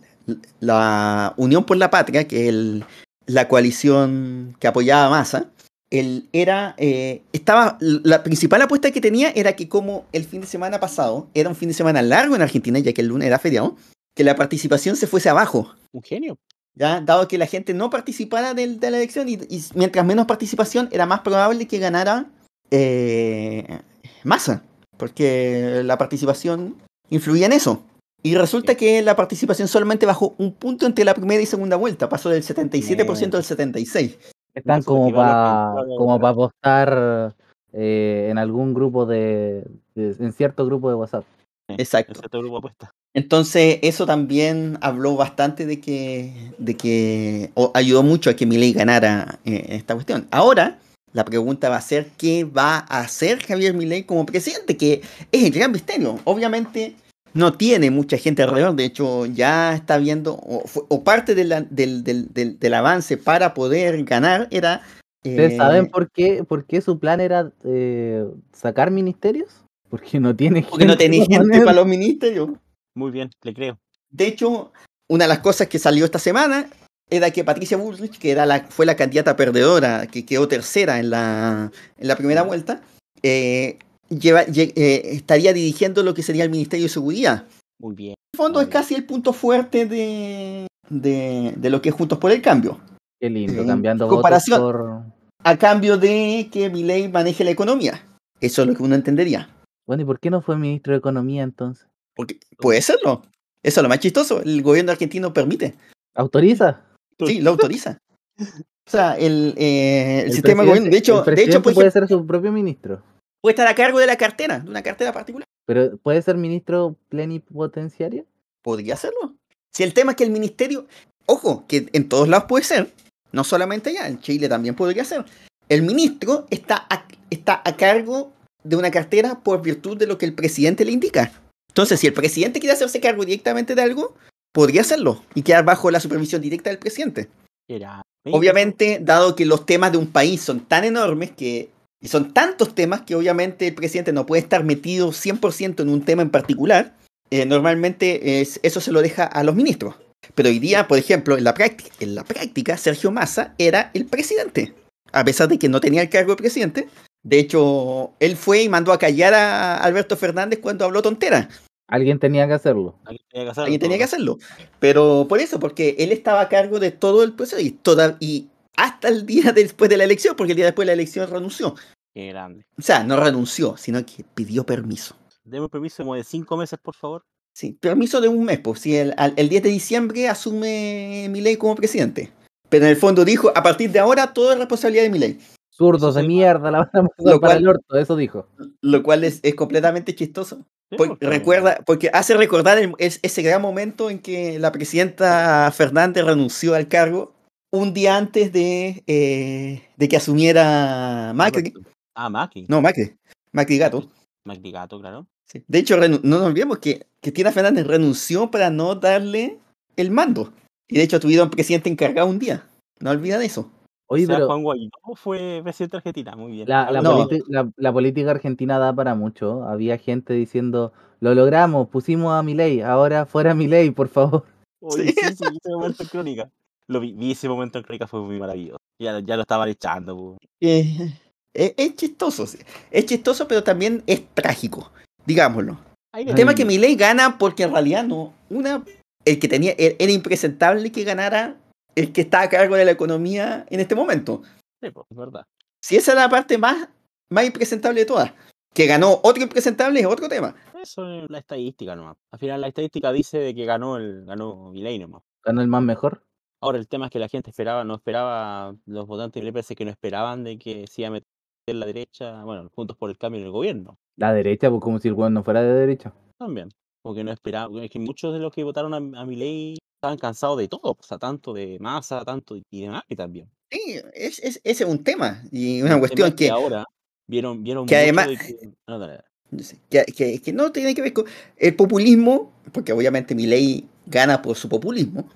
la Unión por la Patria, que es el- la coalición que apoyaba a Massa, él era, eh, estaba, la principal apuesta que tenía era que como el fin de semana pasado era un fin de semana largo en Argentina, ya que el lunes era feriado, que la participación se fuese abajo, Un genio. ¿ya? Dado que la gente no participara de, la elección y, y mientras menos participación era más probable que ganara eh, Massa, porque la participación influía en eso. Y resulta que la participación solamente bajó un punto entre la primera y segunda vuelta, pasó del 77% al 76%. Están como para como para apostar eh, en algún grupo de, de- en cierto grupo de WhatsApp. Exacto. Ese otro grupo de apuesta. Entonces, eso también habló bastante de que, de que o ayudó mucho a que Milei ganara eh, esta cuestión. Ahora, la pregunta va a ser qué va a hacer Javier Milei como presidente, que es el gran misterio. Obviamente no tiene mucha gente alrededor, de hecho ya está viendo, o, parte de la- del, del- del- del avance para poder ganar era... ¿Ustedes eh, saben por qué, por qué su plan era eh, sacar ministerios? Porque no tiene porque no tenía para gente para los ministerios. Muy bien, le creo. De hecho, una de las cosas que salió esta semana era que Patricia Bullrich, que era la, fue la candidata perdedora, que quedó tercera en la, en la primera vuelta, eh, lleva- eh, estaría dirigiendo lo que sería el Ministerio de Seguridad. Muy bien. En el fondo es bien. casi el punto fuerte de, de, de lo que es Juntos por el Cambio. Qué lindo, en cambiando comparación. votos por... A cambio de que Milei maneje la economía. Eso es lo que uno entendería. Bueno, ¿y por qué no fue ministro de Economía entonces? Porque puede serlo. Eso es lo más chistoso. El gobierno argentino permite. ¿Autoriza? Sí, lo autoriza. O sea, el, eh, el El sistema de gobierno. De hecho, el de hecho puede ser su propio ministro, puede estar a cargo de la cartera, de una cartera particular. pero puede ser ministro plenipotenciario. Podría hacerlo. Si el tema es que el ministerio, ojo, que en todos lados puede ser, no solamente allá, en Chile también podría ser. El ministro está a, está a cargo de una cartera por virtud de lo que el presidente le indica. Entonces, si el presidente quiere hacerse cargo directamente de algo, podría hacerlo y quedar bajo la supervisión directa del presidente. Era. Obviamente, dado que los temas de un país son tan enormes que y son tantos temas que obviamente el presidente no puede estar metido 100% en un tema en particular, eh, normalmente es- eso se lo deja a los ministros. Pero hoy día, por ejemplo, en la, práctica, en la práctica, Sergio Massa era el presidente, a pesar de que no tenía el cargo de presidente. De hecho, él fue y mandó a callar a Alberto Fernández cuando habló tontera. Alguien tenía que hacerlo. Alguien tenía que hacerlo. Alguien tenía que hacerlo. Pero por eso, porque él estaba a cargo de todo el proceso y, toda, y hasta el día después de la elección, porque el día después de la elección renunció. Qué grande. O sea, no renunció, sino que pidió permiso. Deme un permiso como de cinco meses, por favor. Sí, permiso de un mes, pues si el, al- el 10 de diciembre asume Milei como presidente. Pero en el fondo dijo, a partir de ahora todo es responsabilidad de Milei. Zurdos de mierda, la van a Lo para cual- el orto, eso dijo. Lo cual es, es completamente chistoso. Sí, Porque porque- recuerda, porque hace recordar el- es- ese gran momento en que la presidenta Fernández renunció al cargo un día antes de, eh, de que asumiera Macri. Ah, Macri. No, Macri. Macri Gato. Macri Gato, claro. Sí. De hecho, no nos olvidemos que Cristina Fernández renunció para no darle el mando. Y de hecho tuvieron presidente encargado un día. No olviden eso. Oye, o sea, pero Juan Guaidó fue presidente de Argentina, muy bien. la, la, No. politi- la- la política argentina da para mucho. Había gente diciendo, lo logramos, pusimos a Milei, ahora fuera Milei, por favor. Oye, sí, sí, crónica. Lo vi, vi ese momento en crónica, fue muy maravilloso. Ya, ya lo estaban echando, po. Eh, es, es chistoso. sí. Es chistoso, pero también es trágico. Digámoslo. El tema es que Milei gana porque en realidad no. Una, el que tenía. e, Era impresentable que ganara el que está a cargo de la economía en este momento. Sí, po, es verdad. Si esa es la parte más, más impresentable de todas. Que ganó otro impresentable es otro tema. Eso es la estadística nomás. Al final la estadística dice de que ganó el ganó Milei nomás. Ganó el más mejor. Ahora el tema es que la gente esperaba, no esperaba, los votantes de Milei parece que no esperaban de que se iba a meter la derecha, bueno, juntos por el cambio en el gobierno. La derecha, pues como si el weón no fuera de derecha. También. Porque no esperaban, es que muchos de los que votaron a, a Milei estaban cansados de todo, o sea, tanto de masa, tanto y de Macri también. Sí, es, es- ese es un tema. Y una El cuestión es que, ahora vieron, vieron que mucho además- de que- no, dale, dale. que, que- que no tiene que ver con el populismo, porque obviamente Milei gana por su populismo.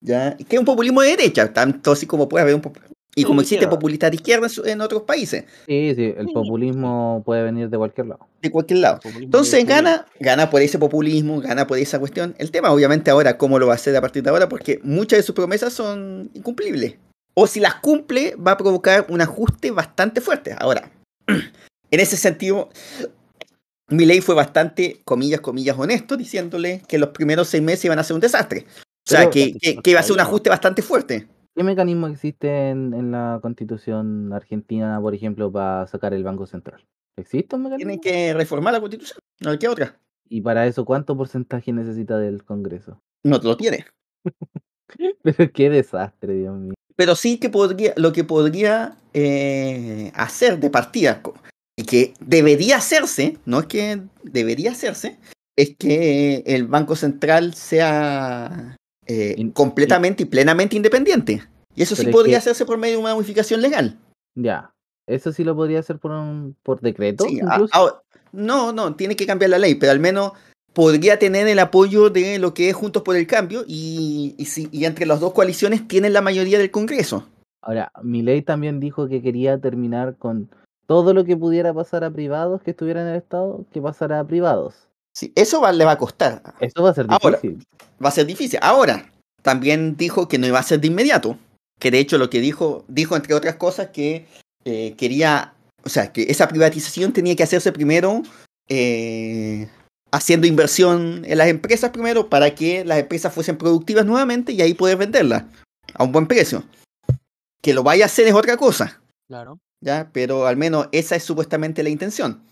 ¿Ya? Que es un populismo de derecha, tanto así como puede haber un pop- Y como existe populistas de izquierda en otros países, Sí, sí, el populismo puede venir de cualquier lado. de cualquier lado. Populismo Entonces gana, gana por ese populismo, gana por esa cuestión. El tema, obviamente, ahora, cómo lo va a hacer a partir de ahora, porque muchas de sus promesas son incumplibles. O si las cumple, va a provocar un ajuste bastante fuerte. Ahora, en ese sentido, Milei fue bastante, comillas, comillas, honesto, diciéndole que los primeros seis meses iban a ser un desastre. O sea, que, que- que iba a ser un ajuste bastante fuerte. ¿Qué mecanismo existe en, en la constitución argentina, por ejemplo, para sacar el Banco Central? ¿Existe un mecanismo? Tienen que reformar la constitución. No hay que otra. ¿Y para eso cuánto porcentaje necesita del Congreso? No lo tiene. Pero qué desastre, Dios mío. pero sí que podría, lo que podría eh, hacer de partida, y que debería hacerse, no es que debería hacerse, es que el Banco Central sea eh, In- completamente y plenamente independiente. Y eso sí es podría que- hacerse por medio de una modificación legal. Ya. Eso sí lo podría hacer por un por decreto, Sí, a- incluso. ahora- no, no, tiene que cambiar la ley, pero al menos podría tener el apoyo de lo que es Juntos por el Cambio y, y, si- y entre las dos coaliciones tienen la mayoría del Congreso. Ahora, Milei también dijo que quería terminar con todo lo que pudiera pasar a privados que estuvieran en el Estado, que pasara a privados. Sí, eso va- le va a costar. Eso va a ser Ahora, difícil. va a ser difícil. Ahora, también dijo que no iba a ser de inmediato. Que de hecho lo que dijo, dijo entre otras cosas que eh, quería, o sea, que esa privatización tenía que hacerse primero eh, haciendo inversión en las empresas primero para que las empresas fuesen productivas nuevamente y ahí poder venderlas a un buen precio. Que lo vaya a hacer es otra cosa, Claro. ¿ya? Pero al menos esa es supuestamente la intención.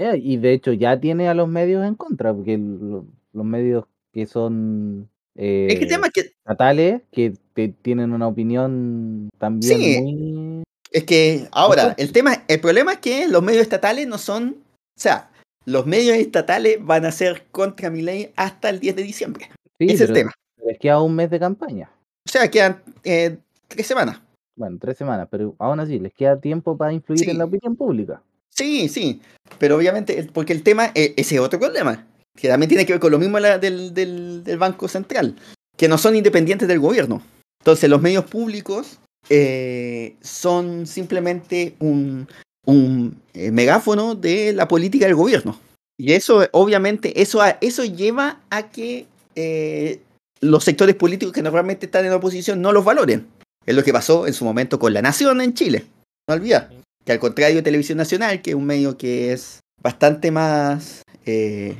Eh, y de hecho ya tiene a los medios en contra, porque lo- los medios que son eh, Es que el tema es que estatales, que te- tienen una opinión también Sí. muy... Es que ahora, el tema, el problema es que los medios estatales no son, o sea, los medios estatales van a ser contra mi ley hasta el 10 de diciembre. Sí, Ese es el tema. les queda un mes de campaña. O sea, quedan eh, tres semanas. Bueno, tres semanas, pero aún así les queda tiempo para influir Sí. en la opinión pública. Sí, sí, pero obviamente, el- porque el tema, eh, ese es otro problema, que también tiene que ver con lo mismo del, del- Banco Central, que no son independientes del gobierno. Entonces, los medios públicos eh, son simplemente un, un eh, megáfono de la política del gobierno. Y eso, obviamente, eso, eso lleva a que eh, los sectores políticos que normalmente están en oposición no los valoren. Es lo que pasó en su momento con La Nación en Chile. No olvidar. Que al contrario de Televisión Nacional, que es un medio que es bastante más. eh,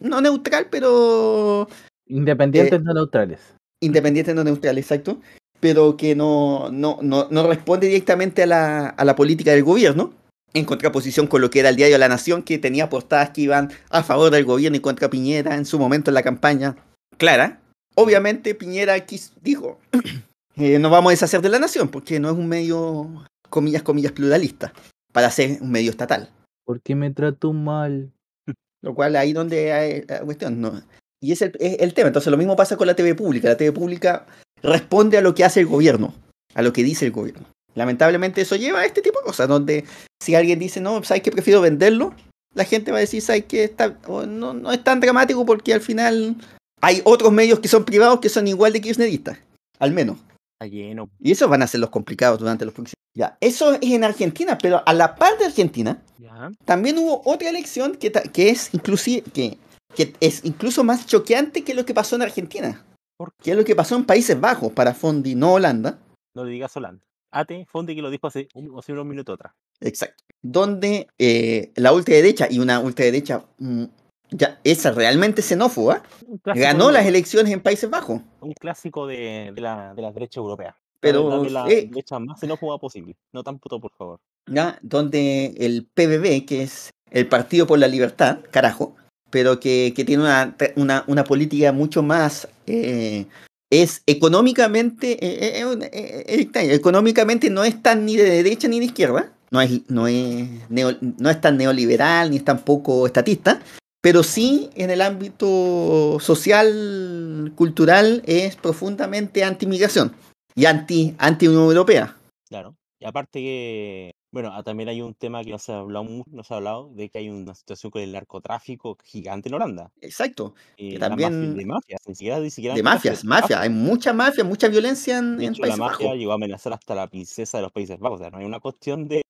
no neutral, pero Independientes Eh, no neutrales. independiente, no neutral, exacto. Pero que no, no, no, no responde directamente a la, a la política del gobierno. En contraposición con lo que era el diario La Nación, que tenía portadas que iban a favor del gobierno y contra Piñera en su momento en la campaña clara. Obviamente Piñera quis- dijo, eh, no vamos a deshacer de La Nación, porque no es un medio, comillas, comillas, pluralista, para ser un medio estatal. ¿Por qué me trato mal? Lo cual ahí donde hay la cuestión. ¿no? Y es el, es el tema. Entonces lo mismo pasa con la TV pública. La TV pública responde a lo que hace el gobierno, a lo que dice el gobierno. Lamentablemente eso lleva a este tipo de cosas, donde si alguien dice, no, ¿sabes que prefiero venderlo? la gente va a decir, ¿sabes qué? Está, no, no es tan dramático porque al final hay otros medios que son privados que son igual de kirchneristas, al menos. Está lleno. Y esos van a ser los complicados durante los próximos. Ya, eso es en Argentina, pero a la par de Argentina, Ya. también hubo otra elección que, que es inclusive que, que es incluso más choqueante que lo que pasó en Argentina. ¿Por Que es lo que pasó en Países Bajos para Fondi, no Holanda. No le digas Holanda. Ate, Fondi que lo dijo hace, un- hace unos minutos atrás. Exacto. Donde eh, la ultraderecha y una ultraderecha mm, ya esa realmente xenófoba ganó de- las elecciones en Países Bajos. Un clásico de, de la, de la derecha europea. Pero, Dame la eh, derecha más xenófoba posible. No tan puto, por favor. ¿ya? donde el PBB, que es el Partido por la Libertad, carajo, pero que, que tiene una, una, una política mucho más... eh, es económicamente, eh, eh, eh, económicamente no es tan ni de derecha ni de izquierda, no es, no es, neo- no es tan neoliberal ni es tampoco estatista, pero sí en el ámbito social, cultural, es profundamente anti-migración y anti, anti-Unión Europea. Claro. Y aparte que, bueno, ah, también hay un tema que no se ha hablado mucho, no se ha hablado, de que hay una situación con el narcotráfico gigante en Holanda. Exacto. Que la mafia- también- de mafias, ni siquiera, ni siquiera De mafias, mafia. Hay mucha mafia, mucha violencia en, De en hecho, la Países mafia Bajos. llegó a amenazar hasta la princesa de los Países Bajos. O sea, no hay una cuestión de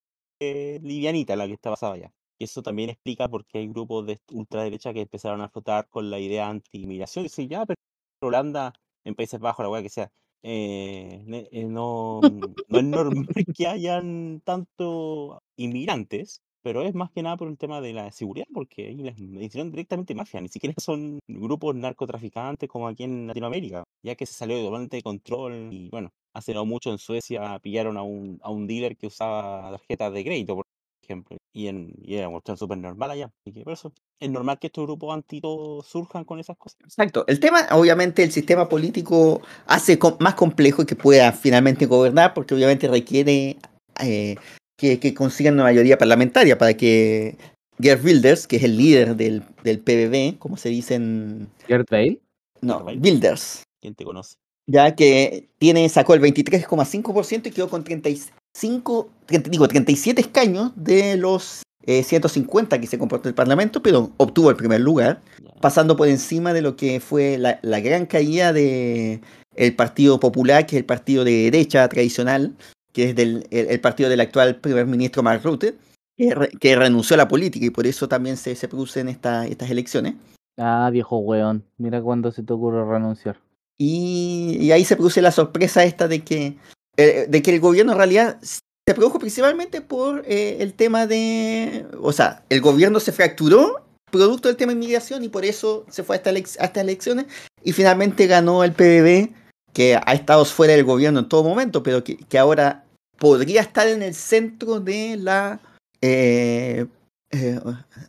eh, livianita la que está pasada allá. Y eso también explica por qué hay grupos de ultraderecha que empezaron a flotar con la idea anti-inmigración. Dicen, ya, pero Holanda, en Países Bajos, la weá que sea, eh, eh, no, no es normal que hayan tanto inmigrantes, pero es más que nada por el tema de la seguridad, porque ahí les hicieron directamente mafia, ni siquiera son grupos narcotraficantes como aquí en Latinoamérica, ya que se salió totalmente de control y bueno, hace no mucho en Suecia pillaron a un, a un dealer que usaba tarjetas de crédito, ejemplo, y, en, y era una cuestión súper normal allá, así que por eso es normal que estos grupos anti todo surjan con esas cosas. Exacto. El tema, obviamente, el sistema político hace com- más complejo que pueda finalmente gobernar, porque obviamente requiere eh, que, que consigan una mayoría parlamentaria para que Gerd Wilders, que es el líder del, del PBB, como se dice en... Gerd Bale. No. Wilders. ¿Quién te conoce? ya que tiene, sacó el 23,5% y quedó con 35, 30 digo, 37 escaños de los eh, 150 que se comportó el Parlamento, pero obtuvo el primer lugar, pasando por encima de lo que fue la, la gran caída de el Partido Popular, que es el partido de derecha tradicional, que es del, el, el partido del actual primer ministro Mark Rutte, que, re- que renunció a la política y por eso también se, se producen esta- estas elecciones. Ah, viejo weón. Mira cuándo se te ocurre renunciar. Y, y ahí se produce la sorpresa esta de que, eh, de que el gobierno en realidad se produjo principalmente por eh, el tema de... O sea, el gobierno se fracturó producto del tema de inmigración y por eso se fue a, esta a estas elecciones y finalmente ganó el PBB, que ha estado fuera del gobierno en todo momento, pero que, que ahora podría estar en el centro de la... eh, eh,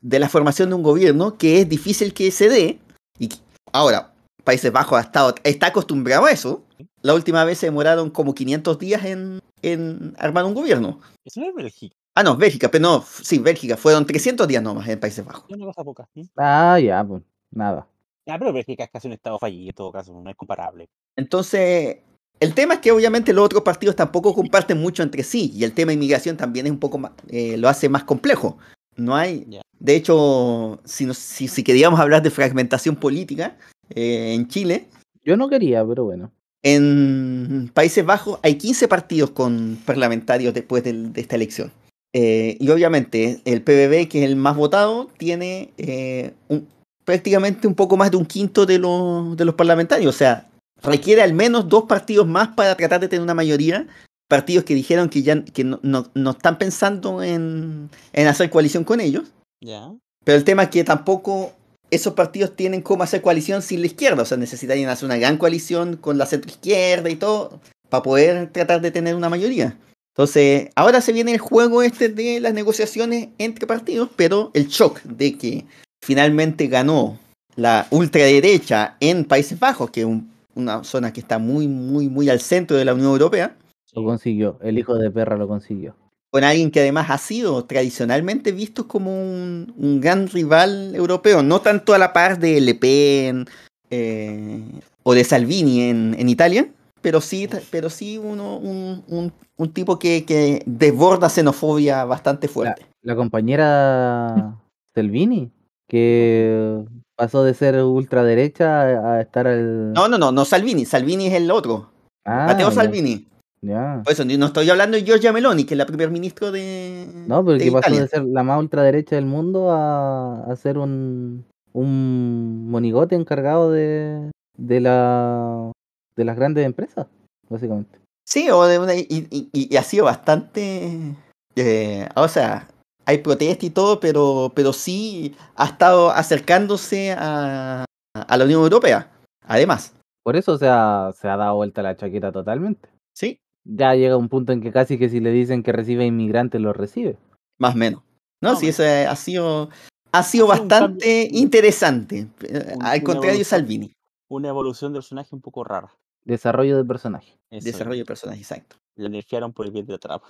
de la formación de un gobierno que es difícil que se dé. Y que- ahora, Países Bajos ha estado, está acostumbrado a eso. La última vez se demoraron como 500 días en, en armar un gobierno. Eso no es Bélgica, Ah, no, Bélgica, pero no, sí, Bélgica. Fueron 300 días nomás en Países Bajos. una cosa poca. ¿sí? Ah, ya, pues. Nada. Ya, pero Bélgica es casi un estado fallido en todo caso, no es comparable. Entonces, el tema es que obviamente los otros partidos tampoco comparten mucho entre sí. Y el tema de inmigración también es un poco más, eh, lo hace más complejo. No hay, de hecho, si, nos- si, si queríamos hablar de fragmentación política eh, en Chile, Yo no quería, pero bueno. En Países Bajos hay 15 partidos con parlamentarios después de esta elección. Eh, y obviamente el PBB, que es el más votado, tiene eh, un- prácticamente un poco más de un quinto de los, de los parlamentarios. O sea, requiere al menos dos partidos más para tratar de tener una mayoría. Partidos que dijeron que ya que no, no- no están pensando en, en hacer coalición con ellos. Ya. Pero el tema es que tampoco esos partidos tienen cómo hacer coalición sin la izquierda. O sea, necesitarían hacer una gran coalición con la centroizquierda y todo para poder tratar de tener una mayoría. Entonces, ahora se viene el juego este de las negociaciones entre partidos, pero el shock de que finalmente ganó la ultraderecha en Países Bajos, que es un- una zona que está muy, muy, muy al centro de la Unión Europea, Lo consiguió. El hijo de perra lo consiguió. Con alguien que además ha sido tradicionalmente visto como un, un gran rival europeo, no tanto a la par de Le Pen eh, o de Salvini en, en Italia, pero sí, pero sí uno, un, un- un tipo que, que desborda xenofobia bastante fuerte. La compañera Selvini, que pasó de ser ultraderecha a, estar al. No, no, no, no Salvini. Salvini es el otro. Ah, Matteo ya, Salvini. Ya. Por eso no estoy hablando de Giorgia Meloni, que es la primer ministro de, No, pero de que pasó Italia. de ser la más ultraderecha del mundo a, a ser un, un monigote encargado de, de, la, de las grandes empresas, básicamente. Sí, o de una, y, y- y ha sido bastante. eh, o sea, hay protesta y todo, pero, pero sí ha estado acercándose a, a la Unión Europea. Además, Por eso se ha, se ha dado vuelta la chaqueta totalmente. sí, Ya llega un punto en que casi que si le dicen que recibe inmigrantes, los recibe. más o menos. No, No, sí, pero- eso ha sido, ha sido Ha sido bastante cambio- interesante. eh, un- Al una contrario. Salvini, Una evolución del personaje un poco rara. Desarrollo de personaje. Eso, desarrollo de personaje, exacto. La nerfearon por el bien de Trump.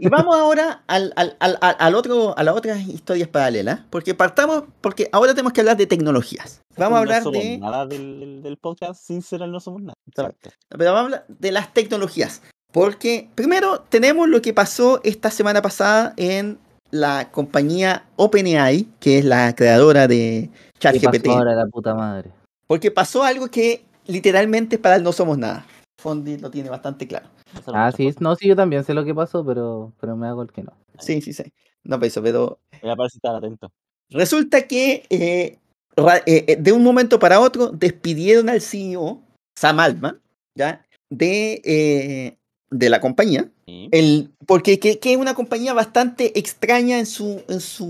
Y vamos ahora al, al, al, al- otro, a las otras historias paralelas, porque partamos, porque ahora tenemos que hablar de tecnologías. Vamos a No hablar somos de, nada del, del- del podcast, sin ser no somos nada. Exacto. pero vamos a hablar de las tecnologías, porque primero tenemos lo que pasó esta semana pasada en la compañía OpenAI, que es la creadora de ¿Qué ChatGPT, ahora la puta madre? porque pasó algo que literalmente para el no somos nada. Fondi lo tiene bastante claro. Ah, sí, cosas. no, sí, yo también sé lo que pasó, pero, pero me hago el que no. Sí, sí, sí. No, pero eso, pero Era para estar atento. Resulta que eh, eh, eh, de un momento para otro despidieron al CEO, Sam Altman, ¿ya? De, eh, de la compañía, Sí. el, porque que, que es una compañía bastante extraña en su, en su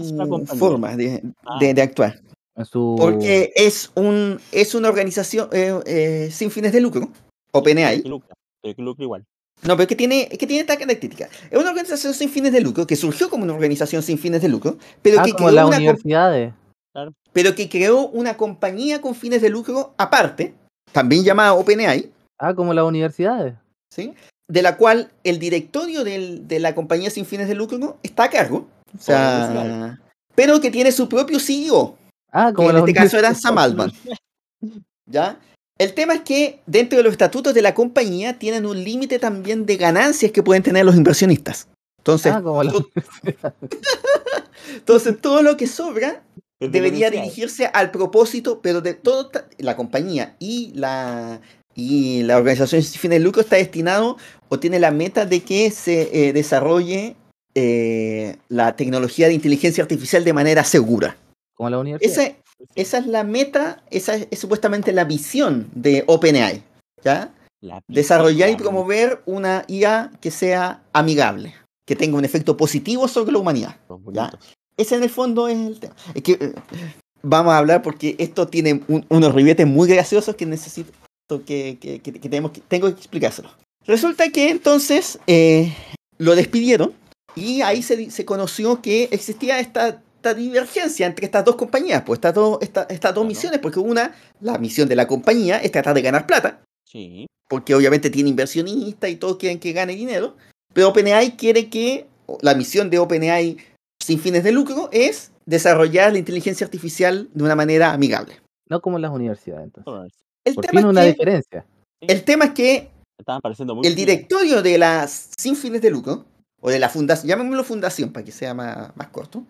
forma de, Ah. de- de actuar. Su... Porque es, un, es una organización eh, eh, sin fines de lucro, OpenAI. Lucra igual. No, pero que tiene, que tiene esta característica. Es una organización sin fines de lucro, que surgió como una organización sin fines de lucro, pero ah, que como creó las una universidades. pero que creó una compañía con fines de lucro aparte, también llamada OpenAI, Ah, como las universidades. ¿sí? De la cual el directorio del- de la compañía sin fines de lucro está a cargo, o sea, pero que tiene su propio CEO, Ah, que como en este caso era. Sam Altman. ¿ya? El tema es que dentro de los estatutos de la compañía tienen un límite también de ganancias que pueden tener los inversionistas. Entonces, Ah, como las to- entonces todo lo que sobra debería dirigirse al propósito, pero de toda la compañía y la y la organización sin fines de lucro está destinado o tiene la meta de que se eh, desarrolle eh, la tecnología de inteligencia artificial de manera segura. como. Esa, esa es la meta, esa es, es supuestamente la visión de OpenAI, ¿ya? La Desarrollar y promover una IA que sea amigable, que tenga un efecto positivo sobre la humanidad. Ya. Ese en el fondo es el tema. Es que eh, vamos a hablar porque esto tiene un- unos ribetes muy graciosos que necesito que, que- que- que tenemos que, tengo que explicárselo. Resulta que entonces eh, lo despidieron y ahí se, se conoció que existía esta, esta divergencia entre estas dos compañías, pues estas dos, esta- estas dos Claro. misiones, porque una, la misión de la compañía es tratar de ganar plata, Sí. porque obviamente tiene inversionistas y todos quieren que gane dinero, pero OpenAI quiere que la misión de OpenAI sin fines de lucro es desarrollar la inteligencia artificial de una manera amigable. No como las universidades, entonces. El Por tema, fin una es que, diferencia. el tema es que Estaban pareciendo muy el directorio de la sin fines de lucro, o de la fundación, llamémoslo fundación para que sea más, más corto,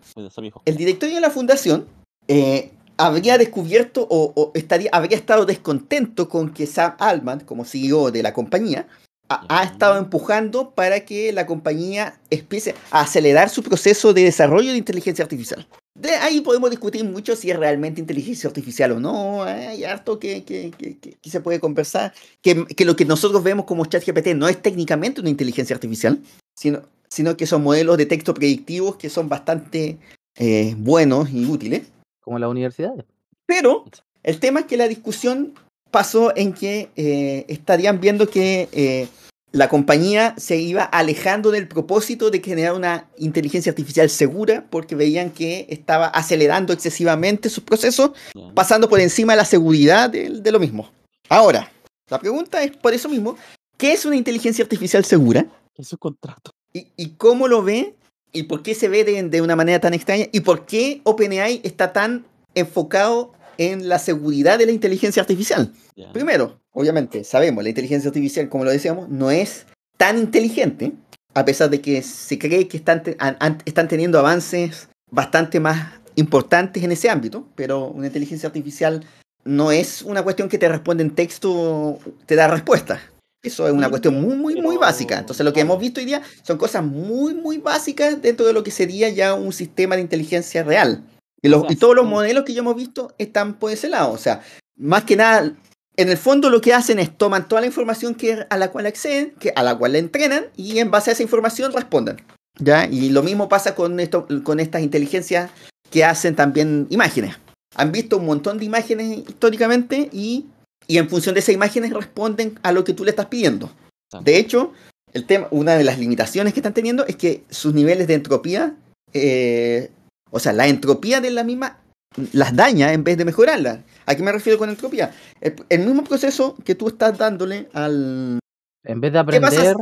el directorio de la fundación eh, habría descubierto o, o estaría, habría estado descontento con que Sam Altman, como CEO de la compañía, ha, ha estado empujando para que la compañía empiece a acelerar su proceso de desarrollo de inteligencia artificial. De ahí podemos discutir mucho si es realmente inteligencia artificial o no. eh, Hay harto que, que- que- que- se puede conversar. Que, que lo que nosotros vemos como ChatGPT no es técnicamente una inteligencia artificial, sino, sino que son modelos de texto predictivos que son bastante eh, buenos y útiles. Como las universidades. Pero el tema es que la discusión pasó en que eh, estarían viendo que eh, la compañía se iba alejando del propósito de generar una inteligencia artificial segura porque veían que estaba acelerando excesivamente sus procesos, pasando por encima de la seguridad de, de lo mismo. Ahora, la pregunta es por eso mismo, ¿qué es una inteligencia artificial segura? Es su contrato. ¿Y, y cómo lo ve? ¿Y por qué se ve de, de una manera tan extraña? ¿Y por qué OpenAI está tan enfocado en la seguridad de la inteligencia artificial? Primero, obviamente, sabemos, la inteligencia artificial, como lo decíamos, no es tan inteligente, a pesar de que se cree que están, te- están teniendo avances bastante más importantes en ese ámbito, pero una inteligencia artificial no es una cuestión que te responde en texto, te da respuesta. Eso es una cuestión muy, muy, muy básica. Entonces, lo que hemos visto hoy día son cosas muy, muy básicas dentro de lo que sería ya un sistema de inteligencia real. Y, los- todos los modelos que yo hemos visto están por ese lado. O sea, más que nada, en el fondo lo que hacen es toman toda la información que, a la cual acceden, que, a la cual le entrenan, y en base a esa información responden. ¿Ya? Y lo mismo pasa con, esto, con estas inteligencias que hacen también imágenes. Han visto un montón de imágenes históricamente y, y en función de esas imágenes responden a lo que tú le estás pidiendo. De hecho, el tema, una de las limitaciones que están teniendo es que sus niveles de entropía, eh, o sea, la entropía de la misma las daña en vez de mejorarlas. ¿A qué me refiero con entropía? El, el mismo proceso que tú estás dándole al... En vez de aprender,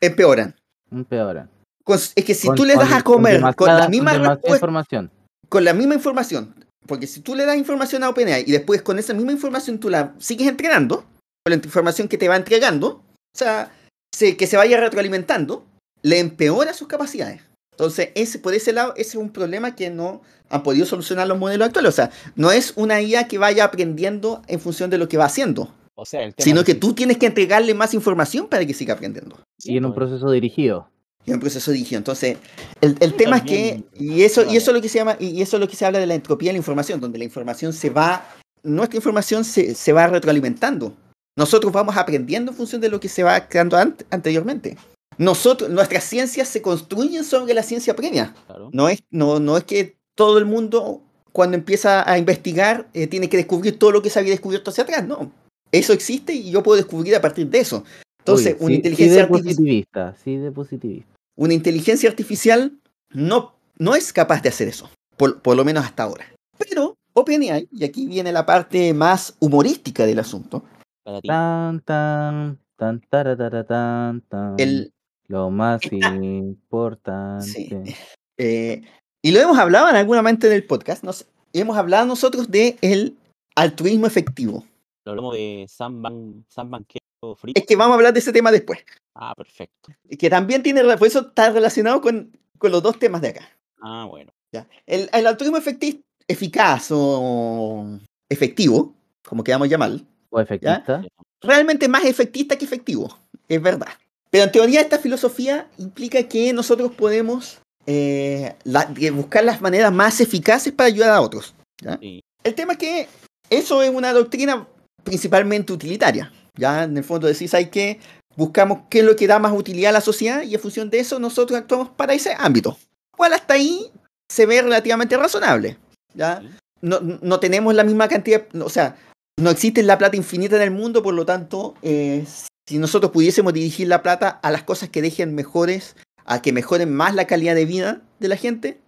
empeoran. empeoran. Con- es que si Con- tú le das a comer con, la misma información. con la misma información, porque si tú le das información a OpenAI y después con esa misma información tú la sigues entrenando, con la información que te va entregando, o sea, se- que se vaya retroalimentando, le empeora sus capacidades. Entonces, ese, por ese lado, ese es un problema que no han podido solucionar los modelos actuales. O sea, no es una IA que vaya aprendiendo en función de lo que va haciendo, O sea, el tema sino que tú tienes que entregarle más información para que siga aprendiendo. Y en un proceso dirigido. Y un proceso dirigido. Entonces, el, el tema también, es que, y eso, y eso es lo que se llama, y eso es lo que se habla de la entropía de la información, donde la información se va, nuestra información se, se va retroalimentando. Nosotros vamos aprendiendo en función de lo que se va creando ant- anteriormente. Nosotros, nuestras ciencias se construyen sobre la ciencia previa. Claro. No es, no, no es que todo el mundo, cuando empieza a investigar, eh, tiene que descubrir todo lo que se había descubierto hacia atrás. No. Eso existe y yo puedo descubrir a partir de eso. Entonces, Uy, una inteligencia sí de artificial positivista, sí de positivista. una inteligencia artificial no, no es capaz de hacer eso, por, por lo menos hasta ahora. Pero OpenAI, y aquí viene la parte más humorística del asunto, Para ti. Tan, tan, tan, taratara, tan, tan. el, Lo más Está- importante. Sí. eh, y lo hemos hablado en algún momento del podcast, nos, hemos hablado nosotros de el altruismo efectivo. Lo hablamos de Sam Ban, Banquero Free. Es que vamos a hablar de ese tema después, Ah, perfecto. que también tiene, por eso está relacionado con, con los dos temas de acá. Ah, bueno. ¿ya? El, el altruismo efecti- eficaz o efectivo, como queramos llamarlo, O efectista. realmente más efectista que efectivo, es verdad. Pero en teoría esta filosofía implica que nosotros podemos eh, la- buscar las maneras más eficaces para ayudar a otros. ¿ya? Sí. El tema es que eso es una doctrina principalmente utilitaria. Ya en el fondo decís hay que buscamos qué es lo que da más utilidad a la sociedad y en función de eso nosotros actuamos para ese ámbito. Cual hasta ahí se ve relativamente razonable. ¿ya? No, no tenemos la misma cantidad, o sea, no existe la plata infinita en el mundo, por lo tanto, eh, si nosotros pudiésemos dirigir la plata a las cosas que dejen mejores, a que mejoren más la calidad de vida de la gente,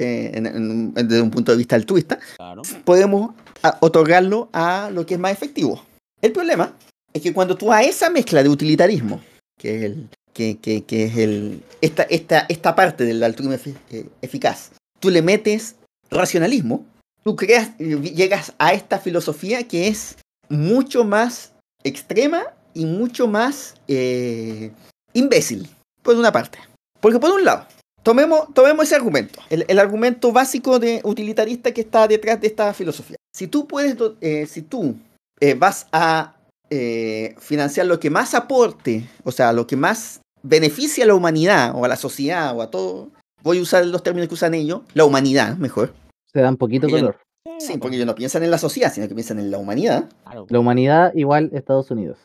eh, en- en- en- desde un punto de vista altruista, Claro. podemos a- otorgarlo a lo que es más efectivo. El problema es que cuando tú a esa mezcla de utilitarismo, que es, el, que, que- que es el, esta, esta, esta parte del altruismo eh, eficaz, tú le metes racionalismo, tú creas, llegas a esta filosofía que es mucho más extrema y mucho más eh, imbécil, por una parte. Porque por un lado, tomemos, tomemos ese argumento, el, el argumento básico de utilitarista que está detrás de esta filosofía. Si tú puedes, eh, si tú eh, vas a eh, financiar lo que más aporte, o sea, lo que más beneficia a la humanidad o a la sociedad o a todo, voy a usar los términos que usan ellos, la humanidad, mejor. Se da un poquito Bien. color. Sí, porque ellos no piensan en la sociedad, sino que piensan en la humanidad. La humanidad igual Estados Unidos.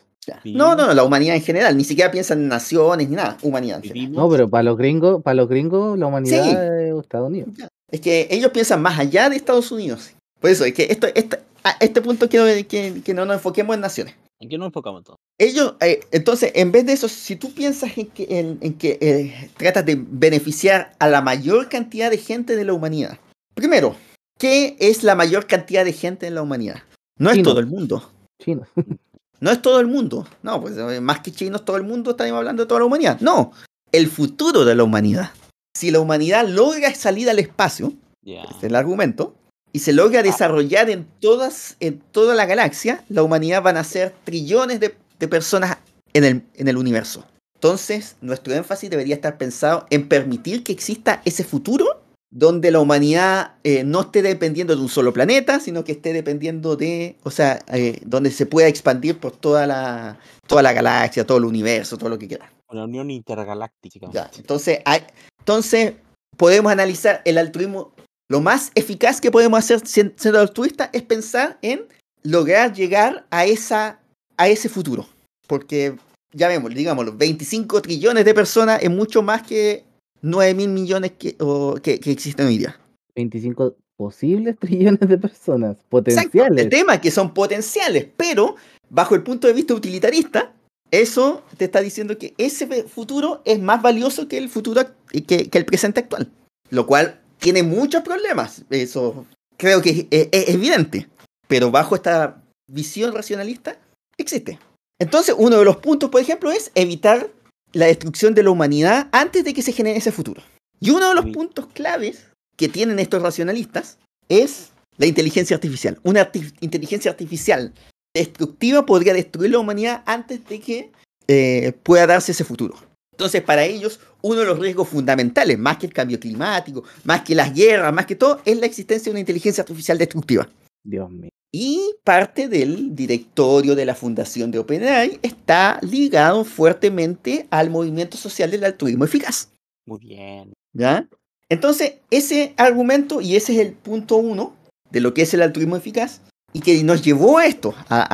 Sí. No, no, no, la humanidad en general, ni siquiera piensan en naciones ni nada, humanidad. en general. No, pero para los gringos, para los gringos la humanidad Sí. es Estados Unidos. Es que ellos piensan más allá de Estados Unidos. Por eso, es que esto, esto- a este punto quiero que, que no nos enfoquemos en naciones. ¿En qué nos enfocamos entonces? Ellos, eh, entonces, en vez de eso, si tú piensas en que, en, en que eh, tratas de beneficiar a la mayor cantidad de gente de la humanidad. Primero, ¿qué es la mayor cantidad de gente en la humanidad? No es todo el mundo. Chinos. No es todo el mundo. No, pues eh, más que chinos, todo el mundo, estamos hablando de toda la humanidad. No, el futuro de la humanidad. Si la humanidad logra salir al espacio, ese es el argumento, y se logra desarrollar en, todas, en toda la galaxia, la humanidad van a ser trillones de, de personas en el, en el universo. Entonces, nuestro énfasis debería estar pensado en permitir que exista ese futuro donde la humanidad eh, no esté dependiendo de un solo planeta, sino que esté dependiendo de, o sea, eh, donde se pueda expandir por toda la, toda la galaxia, todo el universo, todo lo que quiera. Una unión intergaláctica. Ya, entonces, hay, entonces, podemos analizar el altruismo. Lo más eficaz que podemos hacer sien- siendo altruista es pensar en lograr llegar a, esa, a ese futuro. Porque, ya vemos, digamos, los 25 trillones de personas es mucho más que 9 mil millones que, o- que, que existen hoy día. 25 posibles trillones de personas Exacto. potenciales. El tema es que son potenciales, pero bajo el punto de vista utilitarista, eso te está diciendo que ese futuro es más valioso que el futuro ac- que, que el presente actual. Lo cual tiene muchos problemas. Eso creo que es evidente. Pero bajo esta visión racionalista, existe. Entonces, uno de los puntos, por ejemplo, es evitar la destrucción de la humanidad antes de que se genere ese futuro. Y uno de los puntos claves que tienen estos racionalistas es la inteligencia artificial. Una arti- inteligencia artificial destructiva podría destruir la humanidad antes de que eh, pueda darse ese futuro. Entonces, para ellos, uno de los riesgos fundamentales, más que el cambio climático, más que las guerras, más que todo, es la existencia de una inteligencia artificial destructiva. Dios mío. Y parte del directorio de la fundación de OpenAI está ligado fuertemente al movimiento social del altruismo eficaz. Muy bien. ¿Ya? Entonces, ese argumento, y ese es el punto uno de lo que es el altruismo eficaz, y que nos llevó a esto, a,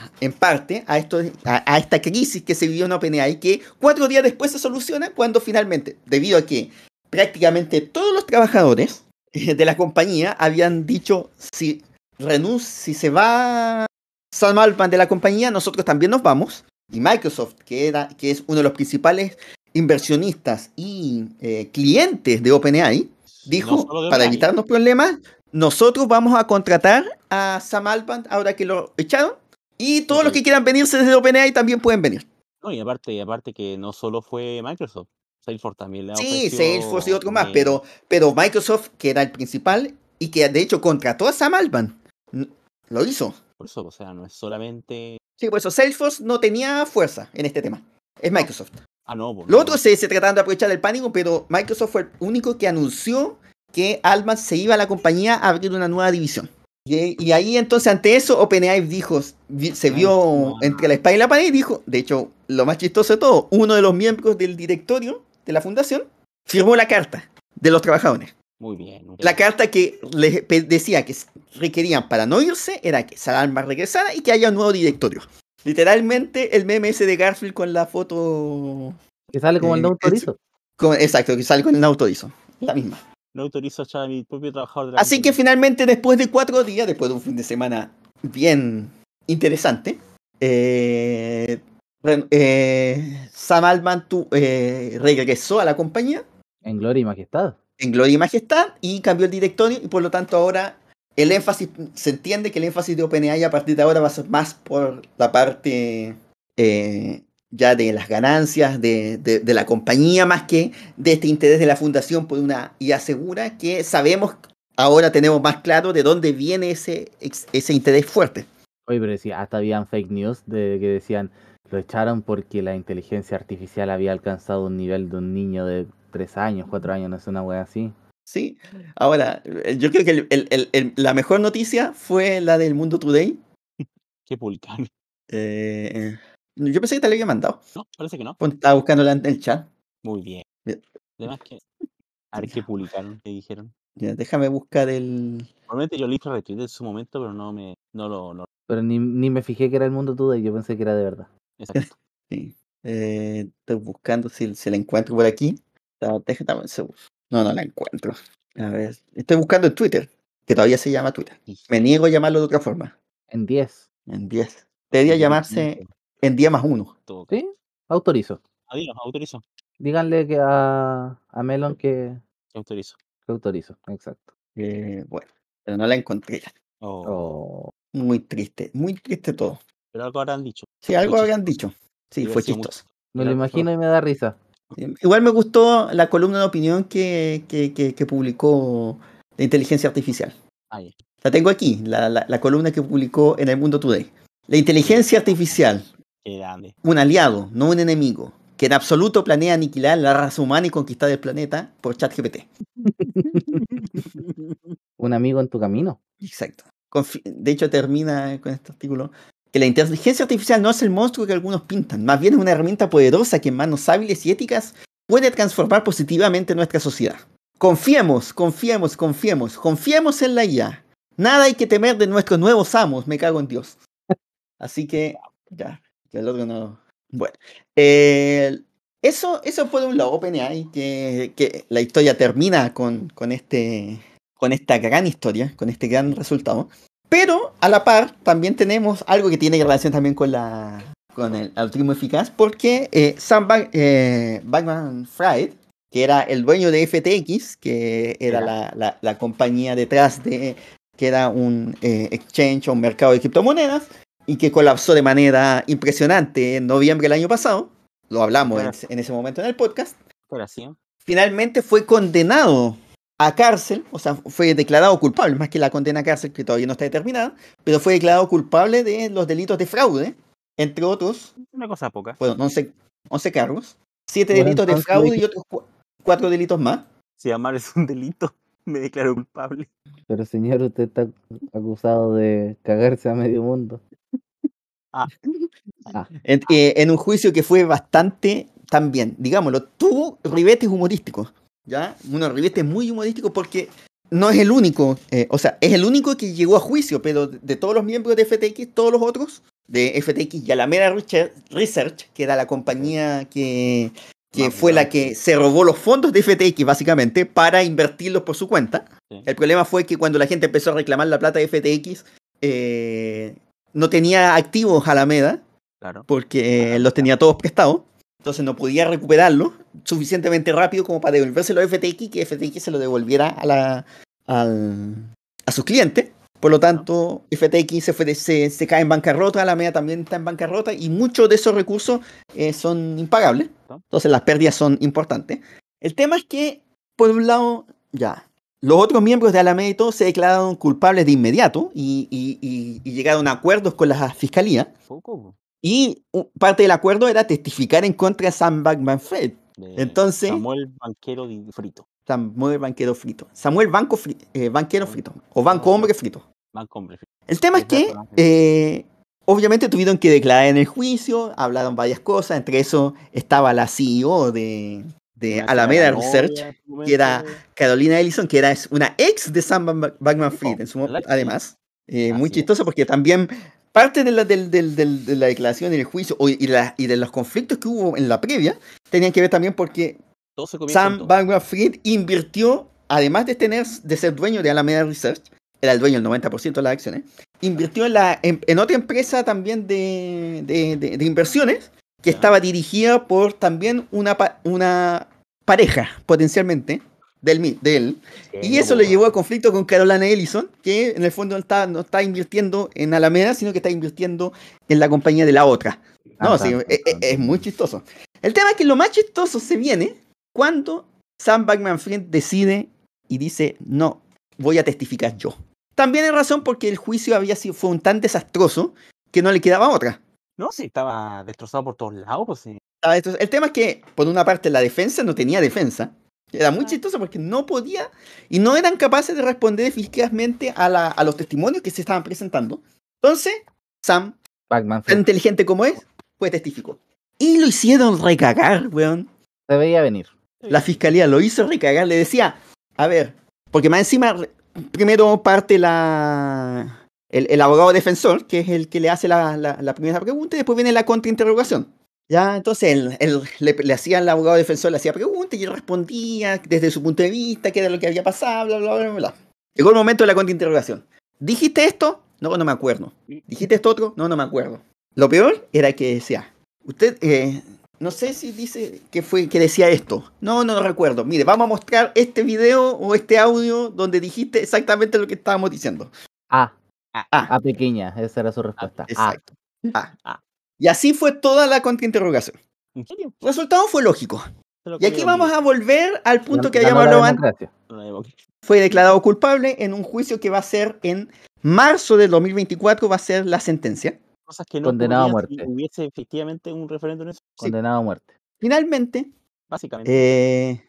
a- en parte, a, esto, a, a esta crisis que se vivió en OpenAI, que cuatro días después se soluciona cuando finalmente, debido a que prácticamente todos los trabajadores de la compañía habían dicho, si, renun si se va Sam Altman de la compañía, nosotros también nos vamos, y Microsoft, que, era, que es uno de los principales inversionistas y eh, clientes de OpenAI, dijo, No para evitarnos problemas, nosotros vamos a contratar a Sam Altman ahora que lo echaron, y todos los Ok. que quieran venirse desde OpenAI también pueden venir. No, y aparte, y aparte que no solo fue Microsoft, Salesforce también le Sí, Salesforce y otro más, eh, pero, pero Microsoft, que era el principal, y que de hecho contrató a Sam Altman, lo hizo. Por eso, o sea, no es solamente... Sí, por eso Salesforce no tenía fuerza en este tema. Es Microsoft. Ah, no, pues, Lo no. otro se, se trataron de aprovechar el pánico, pero Microsoft fue el único que anunció que Altman se iba a la compañía a abrir una nueva división. Y, y ahí entonces ante eso OpenAI dijo, se vio Ah. entre la espada y la pared y dijo, de hecho, lo más chistoso de todo, uno de los miembros del directorio de la fundación firmó la carta de los trabajadores. Muy bien. La carta que les decía que requerían para no irse era que Salama regresara y que haya un nuevo directorio. Literalmente el meme ese de Garfield con la foto... Que sale como el Eh, no es- autorizo. con- exacto, que sale con el autorizo. La misma. No autorizo a mi propio trabajador de la Así que finalmente, después de cuatro días, después de un fin de semana bien interesante, eh, eh, Sam Altman tu- eh, regresó a la compañía En gloria y majestad. En gloria y majestad y cambió el directorio y por lo tanto ahora el énfasis, se entiende que el énfasis de OpenAI a partir de ahora va a ser más por la parte eh, ya de las ganancias de, de- la compañía más que de este interés de la fundación por una y asegura que sabemos ahora tenemos más claro de dónde viene ese, ese interés fuerte. Oye, pero decía, hasta habían fake news de que decían lo echaron porque la inteligencia artificial había alcanzado un nivel de un niño de 3 años, 4 años, no es una wea así. ¿sí? Ahora, eh, yo creo que el- el- el- el- la mejor noticia fue la del Mundo Today. ¿Qué publicaron? Eh, yo pensé que te la había mandado. No, parece que no. Estaba buscándola en el chat. Muy bien. Además que... A ver qué publicaron, qué dijeron. Ya, déjame buscar el. Probablemente yo le hice retweet en su momento, pero no me... No lo... No, Pero ni, ni me fijé que era el mundo today, yo pensé que era de verdad. exacto. Sí. Eh, estoy buscando si se la encuentro por aquí. Ah, Déjame un segundo. No, no la encuentro. A ver. Estoy buscando en Twitter, que todavía se llama Twitter. Me niego a llamarlo de otra forma. En 10. En 10. Debería llamarse en día más uno. Todo. ¿Sí? Autorizo. Adiós, autorizo. Díganle que a, a Melon que, Autorizo. que autorizo. Exacto. Eh, bueno, pero no la encontré. Oh, Oh, Muy triste, muy triste todo. Pero algo habrán dicho. Sí, algo Fue habrían dicho. Sí, fue chistoso. me lo imagino y me da risa. Eh, Igual me gustó la columna de opinión que, que, que- que publicó de inteligencia artificial. Ah. La tengo aquí, la, la- la columna que publicó en el Mundo Today. La inteligencia artificial, Qué grande. un aliado, no un enemigo. que en absoluto planea aniquilar la raza humana y conquistar el planeta por ChatGPT. Un amigo en tu camino. Exacto. Confi- De hecho, termina con este artículo la inteligencia artificial no es el monstruo que algunos pintan, más bien es una herramienta poderosa que en manos hábiles y éticas puede transformar positivamente nuestra sociedad. Confiemos, confiemos, confiemos, confiemos en la IA. Nada hay que temer de nuestros nuevos amos, me cago en Dios. Así que, ya, que el otro no. Bueno, eh, eso, eso por un lado, OpenAI, que, que la historia termina con, con, este, con esta gran historia, con este gran resultado. Pero a la par también tenemos algo que tiene relación también con la con el algoritmo eficaz, porque eh, Sam Bag- eh, Bankman-Fried, que era el dueño de FTX, que era la, la- la compañía detrás de que era un eh, exchange o un mercado de criptomonedas y que colapsó de manera impresionante en noviembre del año pasado. Lo hablamos en, en ese momento en el podcast. Pero así, finalmente fue condenado a cárcel, o sea, fue declarado culpable, más que la condena a cárcel que todavía no está determinada, pero fue declarado culpable de los delitos de fraude, entre otros, Una cosa poca. bueno, 11, 11 cargos, 7 Bueno, delitos de fraude y ¿de otros 4 delitos más. Si amar es un delito, me declaro culpable. Pero señor, usted está acusado de cagarse a medio mundo. En, eh, en un juicio que fue bastante, también, digámoslo, tuvo ribetes humorísticos, ¿ya? Unos ribetes muy humorísticos porque no es el único, eh, o sea, es el único que llegó a juicio, pero de, todos los miembros de FTX, todos los otros, de FTX y Alameda Research, que era la compañía que, que fue la que se robó los fondos de FTX, básicamente, para invertirlos por su cuenta. Sí. El problema fue que cuando la gente empezó a reclamar la plata de FTX, eh, no tenía activos Alameda, Claro. porque los tenía todos prestados. Entonces no podía recuperarlos suficientemente rápido como para devolvérselo a FTX que FTX se lo devolviera a, la, al- a sus clientes. Por lo tanto, FTX se, fue se, se cae en bancarrota, Alameda también está en bancarrota y muchos de esos recursos eh, son impagables. Entonces las pérdidas son importantes. El tema es que, por un lado, ya, los otros miembros de Alameda y todo se declararon culpables de inmediato y, y- y- y llegaron a acuerdos con la fiscalía. Y parte del acuerdo era testificar en contra de Sam Bankman-Fried, Entonces- Samuel Banquero Frito. Samuel Banquero Frito. Samuel Banco Fri- eh, Banquero Frito. O Banco Hombre Frito. Banco Hombre Frito. El tema es que, eh, obviamente, tuvieron que declarar en el juicio, hablaron varias cosas, entre eso estaba la CEO de, de Alameda Research, que era. Carolina Ellison, que era es una ex de Sam Ban- Bankman-Fried, Oh, en su además. Eh, muy chistoso porque también parte de la, del- del- del- de la declaración en el juicio o- y, la- y de los conflictos que hubo en la previa tenían que ver también porque Sam todo. Bankman-Fried invirtió, además de tener de ser dueño de Alameda Research, era el dueño del 90% de las acciones, invirtió en, la, en, en otra empresa también de, de- de- de inversiones que estaba dirigida por también una pareja, potencialmente, del, de él. Y eso po, le llevó a conflicto con Carolina Ellison, que en el fondo no está, no está invirtiendo en Alameda, sino que está invirtiendo en la compañía de la otra. No, Ah, sí, tan, e- e- tan, es, muy chistoso. El tema es que lo más chistoso se viene cuando Sam Bankman-Fried decide y dice, no, voy a testificar yo. También hay razón porque el juicio había sido, fue un tan desastroso que no le quedaba otra. No, sí, estaba destrozado por todos lados, pues sí. El tema es que, por una parte, la defensa no tenía defensa. Era muy chistoso porque no podía y no eran capaces de responder eficazmente a, la- a los testimonios que se estaban presentando. Entonces, Sam, Batman tan inteligente como es, pues testificó. Y lo hicieron recagar, weón. se veía venir. La fiscalía lo hizo recagar, le decía, a ver, porque más encima, primero parte la el, el abogado defensor, que es el que le hace la, la- la primera pregunta, y después viene la contrainterrogación. Ya, entonces él, él le, le hacía al abogado defensor, le hacía preguntas y él respondía desde su punto de vista, qué era lo que había pasado, bla, bla, bla, bla. Llegó el momento de la contrainterrogación. ¿Dijiste esto? No, no me acuerdo. ¿Dijiste esto otro? No, no me acuerdo. Lo peor era que decía, usted, eh, no sé si dice que fue que decía esto. No, no lo recuerdo. Mire, vamos a mostrar este video o este audio donde dijiste exactamente lo que estábamos diciendo. A. Ah, A pequeña, esa era su respuesta. Exacto. Ah. Ah. Y así fue toda la contrainterrogación. ¿En serio? El resultado fue lógico. Y aquí vamos a volver al punto que habíamos la hablado antes. Fue declarado culpable en un juicio que va a ser en marzo del 2024, va a ser la sentencia. Cosas que no Condenado a ocurrían si muerte. hubiese efectivamente un referéndum en eso. Sí. Condenado a muerte. Finalmente, Básicamente. eh,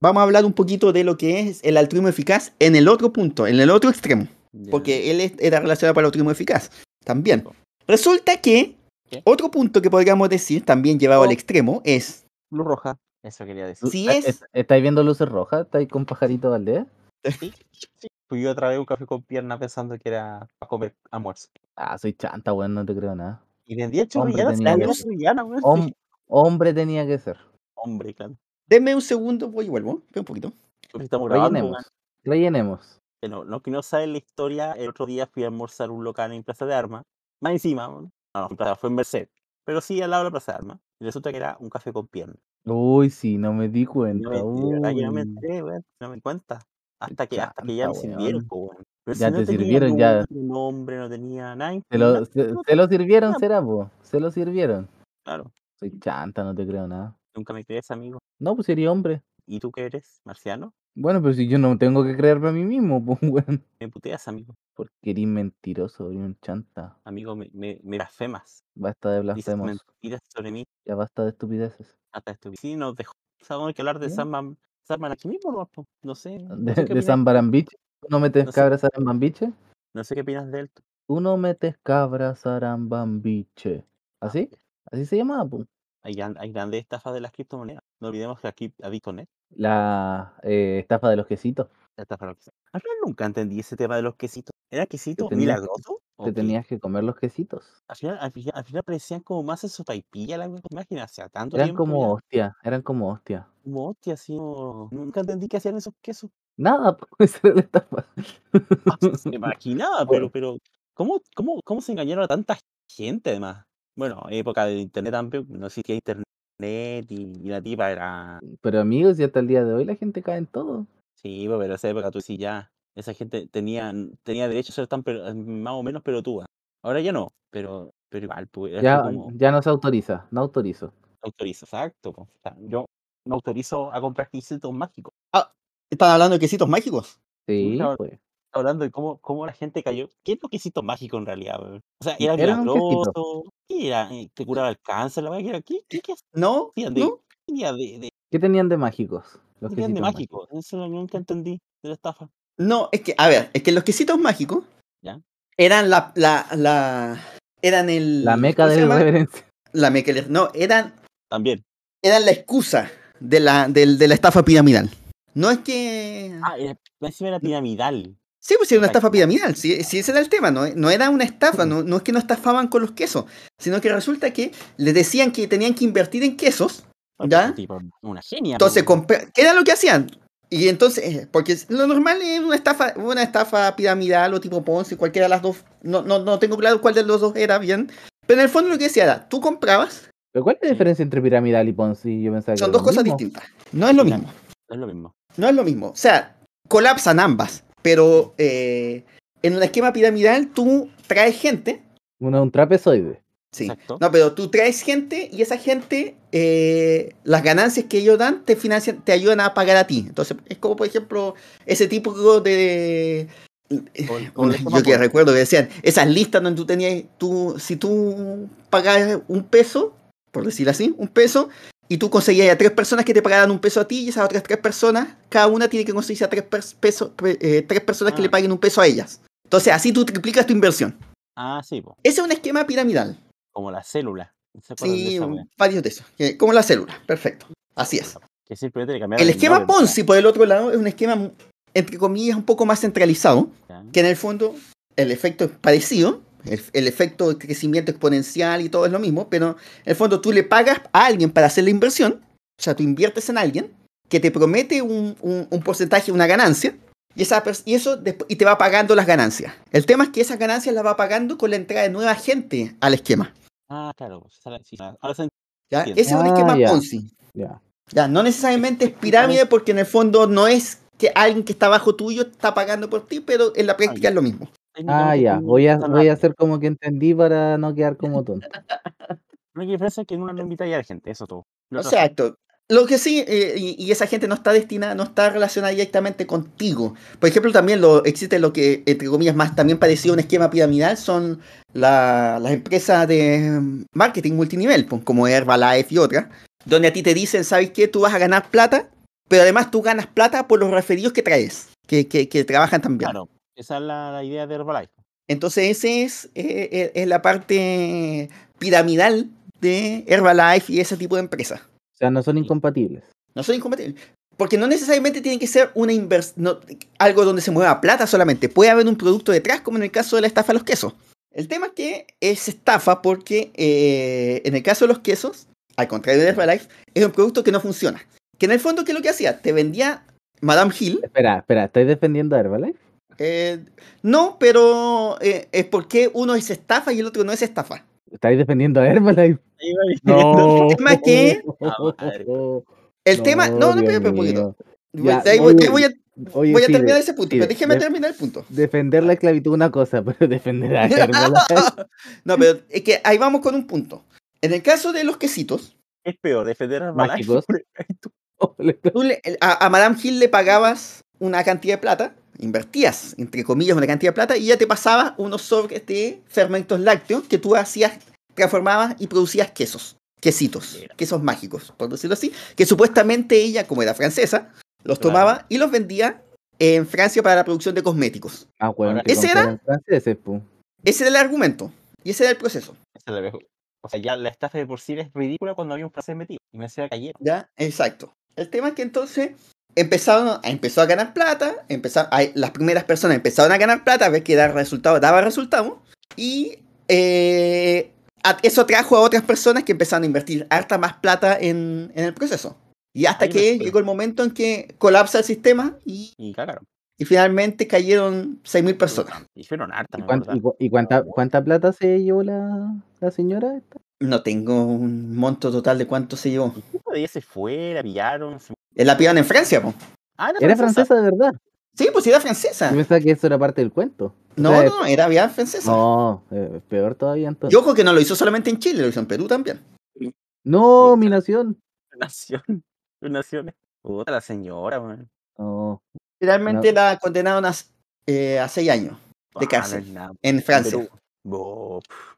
vamos a hablar un poquito de lo que es el altruismo eficaz en el otro punto, en el otro extremo. Porque él era relacionado para el altruismo eficaz. También. Resulta que ¿Qué? otro punto que podríamos decir, también llevado al Oh. extremo, es Luz roja. Eso quería decir. si Ah, es. est- ¿Estáis viendo luces rojas? ¿Estáis con Pajarito Valdés? Sí, sí. Fui yo otra vez un café con pierna pensando que era para comer almuerzo. Ah, soy chanta, weón, no te creo nada. Y vendía Hombre, chorrillanas. La chorrillana, weón. Hom- hombre tenía que ser. Hombre, claro. Denme un segundo, voy y vuelvo. Espera un poquito. Estamos grabando. Rellenemos. Rellenemos. Pero no que no saben la historia, el otro día fui a almorzar un local en Plaza de Armas. Más encima, no, no, en Plaza- fue en Merced. Pero sí al lado de la Plaza de Armas. Y resulta que era un café con pierna. Uy, sí, no me di No cuenta. me, no me enteré, weón. No me di cuenta. Hasta que, hasta que ya me sirvieron, po, weón. Pero Ya si no te sirvieron, ya. nombre, no tenía nada. Se lo, se, no, se lo sirvieron, será, po. Se lo sirvieron. Claro. Soy chanta, no te creo nada. Nunca me crees, amigo. No, pues sería hombre. ¿Y tú qué eres? ¿Marciano? Bueno, pero si yo no tengo que creerme a mí mismo, pues, weón. Me puteas, amigo. Porque eres mentiroso, eres un chanta. Amigo, me, me, me blasfemas. Basta de Dices blasfemos. mentiras sobre mí. Ya basta de estupideces. Hasta esto. Sí, nos dejó. Sabemos que hablar de ¿Bien? Sandman, Sandman aquí mismo, ¿no? po? No sé. No De, qué de opinas, San Barambiche. ¿Tú no metes No sé. cabras a no sé qué opinas de él. tú. Tú no metes cabras a Arambambiche. Ah, ¿Así? Así se llamaba, pues. Hay, gran- hay grandes estafas de las criptomonedas. No olvidemos que aquí a Bitcoin La eh, estafa de los quesitos. la estafa de los quesitos. Al final nunca entendí ese tema de los quesitos. ¿Era quesito tenías- milagroso? Te tenías que comer los quesitos. Al final, al, final, al final parecían como más en su paipilla la imagen hace tanto Eran tiempo. como ya. hostia, eran como hostia. Como hostia, así como- Nunca entendí qué hacían esos quesos. Nada, pues era la estafa. Ah, me imaginaba, pero, pero ¿cómo, cómo, ¿cómo se engañaron a tanta gente además? Bueno, época de internet también, no existía internet y, y la tipa era... Pero amigos, y hasta el día de hoy la gente cae en todo. Sí, pues, pero esa época tú sí ya, esa gente tenía, tenía derecho a ser tan pero- más o menos pelotuda. Ahora ya no, pero, pero igual, pues, Ya, como ya no se autoriza, no autorizo. autorizo, exacto. pues, o sea, yo no autorizo a comprar quesitos mágicos. ¿Están hablando de quesitos mágicos? Sí, claro. pues. Hablando de cómo, cómo la gente cayó. ¿Qué es lo quesito mágico en realidad? weón? O sea, era Era milagroso. ¿Qué era? Eh, ¿Te curaba el cáncer? ¿La verdad? ¿Qué, qué, qué ¿No? de, ¿No? de, de, ¿Qué tenían de mágicos? Los qué tenían de quesitos mágico? Eso que nunca entendí de la estafa. No, es que, a ver, es que los quesitos mágicos ¿Ya? eran la, la, la, eran el... La meca ¿cómo se de llama? reverencia. La meca, del- no, eran, También. eran la excusa de la, del- de la estafa piramidal. No es que... Ah, era, era piramidal. Sí, pues era una estafa piramidal, sí, sí, ese era el tema, no, no era una estafa, no, no es que no estafaban con los quesos, sino que resulta que les decían que tenían que invertir en quesos, ¿Ya? Tipo, una genia. entonces, compra- ¿qué era lo que hacían? Y entonces, eh, porque lo normal es una estafa, una estafa piramidal o tipo Ponzi, cualquiera de las dos, no, no, no tengo claro cuál de los dos era bien, pero en el fondo lo que decía era, tú comprabas, ¿Pero cuál es la diferencia entre piramidal y Ponzi? Yo pensaba que son dos cosas mismo. distintas, no es lo mismo. Es lo mismo. No es lo mismo. O sea, colapsan ambas. Pero eh, en un esquema piramidal tú traes gente. Uno un trapezoide. Sí. Exacto. No, pero tú traes gente y esa gente, eh, las ganancias que ellos dan te financian, te ayudan a pagar a ti. Entonces, es como por ejemplo ese tipo de. Esquema yo que recuerdo que decían, esas listas donde tú tenías, tú, si tú pagas un peso, por decirlo así, un peso, y tú conseguías a tres personas que te pagaran un peso a ti, y esas otras tres personas, cada una tiene que conseguirse a tres, pesos, pe- eh, tres personas que Ah. le paguen un peso a ellas. Entonces así tú triplicas tu inversión. Ah, sí, po, Ese es un esquema piramidal. como la célula. ¿Se acuerdan de Sí, varios de esos. Como la célula, perfecto. Así es. Que simplemente El esquema nombre, Ponzi, por el otro lado, es un esquema, entre comillas, un poco más centralizado, ¿ya? que en el fondo el efecto es parecido, el, el efecto de crecimiento exponencial y todo es lo mismo, pero en el fondo tú le pagas a alguien para hacer la inversión, o sea, tú inviertes en alguien que te promete un, un- un porcentaje, una ganancia, y, esa, y, eso y te va pagando las ganancias. El tema es que esas ganancias las va pagando con la entrada de nueva gente al esquema. Ah, claro. Entiendo. Ese es un Ah, esquema ya. Ponzi. Ya. Ya, no necesariamente es pirámide porque en el fondo no es que alguien que está abajo tuyo está pagando por ti, pero en la práctica ya. es lo mismo. Ah, ya. Voy a, voy a hacer como que entendí para no quedar como tonto. La única diferencia es que en una no invita ya a la gente, eso todo. Lo Exacto. Lo que sí, eh, y, y esa gente no está destinada, no está relacionada directamente contigo. Por ejemplo, también lo, existe lo que, entre comillas, más también parecido a un esquema piramidal, son la- las empresas de marketing multinivel, pues, como Herbalife y otras, donde a ti te dicen, ¿sabes qué? Tú vas a ganar plata, pero además tú ganas plata por los referidos que traes, que, que, que trabajan también. Claro, esa es la, la idea de Herbalife. Entonces ese es, eh, eh, es la parte piramidal de Herbalife y ese tipo de empresas. O sea, no son incompatibles. No son incompatibles. Porque no necesariamente tiene que ser una no, algo donde se mueva plata solamente. Puede haber un producto detrás, como en el caso de la estafa de los quesos. El tema es que es estafa porque eh, en el caso de los quesos, al contrario de Herbalife, es un producto que no funciona. Que en el fondo, ¿qué es lo que hacía? Te vendía Madame Hill. Espera, espera, ¿estoy defendiendo a Herbalife? Eh, no, pero eh, es porque uno es estafa y el otro no es estafa. ¿Estáis defendiendo a Herbalife? No. El tema es que. Ah. El tema. No, no, espera, un poquito. Ya, Ahí voy, oye, ahí voy a, Oye, voy a sí, terminar de- ese punto, sí, pero déjeme de- terminar el punto. Defender la esclavitud es una cosa, pero defender a Herbalife. no, pero es que ahí vamos con un punto. En el caso de los quesitos, Es peor, defender a Herbalife. Mágicos. tú le- a, a Madame Hill le pagabas una cantidad de plata, invertías, entre comillas, una cantidad de plata, y ella te pasaba unos sobres de fermentos lácteos que tú hacías, transformabas y producías quesos, quesitos, quesos mágicos, por decirlo así, que supuestamente ella, como era francesa, los Claro. tomaba y los vendía en Francia para la producción de cosméticos. Ah, bueno, Ese era- compran franceses, pu. Ese era el argumento, y ese era el proceso. O sea, ya la estafa de por sí es ridícula cuando había un francés metido. Y me hacía cayer. ¿Ya? Exacto. El tema es que entonces empezaron, a- empezó a ganar plata, empezaron, las primeras personas empezaron a ganar plata, a ver que daba resultado, daba resultado, y eh, a- eso atrajo a otras personas que empezaron a invertir harta más plata en, en el proceso. Y hasta Ahí que llegó el momento en que colapsa el sistema y, Y cagaron. y finalmente cayeron 6.000 personas. Y fueron hartas, ¿Y, me cuán- acuerdo. y cu- y cuánta, cuánta plata se llevó la, la señora? esta? No tengo un monto total de cuánto se llevó. Ella se fue, la pillaron. se- Eh, La pillaron en Francia, po. Ah, Era francesa de verdad. Sí, pues sí, era francesa. Yo pensaba que eso era parte del cuento. O No, sea, no, era bien francesa. No, eh, peor todavía entonces. Y ojo que no lo hizo solamente en Chile, lo hizo en Perú también. No, mi nación. Nación. Naciones. Puta la señora, man. No. Finalmente la condenaron a, eh, a seis años de Ah, no cárcel en Francia. Perú.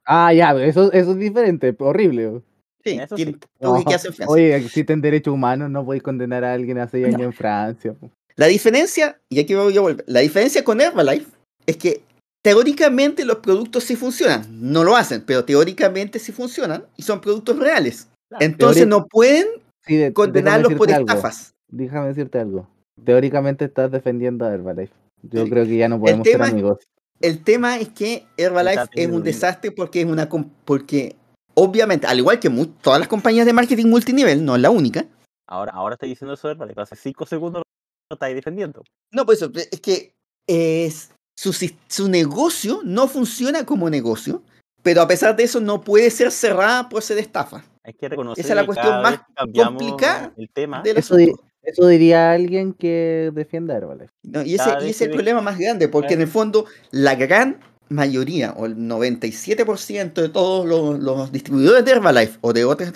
Ah, ya, eso, eso es diferente, horrible. Sí, Eso sí. que No, quedarse en Francia. Oye, existen derechos humanos, no podéis condenar a alguien a seis No. años en Francia. La diferencia, y aquí voy a volver, la diferencia con Herbalife es que teóricamente los productos sí funcionan. No lo hacen, pero teóricamente sí funcionan y son productos reales. Claro. Entonces no pueden Sí, de- condenarlos por algo, estafas. Déjame decirte algo. Teóricamente estás defendiendo a Herbalife. Yo Sí. creo que ya no podemos ser amigos. El tema es que Herbalife es un desastre porque es una com- porque obviamente, al igual que todas las compañías de marketing multinivel, no es la única, Ahora, ahora estoy diciendo eso, vale, hace cinco segundos lo estáis defendiendo. No, pues eso, es que es, su, su negocio no funciona como negocio, pero a pesar de eso no puede ser cerrada por ser estafa. Hay que reconocer Esa es la cuestión más complicada el tema. del Eso. Eso diría alguien que defienda a Herbalife. ¿no? Y ese, cada y ese es el problema más grande, porque en el fondo la gran mayoría, o el 97% de todos los, los distribuidores de Herbalife o de otras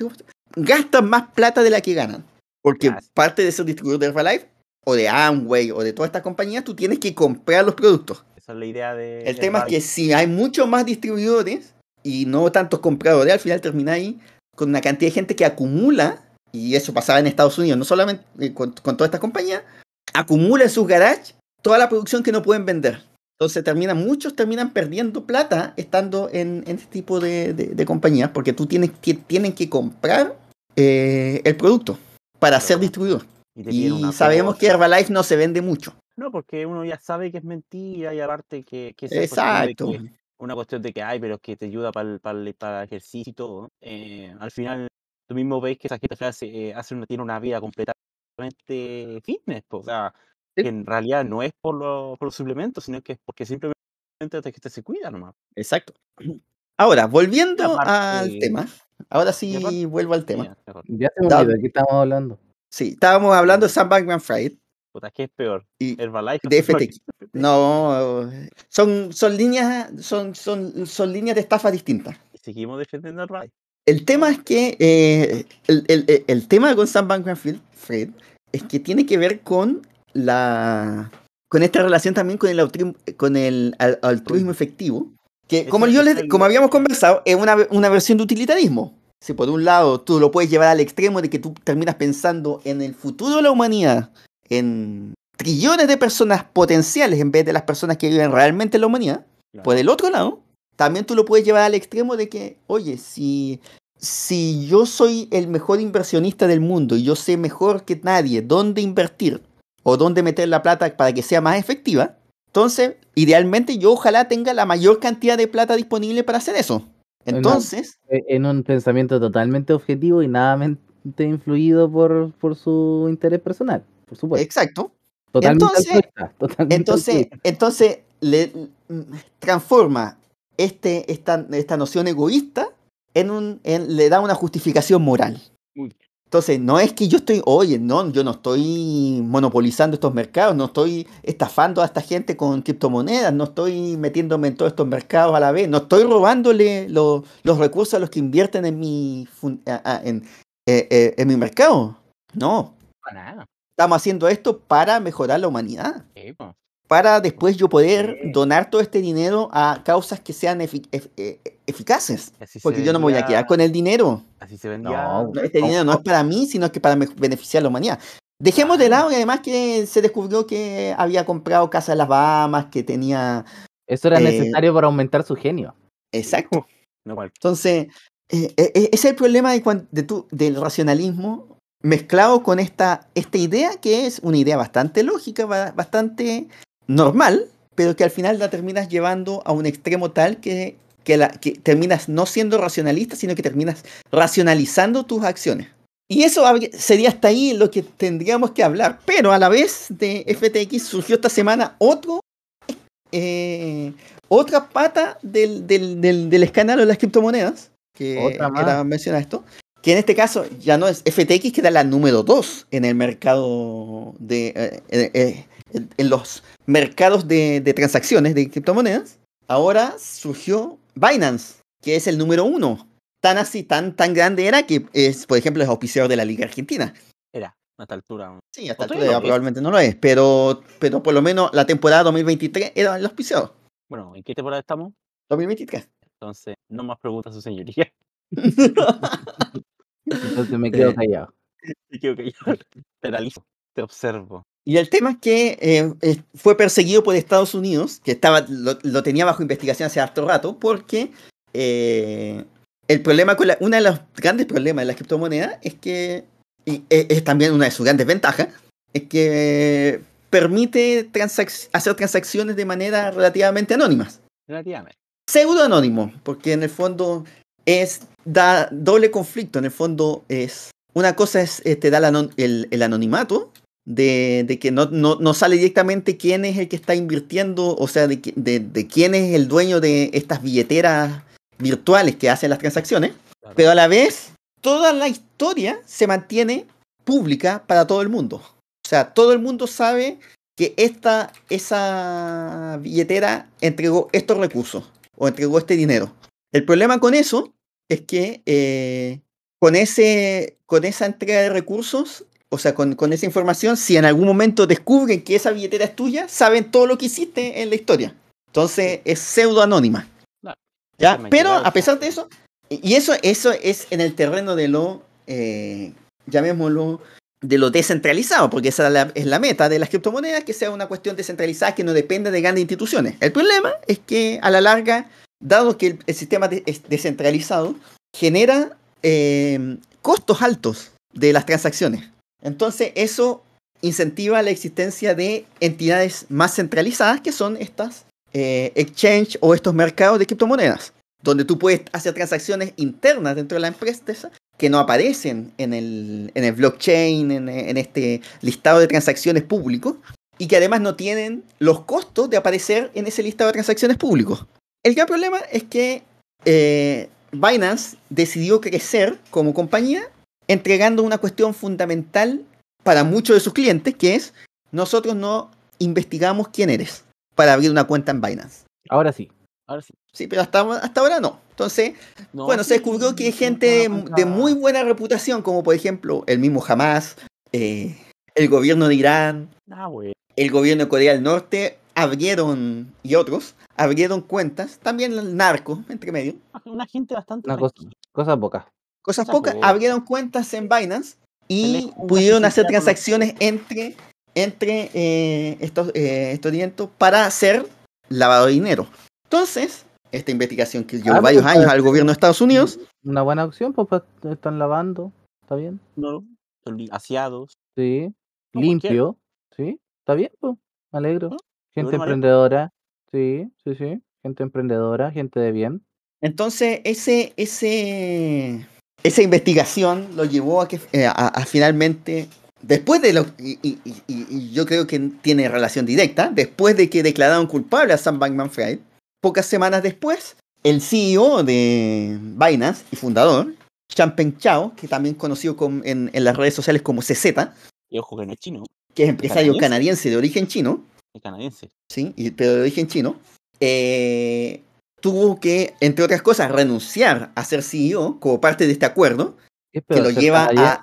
gastan más plata de la que ganan. Porque parte de ser distribuidor de Herbalife, o de Amway, o de todas estas compañías, tú tienes que comprar los productos. Esa es la idea de. El tema es que si hay muchos más distribuidores y no tantos compradores, al final termináis con una cantidad de gente que acumula, y eso pasaba en Estados Unidos, no solamente eh, con, con todas estas compañías, acumula en sus garages toda la producción que no pueden vender. Entonces terminan, muchos terminan perdiendo plata estando en, en este tipo de, de- de compañías, porque tú tienes que, tienen que comprar eh, el producto para ser distribuidor. Y sabemos que. Herbalife no se vende mucho. No, porque uno ya sabe que es mentira y aparte que, que cuestión Exacto. que- una cuestión de que hay, pero que te ayuda para el, para el, para el ejercicio y todo. eh, al final, tú mismo ves que esa gente hace, eh, hace una, tiene una vida completamente fitness. po, O sea, Sí. que en realidad no es por, lo- por los suplementos, sino que es porque simplemente te, te se cuida nomás. Exacto. Ahora, volviendo aparte- al tema, ahora sí aparte- vuelvo al tema. Ya, olvidó de qué estamos hablando. Sí, estábamos hablando de Sam Bankman Fried Puta, ¿qué es peor? y Herbalife. de FTX. No, son, son líneas, son, son, son líneas de estafa distintas. Seguimos defendiendo a Herbalife. El tema es que eh, el, el- el- tema con Sam Bankman Fried es que tiene que ver con la con esta relación también con el altruismo, con el al- altruismo efectivo. Que como yo les, como habíamos conversado, es una, una versión de utilitarismo. si por un lado tú lo puedes llevar al extremo de que tú terminas pensando en el futuro de la humanidad, en trillones de personas potenciales en vez de las personas que viven realmente en la humanidad, Claro. por el otro lado, también tú lo puedes llevar al extremo de que, oye, si, si yo soy el mejor inversionista del mundo y yo sé mejor que nadie dónde invertir o dónde meter la plata para que sea más efectiva, entonces, idealmente yo ojalá tenga la mayor cantidad de plata disponible para hacer eso. Entonces, E- En un pensamiento totalmente objetivo y nada influido por, por su interés personal, por supuesto. exacto. Totalmente entonces- totalmente Entonces, entonces le transforma este, esta, esta noción egoísta en un, en- le da una justificación moral. Entonces, no es que yo estoy, oye, no, yo no estoy monopolizando estos mercados, no estoy estafando a esta gente con criptomonedas, no estoy metiéndome en todos estos mercados a la vez, no estoy robándole lo- los recursos a los que invierten en mi, a- en, eh, eh, en mi mercado. No, Para nada. estamos haciendo esto para mejorar la humanidad. Para después yo poder Sí. donar todo este dinero a causas que sean ef- eh, eficaces. Así se Porque yo no me voy a quedar con el dinero. Así se vendía. No, No, Este dinero no es para mí, sino que para beneficiar a la humanidad. Dejemos de lado que además que se descubrió que había comprado casa en las Bahamas, que tenía... Eso era eh, necesario para aumentar su genio. Exacto. No cual- Entonces, eh, eh, eh, ese es el problema de cuan- de tu- del racionalismo mezclado con esta, esta idea que es una idea bastante lógica, ba- bastante normal, pero que al final la terminas llevando a un extremo tal que, que, la, que terminas no siendo racionalista, sino que terminas racionalizando tus acciones. Y eso sería hasta ahí lo que tendríamos que hablar. Pero a la vez de FTX surgió esta semana otro eh, otra pata del, del, del, del escándalo de las criptomonedas, que, Otra esto, que en este caso ya no es FTX, que era la número 2 en el mercado de... eh, eh, eh, en- en los mercados de, de transacciones de criptomonedas, ahora surgió Binance, que es el número 1. Tan así, tan, tan grande era que es, por ejemplo, es auspiciador de la Liga Argentina. Era, a esta altura. Sí, hasta O altura es. probablemente no lo es, pero, pero por lo menos la temporada 2023 era el auspiciador. Bueno, ¿en qué temporada estamos? 2023. Entonces, no más preguntas, su señoría. Entonces me quedo Eh, callado. Me quedo callado. Te analizo, te observo. Y el tema es que eh, fue perseguido por Estados Unidos, que estaba, lo, lo tenía bajo investigación hace harto rato, porque eh, el problema con la, uno de los grandes problemas de las criptomonedas es que, y es, es también una de sus grandes ventajas, es que permite transac- hacer transacciones de manera relativamente anónimas. Relativamente. Pseudo anónimo, porque en el fondo es, da doble conflicto, en el fondo es, una cosa es, te da el, anon- el- el anonimato, de, de que no, no, no sale directamente quién es el que está invirtiendo, o sea, de, de, de quién es el dueño de estas billeteras virtuales que hacen las transacciones, Claro. pero a la vez toda la historia se mantiene pública para todo el mundo. O sea, todo el mundo sabe que esta, esa billetera entregó estos recursos o entregó este dinero. El problema con eso es que eh, con, ese, con esa entrega de recursos, o sea, con, con esa información, si en algún momento descubren que esa billetera es tuya, saben todo lo que hiciste en la historia. Entonces es pseudo anónima. Claro. ¿Ya? Pero a pesar de eso, y y eso, eso es en el terreno de lo, eh, llamémoslo, de lo descentralizado, porque esa es la, es la meta de las criptomonedas, que sea una cuestión descentralizada que no dependa de grandes instituciones. El problema es que a la larga, dado que el, el sistema de- es descentralizado, genera eh, costos altos de las transacciones. Entonces eso incentiva la existencia de entidades más centralizadas, que son estas eh, exchange o estos mercados de criptomonedas, donde tú puedes hacer transacciones internas dentro de la empresa que no aparecen en el, en el blockchain, en, este listado de transacciones públicos, y que además no tienen los costos de aparecer en ese listado de transacciones públicos. El gran problema es que eh, Binance decidió crecer como compañía entregando una cuestión fundamental para muchos de sus clientes, que es nosotros no investigamos quién eres para abrir una cuenta en Binance. Ahora sí. Ahora sí. Sí, pero hasta, hasta ahora no. Entonces, No, bueno, se descubrió que hay gente de, de muy buena reputación, como por ejemplo el mismo Hamas, eh, el gobierno de Irán, Ah, el gobierno de Corea del Norte, abrieron, y otros, abrieron cuentas, también el narco, entre medio, Una gente bastante Una cosa, cosa poca. Cosas pocas, abrieron cuentas en Binance y pudieron hacer transacciones entre, entre eh, estos, eh, estos para hacer lavado de dinero. Entonces, esta investigación que llevó Ah, varios pues, años al gobierno de Estados Unidos, Una buena opción, pues, pues, están lavando. ¿Está bien? No, son aseados. Sí. Limpio. Sí. ¿Está bien, pues? Me alegro. ¿No? Gente emprendedora. Sí, sí, sí. Gente emprendedora, gente de bien. entonces ese, ese, esa investigación lo llevó a que eh, a, a finalmente, después de lo, y, y- y- y yo creo que tiene relación directa, después de que declararon culpable a Sam Bankman-Fried, pocas semanas después, el CEO de Binance y fundador, Changpeng Chao, que también conocido con- en, en las redes sociales como CZ, Y ojo que no es chino, que es empresario ¿Canadiense? canadiense de origen chino, es canadiense. ¿sí? Y- pero de origen chino, eh, tuvo que, entre otras cosas, renunciar a ser CEO como parte de este acuerdo, ¿Qué es Que lo lleva a-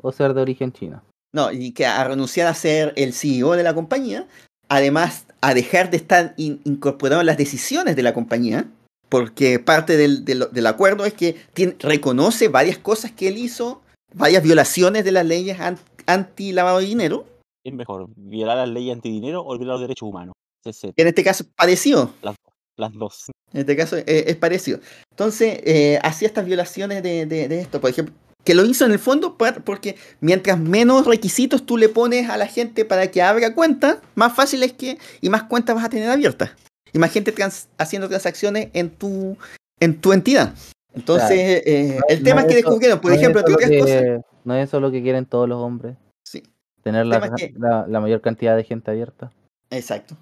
o ser de origen chino? no, y que a renunciar a ser el CEO de la compañía, además a dejar de estar in- incorporado en las decisiones de la compañía, porque parte del, del- del acuerdo es que tiene- reconoce varias cosas que él hizo, varias violaciones de las leyes an- anti-lavado de dinero, Es mejor violar las leyes antidinero o violar los derechos humanos. En este caso pareció, las, las dos. En este caso eh, es parecido. Entonces, eh, hacía estas violaciones de, de- de esto, por ejemplo, que lo hizo en el fondo porque mientras menos requisitos tú le pones a la gente para que abra cuenta, más fácil es que y más cuentas vas a tener abiertas. Y más gente trans- haciendo transacciones en tu, en tu entidad. Entonces, eh, No- el tema no es que eso- descubrieron, por No es ejemplo, lo otras cosas. que- No es eso lo que quieren todos los hombres. Sí, Tener la, tema es que- la- la mayor cantidad de gente abierta. Exacto.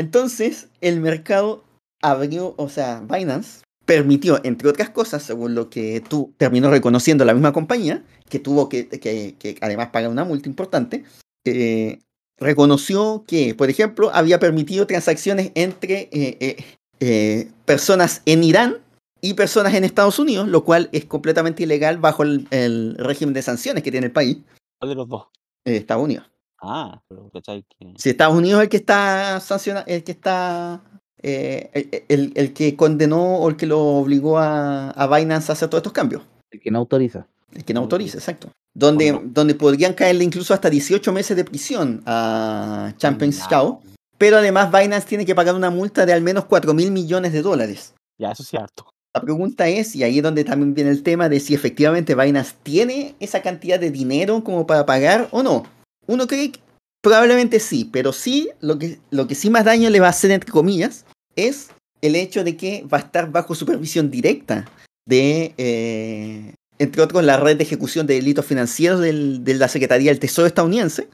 Entonces, el mercado abrió, o sea, Binance permitió, entre otras cosas, según lo que tú terminó reconociendo la misma compañía, que tuvo que, que- que además pagar una multa importante, eh, reconoció que, por ejemplo, había permitido transacciones entre eh, eh, personas en Irán y personas en Estados Unidos, lo cual es completamente ilegal bajo el, el régimen de sanciones que tiene el país, ¿Cuál de los dos? Estados Unidos. Ah, pero ¿cachai? Que... Si Estados Unidos es el que está sancionado, el que está. eh, el, el- el que condenó o el que lo obligó a, a Binance a hacer todos estos cambios. El que no autoriza. El que no autoriza, exacto. Donde, Bueno. donde podrían caerle incluso hasta 18 meses de prisión a Champagne Nah. Chao. Pero además Binance tiene que pagar una multa de al menos 4 mil millones de dólares. Ya, eso sí es harto. La pregunta es, y ahí es donde también viene el tema de si efectivamente Binance tiene esa cantidad de dinero como para pagar o no. Uno cree que probablemente sí, pero sí, lo que, lo que sí más daño le va a hacer, entre comillas, es el hecho de que va a estar bajo supervisión directa de, eh, entre otros, la red de ejecución de delitos financieros del- de la Secretaría del Tesoro estadounidense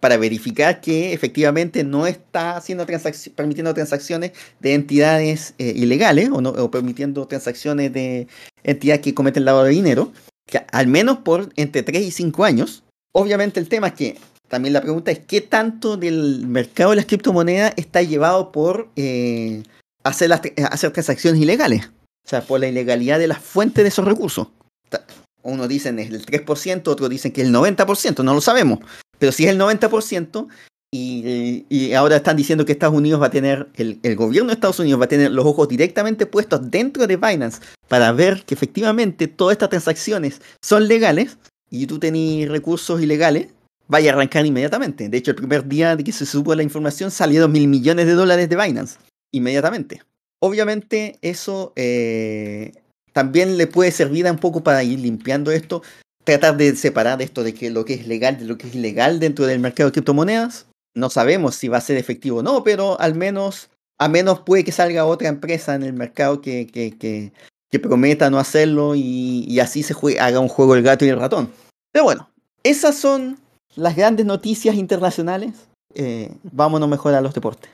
para verificar que efectivamente no está haciendo transacci- permitiendo transacciones de entidades eh, ilegales o, no, o permitiendo transacciones de entidades que cometen lavado de dinero, que al menos por entre 3 y 5 años. Obviamente el tema es que también la pregunta es qué tanto del mercado de las criptomonedas está llevado por eh, hacer, tra- hacer transacciones ilegales. O sea, por la ilegalidad de las fuentes de esos recursos. Unos dicen es el 3%, otros dicen que es el 90%, no lo sabemos. Pero si es el 90%, y, y ahora están diciendo que Estados Unidos va a tener, el, el gobierno de Estados Unidos va a tener los ojos directamente puestos dentro de Binance para ver que efectivamente todas estas transacciones son legales y tú tenés recursos ilegales, vaya a arrancar inmediatamente. De hecho, el primer día de que se supo la información salieron mil millones de dólares de Binance, inmediatamente. Obviamente eso eh, también le puede servir un poco para ir limpiando esto, tratar de separar esto de que lo que es legal de lo que es ilegal dentro del mercado de criptomonedas. No sabemos si va a ser efectivo o no, pero al menos, menos puede que salga otra empresa en el mercado que, que, que, que prometa no hacerlo y, así se jue- haga un juego el gato y el ratón. Pero bueno, esas son las grandes noticias internacionales. Eh, vámonos mejor a los deportes.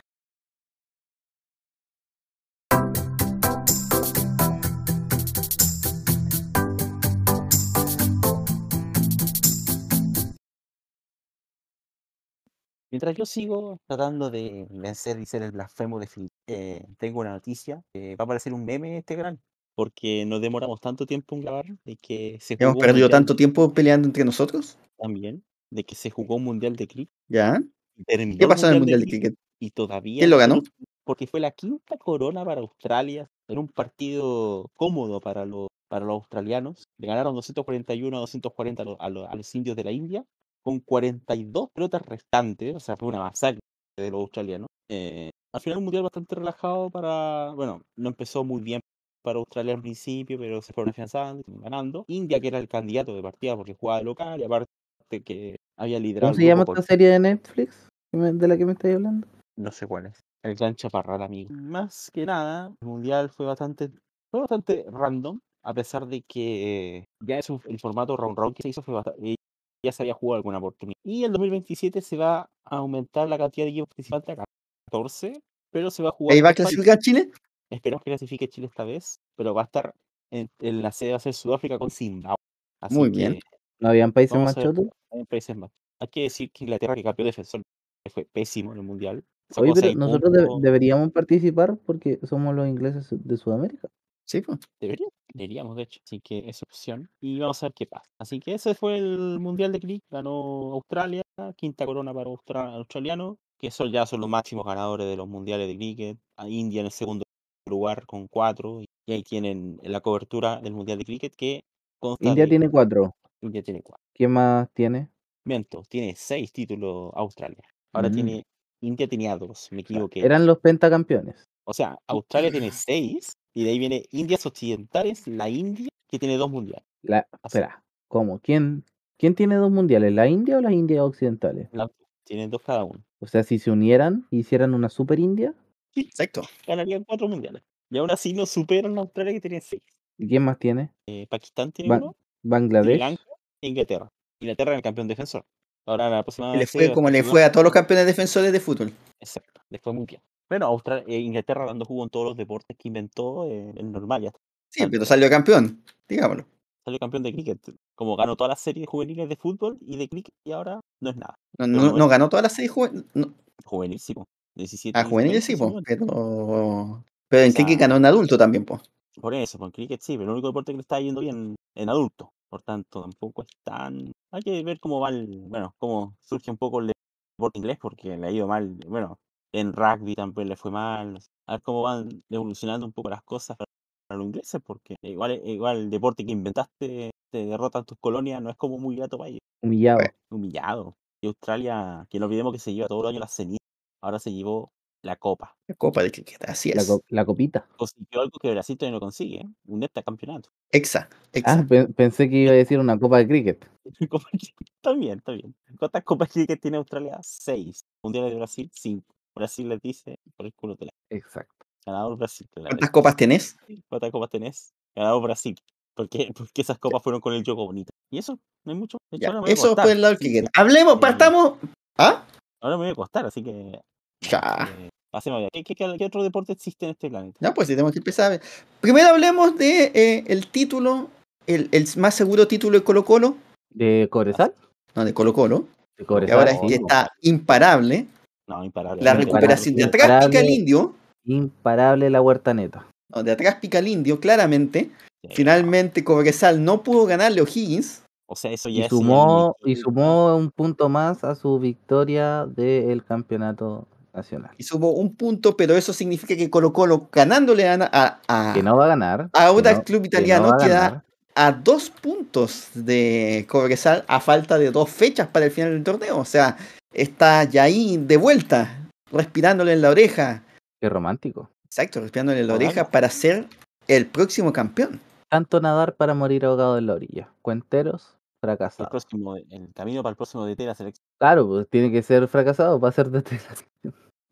Mientras yo sigo tratando de vencer y ser el blasfemo de Phil, eh, tengo una noticia. que va a aparecer un meme este canal. Porque nos demoramos tanto tiempo en grabar de que se Hemos jugó un perdido mundial tanto tiempo peleando entre nosotros. también, de que se jugó un mundial de cricket. ¿Ya? ¿Qué pasó en el Mundial de Cricket? Y todavía ¿Quién lo ganó? Porque fue la quinta corona para Australia. Era un partido cómodo para los, para los australianos. Le ganaron 241 a 240 a, los- a los- a los indios de la India, con 42 pelotas restantes, o sea, fue una masacre de los australianos. Eh, al final un mundial bastante relajado para, bueno, no empezó muy bien para Australia al principio, pero se fueron afianzando, y fueron ganando. India, que era el candidato de partida porque jugaba de local, y aparte que había liderado ¿Cómo se llama esta por- serie de Netflix de la que me estáis hablando? no sé cuál es. El gran chaparral, amigo. Más que nada, el mundial fue bastante, fue bastante random, a pesar de que eh, ya es un- el formato round round que se hizo fue bastante, ya se había jugado alguna oportunidad. Y el 2027 se va a aumentar la cantidad de equipos participantes a 14, pero se va a jugar. ¿Ahí va a clasificar Chile? Esperamos que clasifique Chile esta vez, pero va a estar en, en la sede va a ser Sudáfrica con Zimbabue. Así Muy bien. ¿No habían países más chotos? hay países más. Hay que decir que Inglaterra, que campeón defensor, fue pésimo en el mundial. Oye, pero nosotros de- deberíamos participar porque somos los ingleses de Sudamérica. Sí, pues. Debería, deberíamos, de hecho. Así que es opción. Y vamos a ver qué pasa. Así que ese fue el Mundial de Cricket. Ganó Australia, quinta corona para austra- australiano, que son ya son los máximos ganadores de los mundiales de cricket. A India en el segundo lugar con cuatro. Y ahí tienen la cobertura del Mundial de Cricket que consta India de- tiene cuatro. India tiene cuatro. ¿Quién más tiene? Miento, tiene seis títulos Australia. Ahora Mm. tiene. India tenía dos, me equivoqué. Eran los pentacampeones. O sea, Australia tiene seis. Y de ahí viene Indias Occidentales, la India, que tiene dos mundiales. La, Así. espera, ¿cómo? ¿Quién, ¿Quién tiene dos mundiales? ¿La India o las Indias occidentales? La- tienen dos cada uno. O sea, si se unieran y hicieran una super India, Exacto. Ganarían cuatro mundiales. Y aún así no superan a Australia que tiene seis. ¿y quién más tiene? Eh, Pakistán tiene Ba- uno, Sri Bangladesh. Lanka e Inglaterra. Inglaterra es el campeón defensor. Ahora la próxima le fue como le fue a todos los campeones defensores de fútbol. Exacto, les fue muy bien. Bueno, Australia, eh, Inglaterra dando jugo en todos los deportes que inventó, eh, es normal, ya Sí, pero salió campeón, digámoslo. salió campeón de cricket. Como ganó todas las series juveniles de fútbol y de cricket y ahora no es nada. No, ganó todas las seis juve- no, Juvenilísimo. 17 a 19, juveniles sí, po, 19. pero pero en O sea, cricket ganó en adulto también, pues. Por eso, por cricket sí, pero el único deporte que le está yendo bien en adulto. Por tanto, tampoco es tan. Hay que ver cómo va el. Bueno, cómo surge un poco el deporte inglés, porque le ha ido mal. Bueno, en rugby también le fue mal. A ver cómo van evolucionando un poco las cosas para, los ingleses, porque igual, igual el deporte que inventaste te derrotan tus colonias, no es como muy grato para ellos. Humillado. Humillado. Y Australia, que no olvidemos que se lleva todo el año la cenizas, ahora se llevó la copa. La Copa de Cricket, así La, es. co- la copita. Consiguió algo que Brasil todavía no consigue, ¿eh? un campeonato. Exa, Ah, pe- pensé que iba a decir una copa de cricket. Copa de Cricket. Está bien, está bien. ¿Cuántas copas que tiene Australia? Seis. Mundiales de Brasil, cinco. Brasil les dice, por el culo te la. Exacto. Ganador Brasil. ¿Cuántas copas tenés? ¿Cuántas copas tenés? Ganador Brasil. ¿Por qué? Porque esas copas fueron con el juego bonito. Y eso, no hay mucho. De hecho, Ya, eso fue el lado del cricket. Hablemos, eh, partamos. ¿Ah? Ahora me voy a acostar, así que. Ya. eh. ¿Qué, qué, qué- qué otro deporte existe en este planeta? Ya, pues sí, tenemos que empezar. Primero hablemos de eh, el título, el, el más seguro título de Colo Colo. ¿De Cobresal? No, de Colo Colo. De Que Cobresal. ahora es que está imparable. No, imparable. La recuperación de atrás pica el indio. Imparable la huerta neta. No, de atrás pica el indio, claramente. Sí, Finalmente Cobresal no pudo ganarle a O'Higgins. O sea, eso ya Y es sumó, señal y sumó un punto más a su victoria del campeonato nacional. Y subo un punto, pero eso significa que Colo Colo ganándole a, a, a- Que no va a ganar. a que Audax no- Club que Italiano no va a queda a dos puntos de Cobresal a falta de dos fechas para el final del torneo. O sea, está ya ahí de vuelta, respirándole en la oreja. Qué romántico. Exacto, respirándole en la oreja para ser el próximo campeón. Tanto nadar para morir ahogado en la orilla. Cuenteros, El, próximo, el camino para el próximo DT de la selección. Claro, pues tiene que ser fracasado para ser de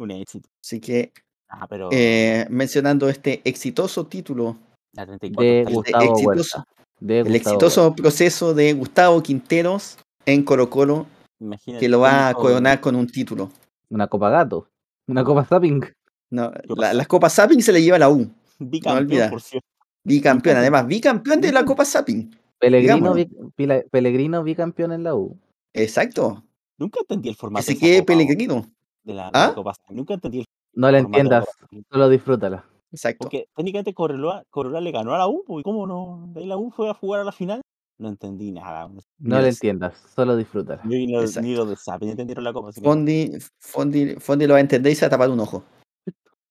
Un éxito. Así que Ah, pero. eh, mencionando este exitoso título, la 34 de está ahí. Gustavo. Gustavo exitoso- Huerta. De el Gustavo exitoso proceso de Gustavo Quinteros en Colo Colo, Imagínate que lo va a coronar con un título. Una copa gato. Una copa zapping. No, las copas Sapping se le lleva la U. Bicampeón, olvidar. por cierto. Bicampeón, además, bicampeón de la Copa Sapping. Pellegrino, bi- Pellegrino bicampeón en la U. Exacto. Nunca entendí el Que formato quede copa, Pellegrino. De la, ¿Ah? la Copa. Nunca entendí el No la entiendas, solo disfrútala. Exacto. Porque técnicamente Correloa, Correloa le ganó a la U, ¿y cómo no? De ahí la U fue a jugar a la final. No entendí nada. No la es- entiendas, solo disfrútala. Ni, ni, Exacto. ni los de Zapping entendieron la Copa. Que Fondi, Fondi, Fondi lo va a entender y se va a tapar un ojo.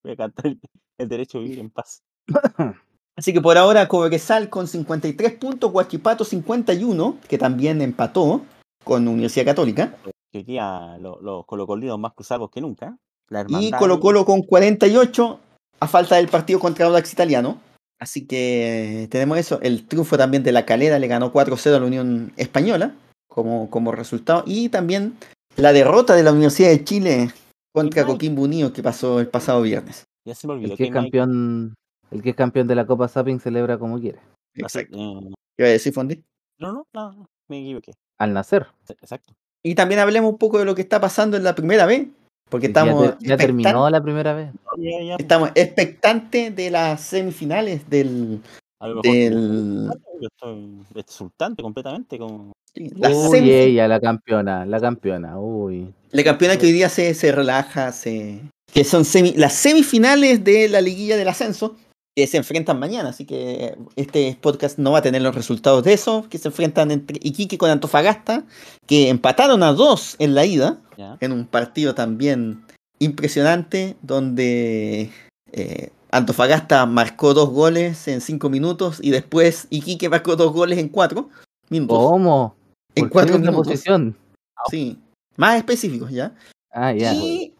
voy a cantar el, el derecho a vivir en paz. Así que por ahora Cobresal con 53 puntos, Huachipato 51, que también empató con Universidad Católica. Que hoy día lo- los colocolinos más cruzados que nunca. La Y Colo. Colo con 48, a falta del partido contra Audax Italiano. Así que tenemos eso. El triunfo también de la Calera le ganó 4-0 a la Unión Española como, como resultado. Y también la derrota de la Universidad de Chile contra. Coquimbo Unido que pasó el pasado viernes. Ya se me olvidó El que es campeón, el que es campeón de la Copa Sapping celebra como quiere. Exacto. ¿Qué iba a decir, Fondi? no, no, no, me equivoqué. Al nacer. Exacto. Y también hablemos un poco de lo que está pasando en la primera vez. Porque Ya, estamos, ya terminó la primera vez. Estamos expectantes de las semifinales del, a lo mejor del yo estoy exultante completamente con sí, la, Uy, semi- ella, la campeona, la campeona. Uy. la campeona que hoy día se, se relaja, se, que son semi- las semifinales de la liguilla del ascenso, que se enfrentan mañana. Así que este podcast no va a tener los resultados de eso, que se enfrentan entre Iquique con Antofagasta, que empataron a dos en la ida. en un partido también impresionante donde eh, Antofagasta marcó dos goles en cinco minutos y después Iquique marcó dos goles en cuatro minutos. ¿Cómo? en ¿Por qué cuatro minutos. posición? Sí, más específicos ya. Ah, ya. Y,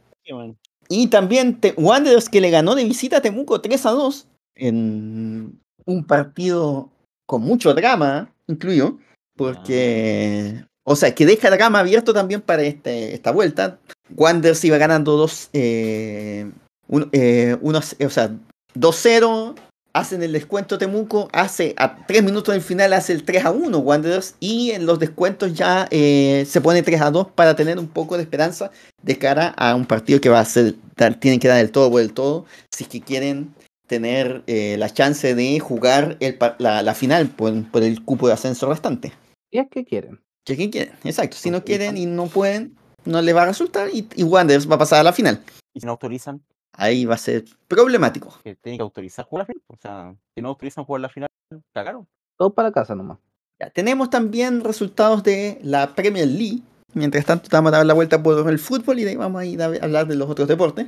y también te- Wanderers que le ganó de visita a Temuco 3 a 2 en un partido con mucho drama incluido, porque, o sea, que deja drama abierto también para este, esta vuelta. Wanderers iba ganando 2 eh, un- eh, unos, o sea, 2-0, hacen el descuento Temuco, hace a 3 minutos del final hace el 3 a 1 Wanderers y en los descuentos ya eh, se pone 3 a 2 para tener un poco de esperanza de cara a un partido que va a ser, tienen que dar el todo por el todo, si es que quieren tener eh, la chance de jugar el, la, la final por, por el cupo de ascenso restante. Y es que quieren. Si es que quieren, exacto. Si no quieren y no pueden, no les va a resultar y, y Wanderers va a pasar a la final. Y si no autorizan, Ahí va a ser problemático. que tienen que autorizar jugar la final. O sea, si no autorizan jugar la final, cagaron. Todo para casa nomás. Ya, tenemos también resultados de la Premier League. Mientras tanto, vamos a dar la vuelta por el fútbol y de ahí vamos a ir a hablar de los otros deportes.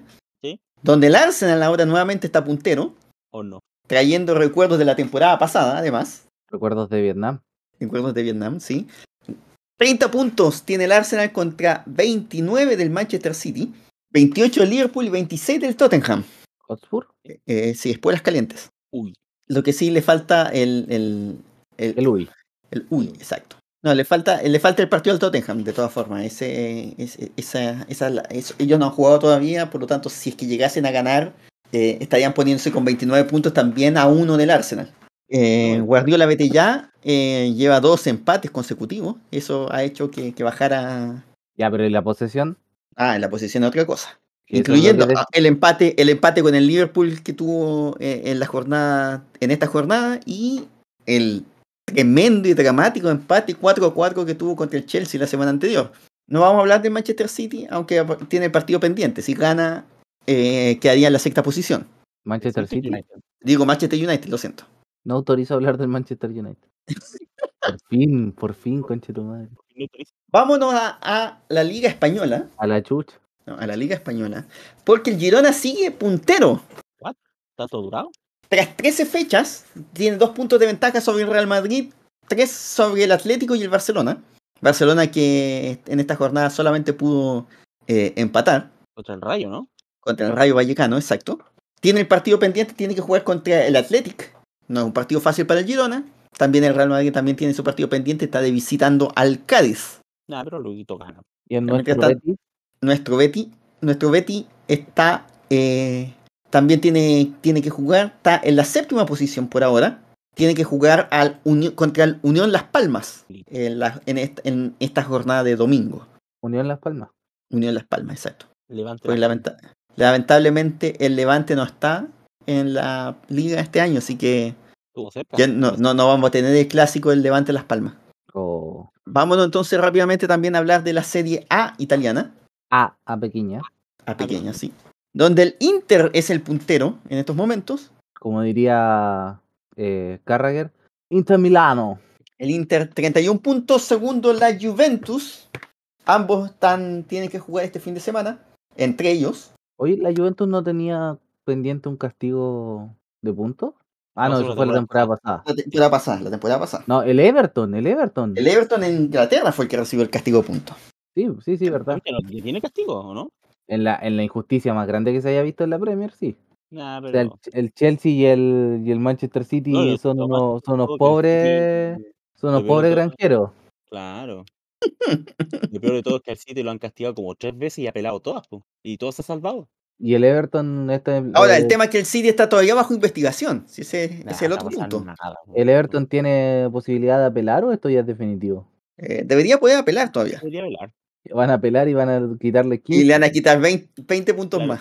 Donde el Arsenal ahora nuevamente está puntero, ¿O no? trayendo recuerdos de la temporada pasada, además. Recuerdos de Vietnam. Recuerdos de Vietnam, sí. 30 puntos tiene el Arsenal contra 29 del Manchester City, 28 del Liverpool y 26 del Tottenham. Hotspur. Eh, sí, espuelas calientes. Uy. Lo que sí le falta el, el, el, El UI. el- uy, exacto. No, le falta, le falta el partido al Tottenham, de todas formas. Ese, ese- esa, esa, eso- ellos no han jugado todavía, por lo tanto, si es que llegasen a ganar, eh, estarían poniéndose con 29 puntos también a uno del Arsenal. Eh, Guardiola vete ya, eh, lleva dos empates consecutivos. Eso ha hecho que, que bajara Ya, pero ¿y la posesión? ah, en la posición de otra cosa. Es Incluyendo el empate, el empate con el Liverpool que tuvo eh, en la jornada, en esta jornada, y el tremendo y dramático empate 4 a 4 que tuvo contra el Chelsea la semana anterior. No vamos a hablar de Manchester City, aunque tiene el partido pendiente. Si gana, eh, quedaría en la sexta posición. Manchester City. United. Digo Manchester United, lo siento. No autorizo hablar del Manchester United. por fin, por fin, conche tu madre. Vámonos a, a la Liga Española. A la chucha. no, a la Liga Española. Porque el Girona sigue puntero. ¿Está todo durado? Tras 13 fechas, tiene dos puntos de ventaja sobre el Real Madrid, tres sobre el Atlético y el Barcelona. Barcelona que en esta jornada solamente pudo eh, empatar Contra el Rayo, ¿no? contra el Rayo Vallecano, exacto. Tiene el partido pendiente, tiene que jugar contra el Athletic. No es un partido fácil para el Girona. También el Real Madrid también tiene su partido pendiente, está de visitando al Cádiz. Nada, pero luego gana. Y en Mientras nuestro tanto- Betis, Nuestro Betty, nuestro Betty está eh, también tiene, tiene que jugar, está en la séptima posición por ahora. Tiene que jugar al Uni- contra el Unión Las Palmas en, la- en esta, en esta jornada de domingo. Unión Las Palmas. Unión Las Palmas, exacto. Levante. Pues la- lamenta- lamentablemente el Levante no está en la liga este año, así que ya no, no, no vamos a tener el clásico del Levante Las Palmas. O Vámonos entonces rápidamente también a hablar de la Serie A italiana. A, A pequeña. A pequeña, sí. Donde el Inter es el puntero en estos momentos. Como diría eh, Carragher. Inter Milano. El Inter 31 puntos, segundo la Juventus. Ambos están, tienen que jugar este fin de semana. Entre ellos. Oye, ¿la Juventus no tenía pendiente un castigo de puntos? Ah, no, eso la fue la temporada pasada. La temporada pasada, la temporada pasada. No, el Everton, el Everton. El Everton en Inglaterra fue el que recibió el castigo de puntos. Sí, sí, sí, verdad. Oye, ¿no ¿Tiene castigo o no? En la, en la injusticia más grande que se haya visto en la Premier, sí. Nah, O sea, el, el Chelsea y el, y el Manchester City No, son unos, son unos que pobres, son unos pobres todo- granjeros. Claro. Lo peor de todo es que al City lo han castigado como tres veces y ha pelado todas, po. Y todo se ha salvado. Y el Everton, este, Ahora, el eh, tema es que el City está todavía bajo investigación. Si ese, Nah, es el otro punto. nada. ¿el Everton tiene posibilidad de apelar o esto ya es definitivo? Eh, debería poder apelar todavía. Debería velar. Van a apelar y van a quitarle 15. Y le van a quitar 20, 20 puntos Claro.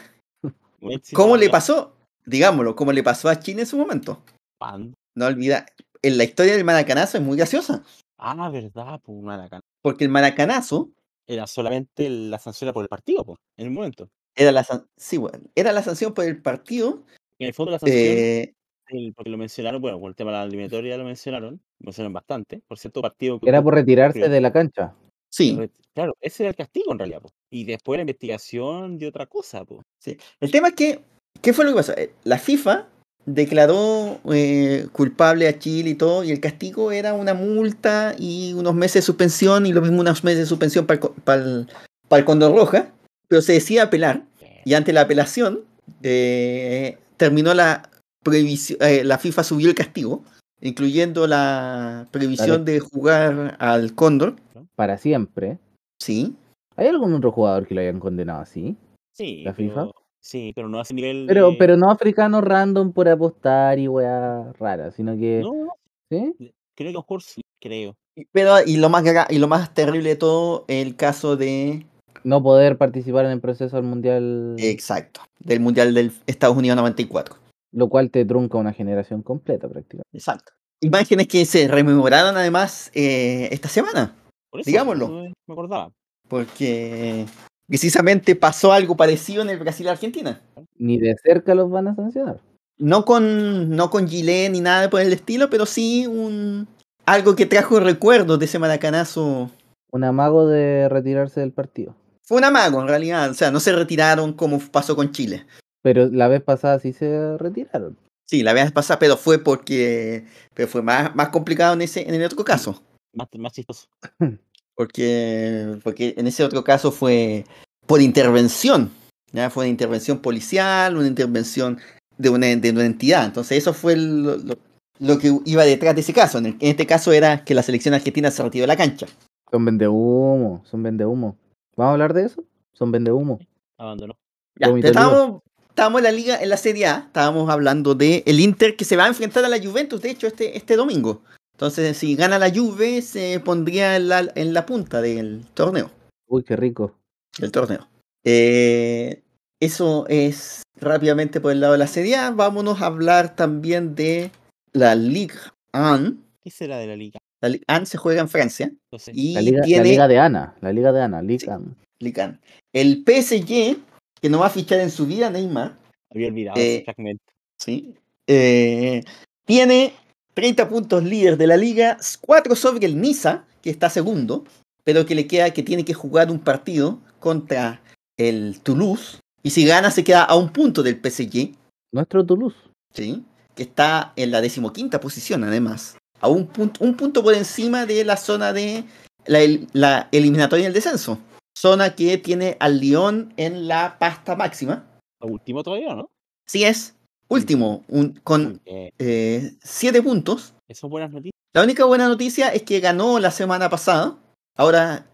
más. ¿Cómo le pasó? Digámoslo, como le pasó a Chile en su momento. Pan. No olvida, en la historia del maracanazo es muy graciosa. Ah, verdad, pues Maracaná. Porque el maracanazo Era solamente la sanción por el partido, pues, en el momento. era la, san- sí, bueno, era la sanción por el partido. En el fondo la sanción, eh, el- porque lo mencionaron, bueno, por el tema de la eliminatoria lo mencionaron, lo mencionaron bastante, por cierto partido que Era por retirarse ocurrió. de la cancha. Sí, Claro, ese era el castigo en realidad, po. Y después la investigación de otra cosa, pues. sí. El tema es que, ¿qué fue lo que pasó? Eh, La FIFA declaró eh, culpable a Chile y todo, y el castigo era una multa y unos meses de suspensión, y lo mismo unos meses de suspensión para el, co- para el, para el Condor Roja, pero se decía apelar, y ante la apelación eh, terminó la prohibición, eh, la FIFA subió el castigo, incluyendo la prohibición de jugar al Cóndor, Para siempre. sí, ¿Hay algún otro jugador que lo hayan condenado así? Sí, ¿La FIFA? pero- sí, pero no a ese nivel. Pero, de- pero no africano random por apostar y weá rara, sino que. No, no, ¿Sí? creo que a lo mejor sí, creo. Pero, y lo más y lo más terrible de todo, el caso de. No poder participar en el proceso del mundial. Exacto. Del Mundial del Estados Unidos 94. Lo cual te trunca una generación completa prácticamente. Exacto. Imágenes que se rememoraron además eh, esta semana. Por eso, Digámoslo. no me acordaba. Porque precisamente pasó algo parecido en el Brasil y Argentina. Ni de cerca los van a sancionar. No con, no con Gillette ni nada por el estilo, pero sí un algo que trajo recuerdos de ese maracanazo. Un amago de retirarse del partido. Fue un amago en realidad. O sea, no se retiraron como pasó con Chile. Pero la vez pasada sí se retiraron. Sí, la vez pasada, pero fue porque. Pero fue más, más complicado en ese, en el otro caso. Más, más chistoso. Porque, porque en ese otro caso fue por intervención. ¿ya? Fue una intervención policial, una intervención de una, de una entidad. Entonces eso fue lo, lo- lo que iba detrás de ese caso. En, el- en este caso era que la selección argentina se retiró de la cancha. Son vendehumo, son vendehumo. ¿Vamos a hablar de eso? Son vendehumo. Abandonó. Ya, Vomito estábamos, estábamos en la liga, en la Serie A, estábamos hablando de el Inter que se va a enfrentar a la Juventus, de hecho, este, este domingo. Entonces, si gana la Juve, se pondría en la, en la punta del torneo. Uy, qué rico. del torneo. Eh, eso es rápidamente por el lado de la Serie A. Vámonos a hablar también de la Ligue 1. ¿Qué será de la liga? La Ligue 1 se juega en Francia No sé. y La liga, la tiene liga de Ana. La liga de Ana. Sí. Liga. Ligue 1. el PSG, que no va a fichar en su vida Neymar, Había olvidado Eh, ese fragmento. ¿sí? Eh, tiene 30 puntos líder de la liga, 4 sobre el Niza, que está segundo, pero que le queda que tiene que jugar un partido contra el Toulouse. Y si gana, se queda a un punto del PSG. Nuestro Toulouse. ¿sí? que está en la decimoquinta posición además, a un punto, un punto por encima de la zona de la, la eliminatoria del descenso, zona que tiene al Lyon en la pasta máxima. Lo último todavía, ¿no? Sí es último, un- con Eh, eh, siete puntos. eso es buenas noticias. La única buena noticia es que ganó la semana pasada, ahora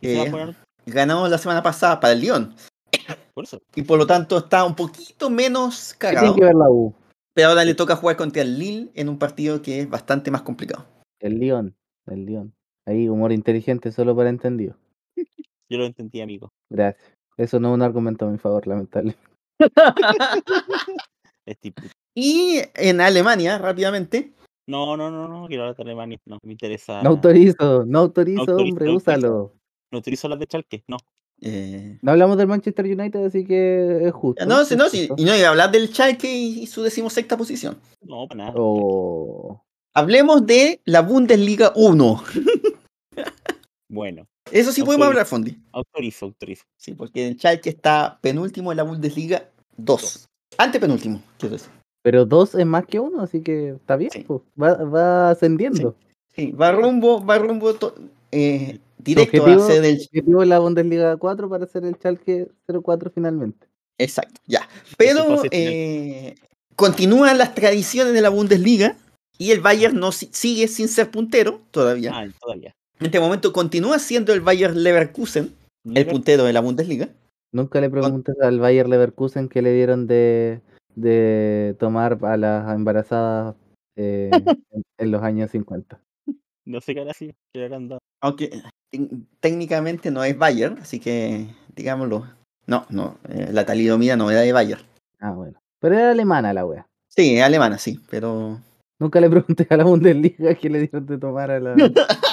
será Eh, ganó la semana pasada para el Lyon, Por eso. y por lo tanto está un poquito menos ¿Qué tiene cagado, que ver la U? pero ahora le toca jugar contra el Lille en un partido que es bastante más complicado. El León. El León. Ahí, humor inteligente solo para entendido. Yo lo entendí, amigo. Gracias. Eso no es un argumento a mi favor, lamentable. Y en Alemania, rápidamente, No, no, no, no, quiero hablar de Alemania. No, me interesa. No autorizo, no autorizo, autorizo, hombre, no autorizo. úsalo. No utilizo las de Chalke, no. eh, No hablamos del Manchester United, así que es justo. no, es si no, si- justo. y no iba a hablar del Schalke y, y su decimosexta posición. No, para nada. Oh, Hablemos de la Bundesliga 1. Bueno, Eso sí podemos hablar, Fondi. autorizo, autorizo. Sí, porque el Schalke está penúltimo en la Bundesliga 2. Antepenúltimo, quiero decir. Pero dos es más que uno, así que está bien, Sí. po, va, va ascendiendo. Sí, va rumbo, va rumbo to- eh, directo a ser el. objetivo es la Bundesliga 4 para ser el Schalke 04 finalmente. Exacto, ya. Pero eh, continúan las tradiciones de la Bundesliga y el Bayern no si- sigue sin ser puntero todavía. Ah, todavía. En este momento continúa siendo el Bayern Leverkusen el puntero de la Bundesliga. Nunca le preguntes al Bayer Leverkusen que le dieron de, de tomar a las embarazadas eh, en, en los años 50. No sé qué hará así. ¿Qué habrán dado? Aunque técnicamente no es Bayern, así que digámoslo. No, no, eh, la talidomida no era de Bayern. Ah, bueno. Pero era alemana la wea. Sí, es alemana, sí, pero Nunca le pregunté a la Bundesliga que le dieron de tomar a la.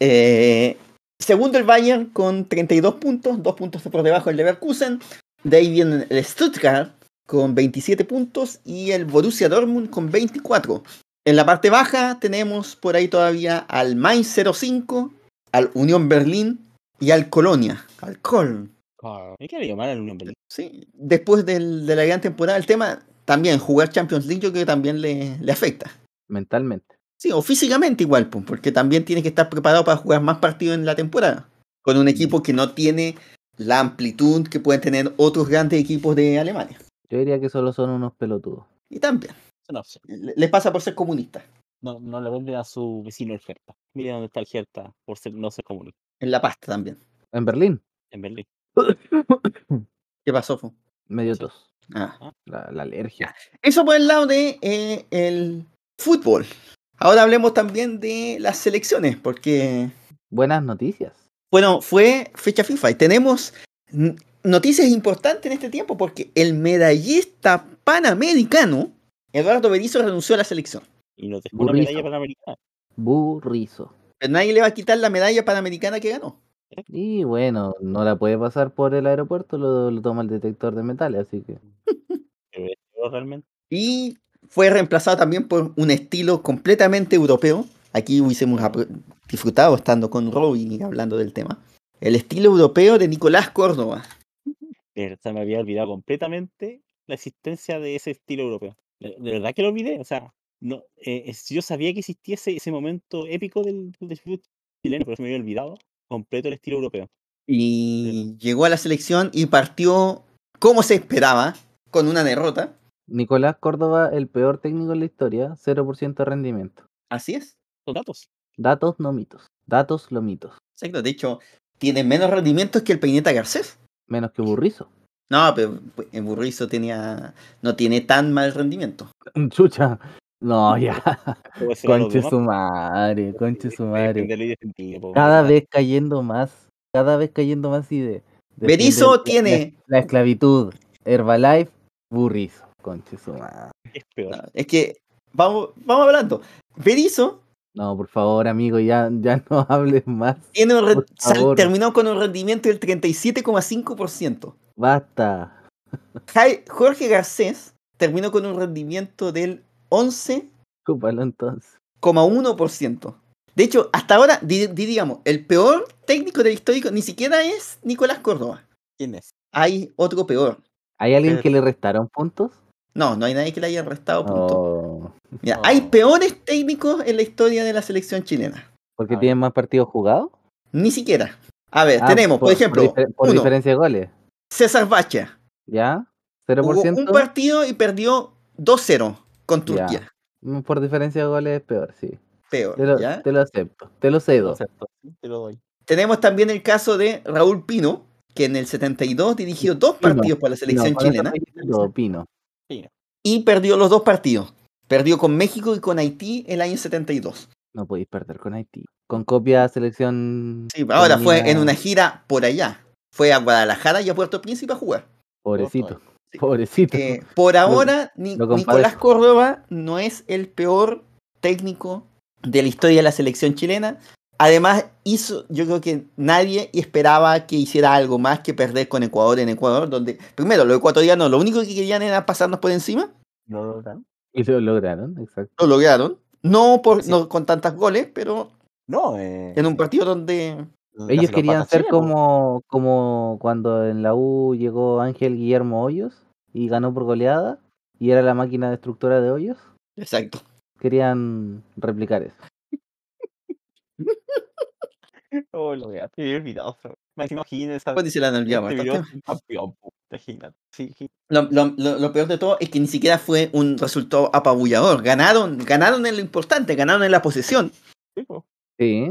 Eh, segundo el Bayern con 32 puntos, dos puntos por debajo del Leverkusen. De ahí viene el Stuttgart con 27 puntos y el Borussia Dortmund con 24. En la parte baja tenemos por ahí todavía al Mainz 05, al Unión Berlín y al Colonia. Al Köln. Ah, ¿Y qué le llamar al Unión Berlín? Sí, después del- de la gran temporada, el tema también, jugar Champions League, yo creo que también le, le afecta. Mentalmente. Sí, o físicamente igual, pues, porque también tiene que estar preparado para jugar más partidos en la temporada. Con un equipo que no tiene la amplitud que pueden tener otros grandes equipos de Alemania. Yo diría que solo son unos pelotudos. Y también, les pasa por ser comunistas No, no le venden a su vecino el Hertha. Mira dónde está el Hertha por ser, no ser comunista. en la pasta también. En Berlín, En Berlín. ¿Qué pasó, Fu? medio tos. Ah. La, la alergia. Eso por el lado de eh, el fútbol. Ahora hablemos también de las selecciones, porque Buenas noticias. Bueno, fue fecha FIFA y tenemos noticias importantes en este tiempo porque el medallista panamericano Eduardo Berizzo renunció a la selección. Y nos dejó una medalla panamericana. Burrizo. Pero nadie le va a quitar la medalla panamericana que ganó. Y bueno, no la puede pasar por el aeropuerto, lo, lo toma el detector de metales, así que. Realmente. Y fue reemplazado también por un estilo completamente europeo. Aquí hubiésemos disfrutado estando con Robin y hablando del tema. El estilo europeo de Nicolás Córdoba. Verdad, me había olvidado completamente la existencia de ese estilo europeo. De, verdad que lo olvidé. O sea, no, eh, yo sabía que existía ese, ese momento épico del, del fútbol chileno, pero se me había olvidado completo el estilo europeo. Y llegó a la selección y partió como se esperaba, con una derrota. Nicolás Córdoba, el peor técnico en la historia, 0% de rendimiento. Así es. Son datos. Datos, no mitos. Datos, lo mitos. Exacto. De hecho, tiene menos rendimientos que el Peineta Garcés. Menos que Burrizo. No, pero pues, el Burrizo tenía, no tiene tan mal rendimiento. Chucha. No, ya. Los Conche su madre, conche su madre. po, Cada vez cayendo más. Cada vez cayendo más y de. Defiende la- tiene- La, esclavitud. Herbalife, Burrizo. Conche su madre. Es peor. No, es que, vamos, vamos hablando. Berizzo No, por favor, amigo, ya, ya no hables más. un terminó con un rendimiento del 37,5%. Basta. Jorge Garcés terminó con un rendimiento del 11,1%. Chúpalo entonces. De hecho, hasta ahora, di- di- digamos, el peor técnico del histórico ni siquiera es Nicolás Córdoba. ¿Quién es? Hay otro peor. ¿Hay alguien Pero- que le restaron puntos? No, no hay nadie que le haya restado puntos. Oh, Mira, Oh. hay peores técnicos en la historia de la selección chilena. ¿Porque A tienen más partidos jugados? Ni siquiera. A ver, Ah, tenemos, por, ejemplo, difer- por uno, diferencia de goles. César Bacha. ¿Ya? Jugó ¿0%? un partido y perdió 2-0 con. Turquía. Mm, Por diferencia de goles es peor, sí. Peor, Te lo, ¿ya? te lo acepto. Te lo Lo cedo. acepto, sí, te lo doy. Tenemos también el caso de Raúl Pino, que en el 72 dirigió dos Pino. partidos para la selección No, chilena me y perdió los dos partidos. Perdió con México y con Haití el año 72. No podéis perder con Haití. Con copia selección. Sí, ahora fue en una gira por allá. Fue a Guadalajara y a Puerto Príncipe a jugar. Pobrecito. Sí. Pobrecito. Eh, por ahora, Ni-. Nicolás Córdoba no es el peor técnico de la historia de la selección chilena. Además, hizo, yo creo que nadie esperaba que hiciera algo más que perder con Ecuador en Ecuador, donde, primero, los ecuatorianos lo único que querían era pasarnos por encima. ¿Lo lograron? Y lo lograron, exacto. Lo lograron. No, por, Sí. no con tantos goles, pero No, eh, en un partido donde Ellos lo querían ser como cuando en la U llegó Ángel Guillermo Hoyos y ganó por goleada. y era la máquina destructora de hoyos, Exacto. querían replicar eso. Oh, lo olvidado. pero Me imagino esa. Pues dice la este. Lo, lo- lo- lo peor de todo es que ni siquiera fue un resultado apabullador. Ganaron, ganaron en lo importante, ganaron en la posesión, sí,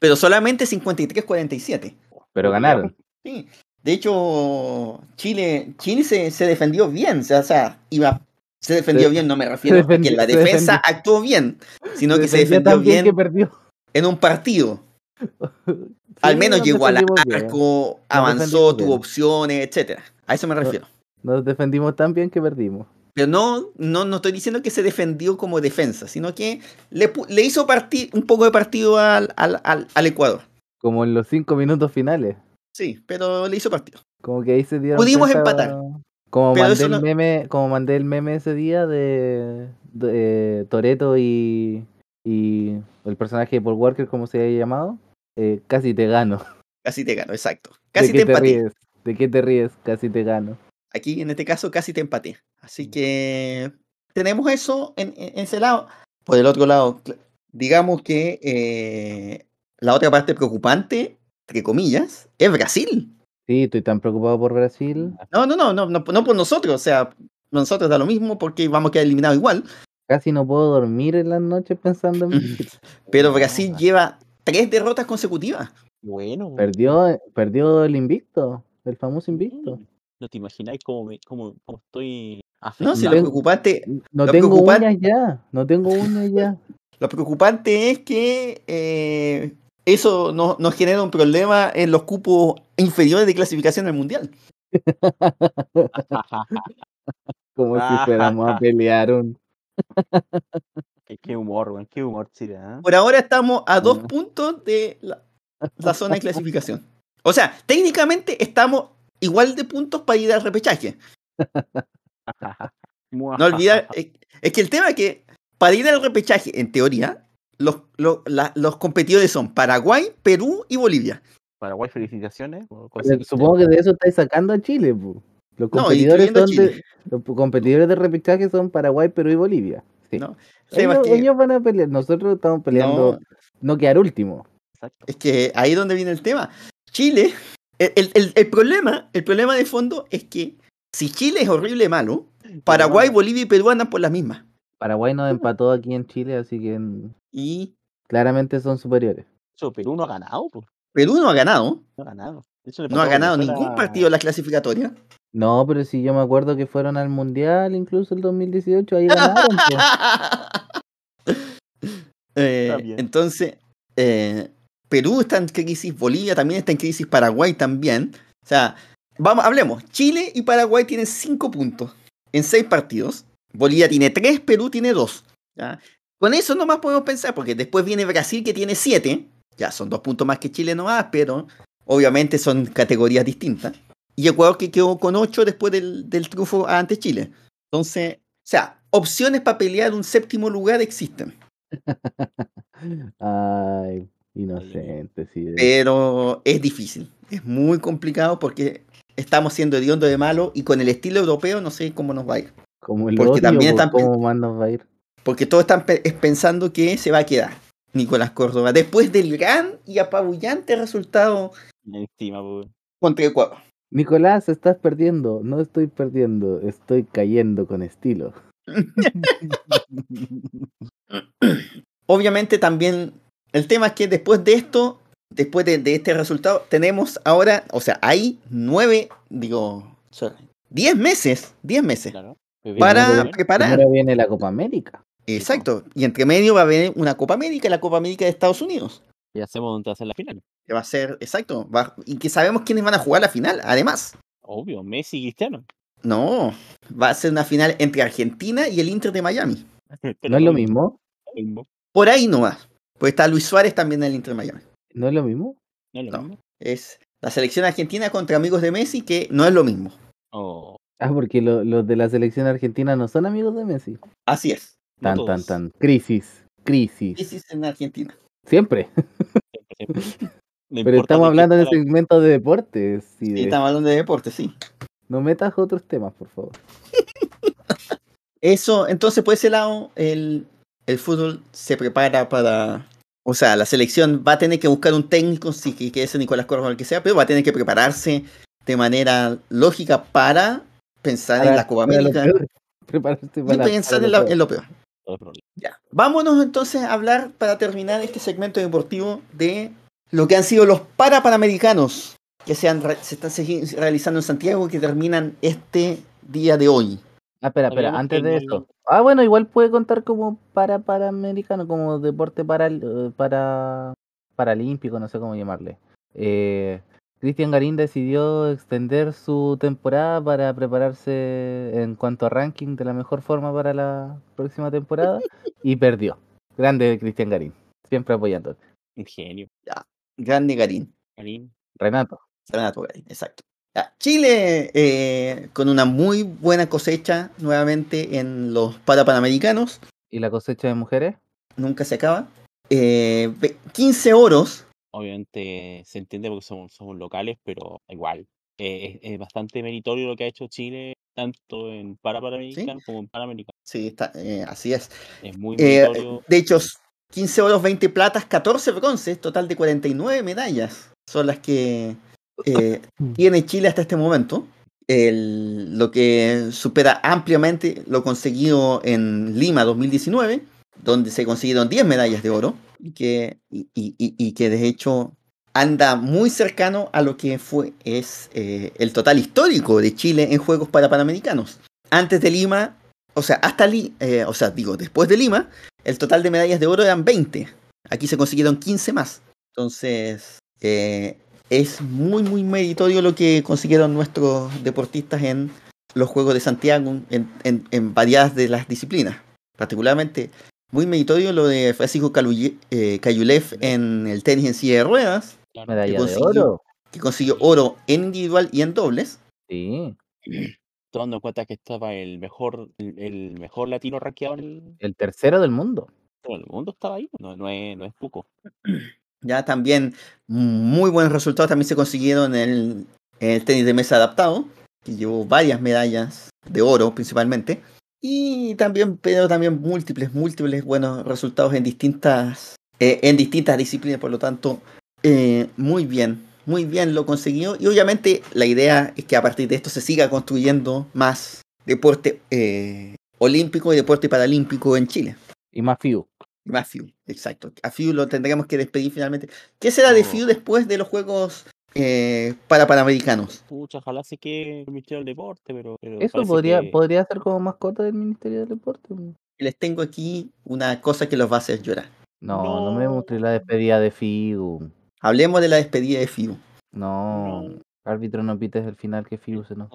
pero solamente 53-47. pero ganaron. Sí. De hecho, Chile, Chile se, se defendió bien. O sea, iba, se defendió Se- bien, no me refiero a que la defensa actuó bien, sino que se defendió bien que perdió. En un partido. Al menos nos llegó al arco, avanzó, tuvo opciones, etcétera. A eso me refiero. Nos defendimos tan bien que perdimos. Pero no, no, no estoy diciendo que se defendió como defensa, sino que le, le hizo un poco de partido al, al, al, al Ecuador. Como en los cinco minutos finales. Sí, pero le hizo partido. Como que ahí se dieron Pudimos cuenta- empatar. Como mandé, el no- meme, como mandé el meme ese día de, de Toreto y, y el personaje de Paul Walker, como se haya llamado, eh, casi te gano. Casi te gano, exacto. Casi ¿De te empaté. ríes? ¿De qué te ríes? Casi te gano. Aquí en este caso casi te empaté. Así Mm. que tenemos eso en, en- en ese lado. Por el otro lado, digamos que eh, la otra parte preocupante, entre comillas, es Brasil. Sí, estoy tan preocupado por Brasil. No, no, no, no, no, no por nosotros. O sea, nosotros da lo mismo porque vamos a quedar eliminados igual. Casi no puedo dormir en las noches pensando en Brasil. Pero Brasil lleva tres derrotas consecutivas. Bueno. Perdió, perdió el invicto, el famoso invicto. Mm. No te imagináis cómo, me, cómo, cómo estoy No, si lo preocupante, No Lo tengo preocupan- uñas ya, no tengo uñas ya. lo preocupante es que eh, eso no- nos genera un problema en los cupos inferiores de clasificación al mundial. Como si fuéramos a pelear un... qué, qué humor, weón. Qué humor, Chile, ¿ah? Por ahora estamos a dos puntos de la, la zona de clasificación. O sea, técnicamente estamos igual de puntos para ir al repechaje. No olvidar, es, es que el tema es que para ir al repechaje, en teoría, los, los, la- los competidores son Paraguay, Perú y Bolivia. Paraguay, felicitaciones. Eh, Supongo que de eso estáis sacando a Chile. pu. Los No, competidores, a son de, Chile. los competidores de repechaje son Paraguay, Perú y Bolivia. Sí. ¿no? Ellos, es, que, ellos van a pelear. Nosotros estamos peleando no, no, quedar último. Exacto. es que ahí es donde viene el tema. Chile, el, el- el- el problema, el problema de fondo es que si Chile es horrible malo, Paraguay. Bolivia y Perú andan por las mismas. Paraguay nos empató aquí en Chile, así que Y claramente son superiores. Eso, Perú no ha ganado. Perú no ha ganado, No ha ganado. Hecho, no ha ganado ningún partido en la clasificatoria. No, pero si yo me acuerdo que fueron al Mundial, incluso el 2018, ahí ganaron. Eh, entonces, eh, Perú está en crisis, Bolivia también está en crisis, Paraguay también. O sea, vamos, hablemos. Chile y Paraguay tienen cinco puntos en seis partidos. Bolivia tiene tres, Perú tiene dos. ¿ya? Con eso nomás podemos pensar, porque después viene Brasil que tiene siete. Ya son dos puntos más que Chile nomás, pero obviamente son categorías distintas. Y Ecuador que quedó con ocho después del, del triunfo ante Chile. Entonces, o sea, opciones para pelear un séptimo lugar existen. Ay, inocente, sí. Pero es difícil, es muy complicado porque estamos siendo hediondo de malo y con el estilo europeo no sé cómo nos va a ir. Como el porque odio, también po, están pe- ¿cómo más nos va a ir? Porque todos están pe- es pensando que se va a quedar Nicolás Córdoba después del gran y apabullante resultado Encima, pues. Ecuador. Nicolás, estás perdiendo. No estoy perdiendo, estoy cayendo con estilo. Obviamente también el tema es que después de esto, después de, de este resultado, tenemos ahora, o sea, hay nueve, digo, diez meses, diez meses Claro. para preparar. Primero viene la Copa América. Exacto. Y entre medio va a haber una Copa América, la Copa América de Estados Unidos. Ya sabemos dónde va a ser la final. Que va a ser, exacto. va- y que sabemos quiénes van a jugar la final, además. Obvio, Messi y Cristiano. No, va a ser una final entre Argentina y el Inter de Miami. ¿No es lo mismo? Por ahí no va. Pues está Luis Suárez también en el Inter de Miami. ¿No es lo mismo? No es lo No. mismo. Es la selección argentina contra amigos de Messi, que no es lo mismo. Oh, Ah, porque lo- los de la selección argentina no son amigos de Messi. Así es. no Tan, tan, tan. Crisis, crisis. Crisis en Argentina. Siempre. Siempre, siempre. Lo Pero estamos hablando de la- segmento de deportes. y Sí, de- estamos hablando de deporte, sí. No metas otros temas, por favor. Eso, entonces por ese lado, el, el fútbol se prepara para. O sea, la selección va a tener que buscar un técnico, si que ese Nicolás Corvo o el que sea, pero va a tener que prepararse de manera lógica para pensar en Para- la Copa para América peor. Prepararte y para- pensar para en, la- en lo peor. Todo el problema. Ya. Vámonos entonces a hablar para terminar este segmento deportivo de lo que han sido los parapanamericanos que se, han se están realizando en Santiago que terminan este día de hoy. Ah, espera, espera, antes de eso. Ah, bueno, igual puede contar como para paramericano, como deporte para, para paralímpico, no sé cómo llamarle. Eh, Cristian Garín decidió extender su temporada para prepararse en cuanto a ranking de la mejor forma para la próxima temporada y perdió. Grande Cristian Garín, siempre apoyándote. Un genio. Grande Garín. Karim. Renato, Renato Garín, exacto. Ya, Chile eh, con una muy buena cosecha nuevamente en los parapanamericanos. ¿y la cosecha de mujeres? Nunca se acaba. Eh, ve- 15 oros. Obviamente se entiende porque somos, somos locales, pero igual. eh, es, es bastante meritorio lo que ha hecho Chile, tanto en para Panamericano como en Panamericano. Sí, está, eh, así es. Es muy Eh, meritorio. de hecho, 15 oros, 20 platas, 14 bronces, total de 49 medallas. Son las que eh, tiene Chile hasta este momento. El- lo que supera ampliamente lo conseguido en Lima 2019, donde se consiguieron 10 medallas de oro, y que, y, y- y- que de hecho anda muy cercano a lo que fue es eh, el total histórico de Chile en Juegos para Panamericanos. Antes de Lima, o sea, hasta Li- eh, o sea, digo, después de Lima, el total de medallas de oro eran 20. Aquí se consiguieron 15 más. Entonces, eh, es muy, muy meritorio lo que consiguieron nuestros deportistas en los Juegos de Santiago, en, en- en variadas de las disciplinas. Particularmente, muy meritorio lo de Francisco eh, Cayulev en el tenis en silla de ruedas, claro. Medalla de consiguió- oro. que consiguió oro en individual y en dobles. Sí, Tomando en cuenta que estaba el mejor, el, el mejor latino rankeado en el, el tercero del mundo. en el mundo, estaba ahí. No, no, es, no es poco. Ya también muy buenos resultados también se consiguieron en el, en el tenis de mesa adaptado, que llevó varias medallas de oro principalmente. Y también, pero también múltiples, múltiples buenos resultados en distintas, eh, en distintas disciplinas, por lo tanto, eh, muy bien, muy bien lo consiguió. Y obviamente la idea es que a partir de esto se siga construyendo más deporte eh, olímpico y deporte paralímpico en Chile. Y más FIU. Más FIU, exacto. A FIU lo tendremos que despedir finalmente. ¿Qué será de. FIU después de los Juegos eh, para Panamericanos? Pucha, ojalá se quede el Ministerio del Deporte, pero. pero Eso podría, que- podría ser como mascota del Ministerio del Deporte. po. Les tengo aquí una cosa que los va a hacer llorar. No, no, me mostré la despedida de FIU. Hablemos de la despedida de FIU. No, No. árbitro no pites el final que FIU se no.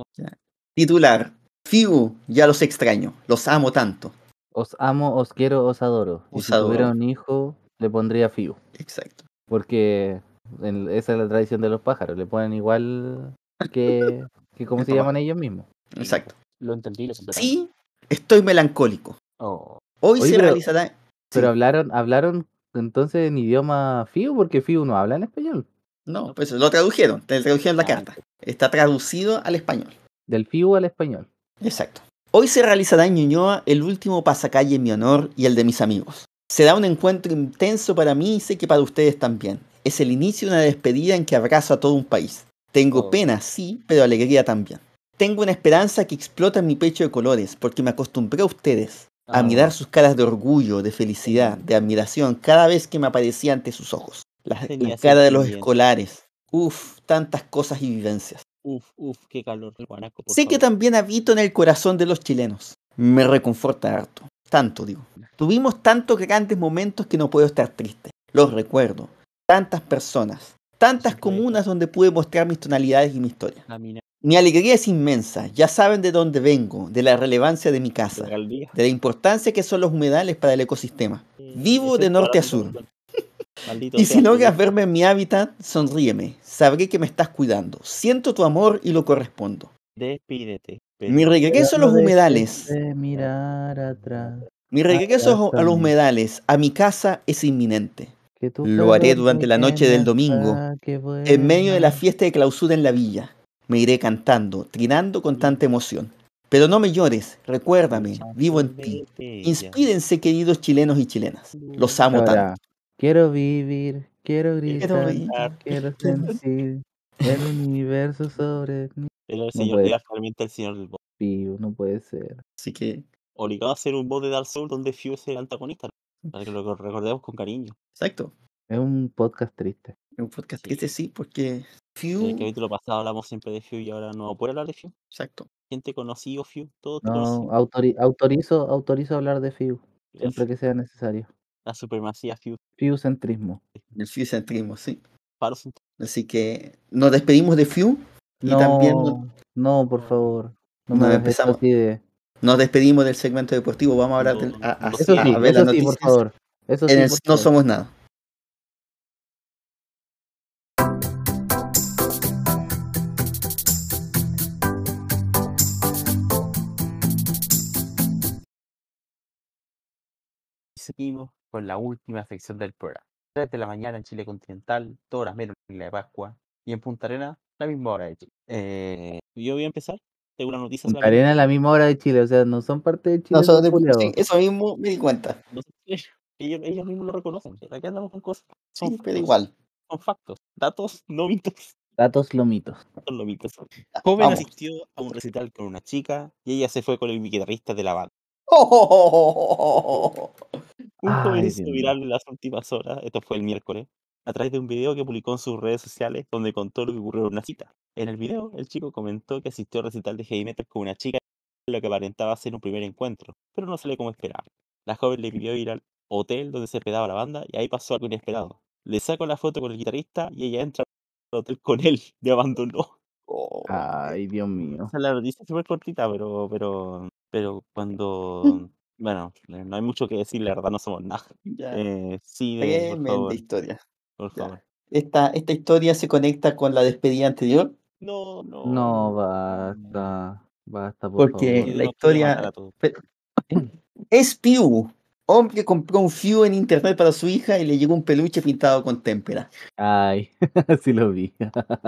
Titular. FIU, ya los extraño. Los amo tanto. Os amo, os quiero, os adoro. Y Os si tuviera adoro. un hijo, le pondría FIU. Exacto. Porque en- esa es la tradición de los pájaros. Le ponen igual que, que como se llaman ellos mismos. Exacto. Lo entendí, lo comprendí. Sí, estoy melancólico. Oh, Hoy Oye, se pero- realizará. Pero Sí. hablaron, hablaron entonces en idioma FIU, porque FIU no habla en español. No, pues lo tradujeron. Te tradujeron la Ah, carta. Está traducido al español. Del FIU al español. Exacto. Hoy se realizará en Ñuñoa el último pasacalle en mi honor y el de mis amigos. Será un encuentro intenso para mí y sé que para ustedes también. Es el inicio de una despedida en que abrazo a todo un país. Tengo Oh. pena, sí, pero alegría también. Tengo una esperanza que explota en mi pecho de colores, porque me acostumbré a ustedes, a Ah. mirar sus caras de orgullo, de felicidad, de admiración, cada vez que me aparecía ante sus ojos. La cara de los escolares. Uf, tantas cosas y vivencias. uf, uf, qué calor. Guanaco, Sé que también habito en el corazón de los chilenos. Me reconforta harto. Tanto, digo. Tuvimos tantos grandes momentos que no puedo estar triste. Los recuerdo. Tantas personas. Tantas comunas donde pude mostrar mis tonalidades y mi historia. Mi alegría es inmensa. Ya saben de dónde vengo, de la relevancia de mi casa, de la importancia que son los humedales para el ecosistema. Vivo de norte a sur. Maldito Y si logras verme en mi hábitat, sonríeme. Sabré que me estás cuidando. Siento tu amor y lo correspondo. Despídete. Mi regreso a los humedales. Mirar atrás. Mi regreso a los humedales, a mi casa, es inminente. Que Lo haré durante la noche del domingo, saque En medio de la fiesta de clausura en la villa, me iré cantando, trinando con tanta emoción. Pero no me llores, recuérdame, vivo en ti. Inspírense, queridos chilenos y chilenas. Los amo Ahora, tanto. quiero vivir, quiero Quiero gritar, vivir. quiero sentir el universo sobre mí. Pero el No señor. Díaz realmente el señor del. Fiu, no puede ser. Así que, Obligado a hacer un bot de Dark Souls donde Fiu es el antagonista. Para que lo recordemos con cariño. exacto. Es un podcast triste. Un podcast Sí. triste sí, porque En Few, el capítulo pasado hablamos siempre de Fiu y ahora no puedo hablar de Fiu. exacto. Gente conocido Fiu, todo No, conocido. autori- autorizo, autorizo hablar de Fiu, La, siempre que sea necesario. la supremacía Fiu. Fiucentrismo. El Few centrismo, sí. Paro Así que nos despedimos de Few y No, también no- no, por favor. No me No, hagas empezamos. esto así de... nos despedimos del segmento deportivo. Vamos a hablar No, del- a, a- Eso a sí, ver las por noticias favor. Eso sí, en el por No favor. Somos Nada. Seguimos con la última sección del programa. 3 de la mañana en Chile continental, 2 horas menos en la de Pascua. Y en Punta Arena, la misma hora de Chile. Eh, yo voy a empezar. Tengo una noticia Punta. Arena a la misma hora de Chile, o sea, no son parte de Chile. No, esos de- sí, eso mismo me di cuenta. No ellos, ellos mismos lo reconocen. Aquí andamos con cosas. Son Sí, pero factos, igual. Son factos. Datos, no mitos. Datos lomitos. Datos, no mitos. Joven Vamos. asistió a un recital con una chica y ella se fue con el guitarrista de la banda. Un Ay, joven Dios hizo viral en las últimas horas, esto fue el miércoles, a través de un video que publicó en sus redes sociales donde contó lo que ocurrió en una cita. En el video, el chico comentó que asistió al recital de heavy metal con una chica, lo que aparentaba ser un primer encuentro, pero no salió como esperaba. La joven le pidió ir al hotel donde se hospedaba la banda y ahí pasó algo inesperado. Le saco la foto con el guitarrista y ella entra al hotel con él, le abandonó. Oh, Ay, Dios mío. Esa es la noticia súper cortita, pero, pero, pero cuando, bueno, no hay mucho que decir, la verdad no somos nada. ya. Eh, sí, de, por Tremenda favor, historia. Por favor. Esta, esta historia se conecta con la despedida anterior No, no. No, basta. Basta, por Porque favor. la historia- es Pew. Hombre compró un Few en internet para su hija y le llegó un peluche pintado con témpera. Ay, sí lo vi.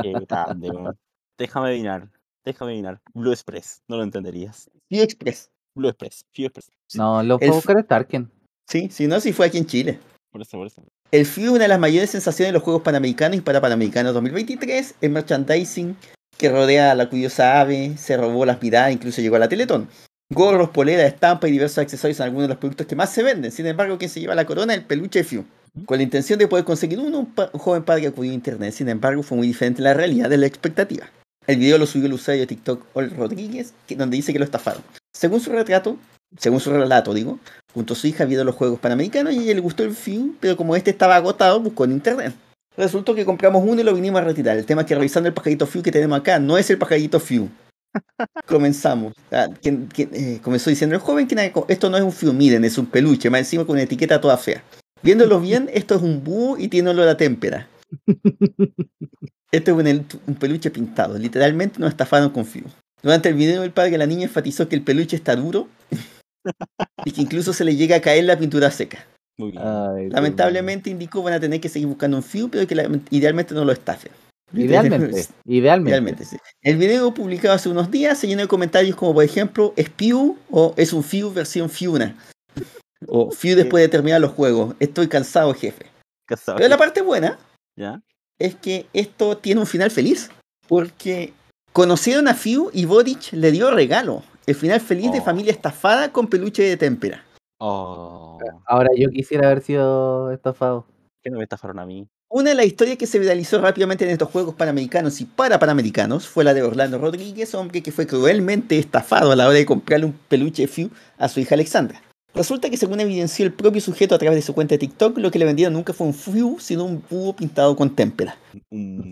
Qué grande, weón. Déjame adivinar, déjame adivinar. Blue Express, no lo entenderías. Few Express. Blue Express, Few Express. No, lo puedo buscar en Tarkin. Sí, si no, si fue aquí en Chile. Por eso, por eso. El es una de las mayores sensaciones de los Juegos Panamericanos y para Panamericanos 2023. El merchandising que rodea a la curiosa ave se robó las miradas, incluso llegó a la Teletón. Gorros, poleras, estampas y diversos accesorios son algunos de los productos que más se venden. Sin embargo, quien se lleva la corona es el peluche Few. Con la intención de poder conseguir uno, un, pa- joven padre acudió a internet. Sin embargo, fue muy diferente la realidad de la expectativa. El video lo subió el usuario de TikTok Ol Rodríguez, que- donde dice que lo estafaron. Según su retrato, según su relato, digo, junto a su hija vieron los Juegos Panamericanos y a ella le gustó el film, pero como este estaba agotado, buscó en internet. Resultó que compramos uno y lo vinimos a retirar. El tema es que revisando el pajarito Few que tenemos acá, no es el pajarito Few. Comenzamos. Ah, eh, comenzó diciendo el joven que esto no es un Few, miren, es un peluche, más encima con una etiqueta toda fea. Viéndolo bien, esto es un búho y tiene olor a témpera. Esto es un peluche pintado. Literalmente nos estafaron con Few. Durante el video, el padre de la niña enfatizó que el peluche está duro y que incluso se le llega a caer la pintura seca. Muy bien. Ay, Lamentablemente indicó van a tener que seguir buscando un Few, pero que la- idealmente no lo estafen. Idealmente, idealmente. Idealmente, sí. El video publicado hace unos días se llenó de comentarios como por ejemplo, ¿es Pew o es un Few versión Fiuna? O Few después de terminar los juegos. Estoy cansado, jefe. Casado. Pero la parte buena ¿Ya? es que esto tiene un final feliz. Porque conocieron a Few y Boric le dio regalo. El final feliz de Oh. familia estafada con peluche de témpera. Oh, Ahora yo quisiera haber sido estafado. ¿qué no me estafaron a mí? Una de las historias que se viralizó rápidamente en estos Juegos Panamericanos y para Panamericanos fue la de Orlando Rodríguez, hombre que fue cruelmente estafado a la hora de comprarle un peluche Few a su hija Alexandra. Resulta que según evidenció el propio sujeto a través de su cuenta de TikTok, lo que le vendieron nunca fue un Few, sino un búho pintado con témpera.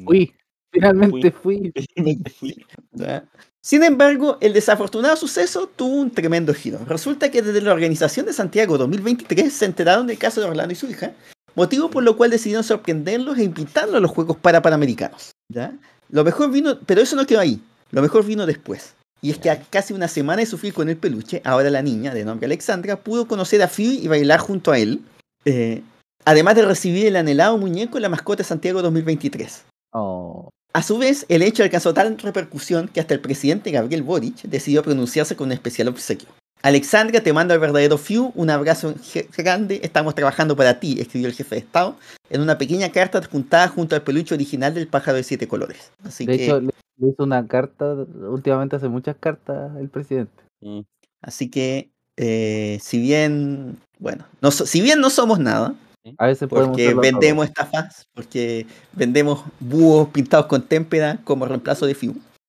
Fui, finalmente fui. Fui. Sin embargo, el desafortunado suceso tuvo un tremendo giro. Resulta que desde la organización de Santiago 2023 se enteraron del caso de Orlando y su hija, motivo por lo cual decidieron sorprenderlos e invitarlos a los Juegos para Panamericanos. ¿ya? Lo mejor vino, pero eso no quedó ahí. Lo mejor vino después. Y es que a casi una semana de sufrir con el peluche, ahora la niña, de nombre Alexandra, pudo conocer a Few y bailar junto a él. eh, además de recibir el anhelado muñeco en la mascota de Santiago 2023. Oh, A su vez, el hecho alcanzó tal repercusión que hasta el presidente Gabriel Boric decidió pronunciarse con un especial obsequio. Alexandra, te mando al verdadero Few, un abrazo grande, estamos trabajando para ti, escribió el jefe de Estado, en una pequeña carta adjuntada junto al peluche original del pájaro de siete colores. Así De que, hecho, le le hizo una carta, últimamente hace muchas cartas el presidente. Mm. así que eh, si bien, bueno, no so- si bien no somos nada, A veces podemos porque vendemos estafas, porque vendemos búhos pintados con témpera como reemplazo de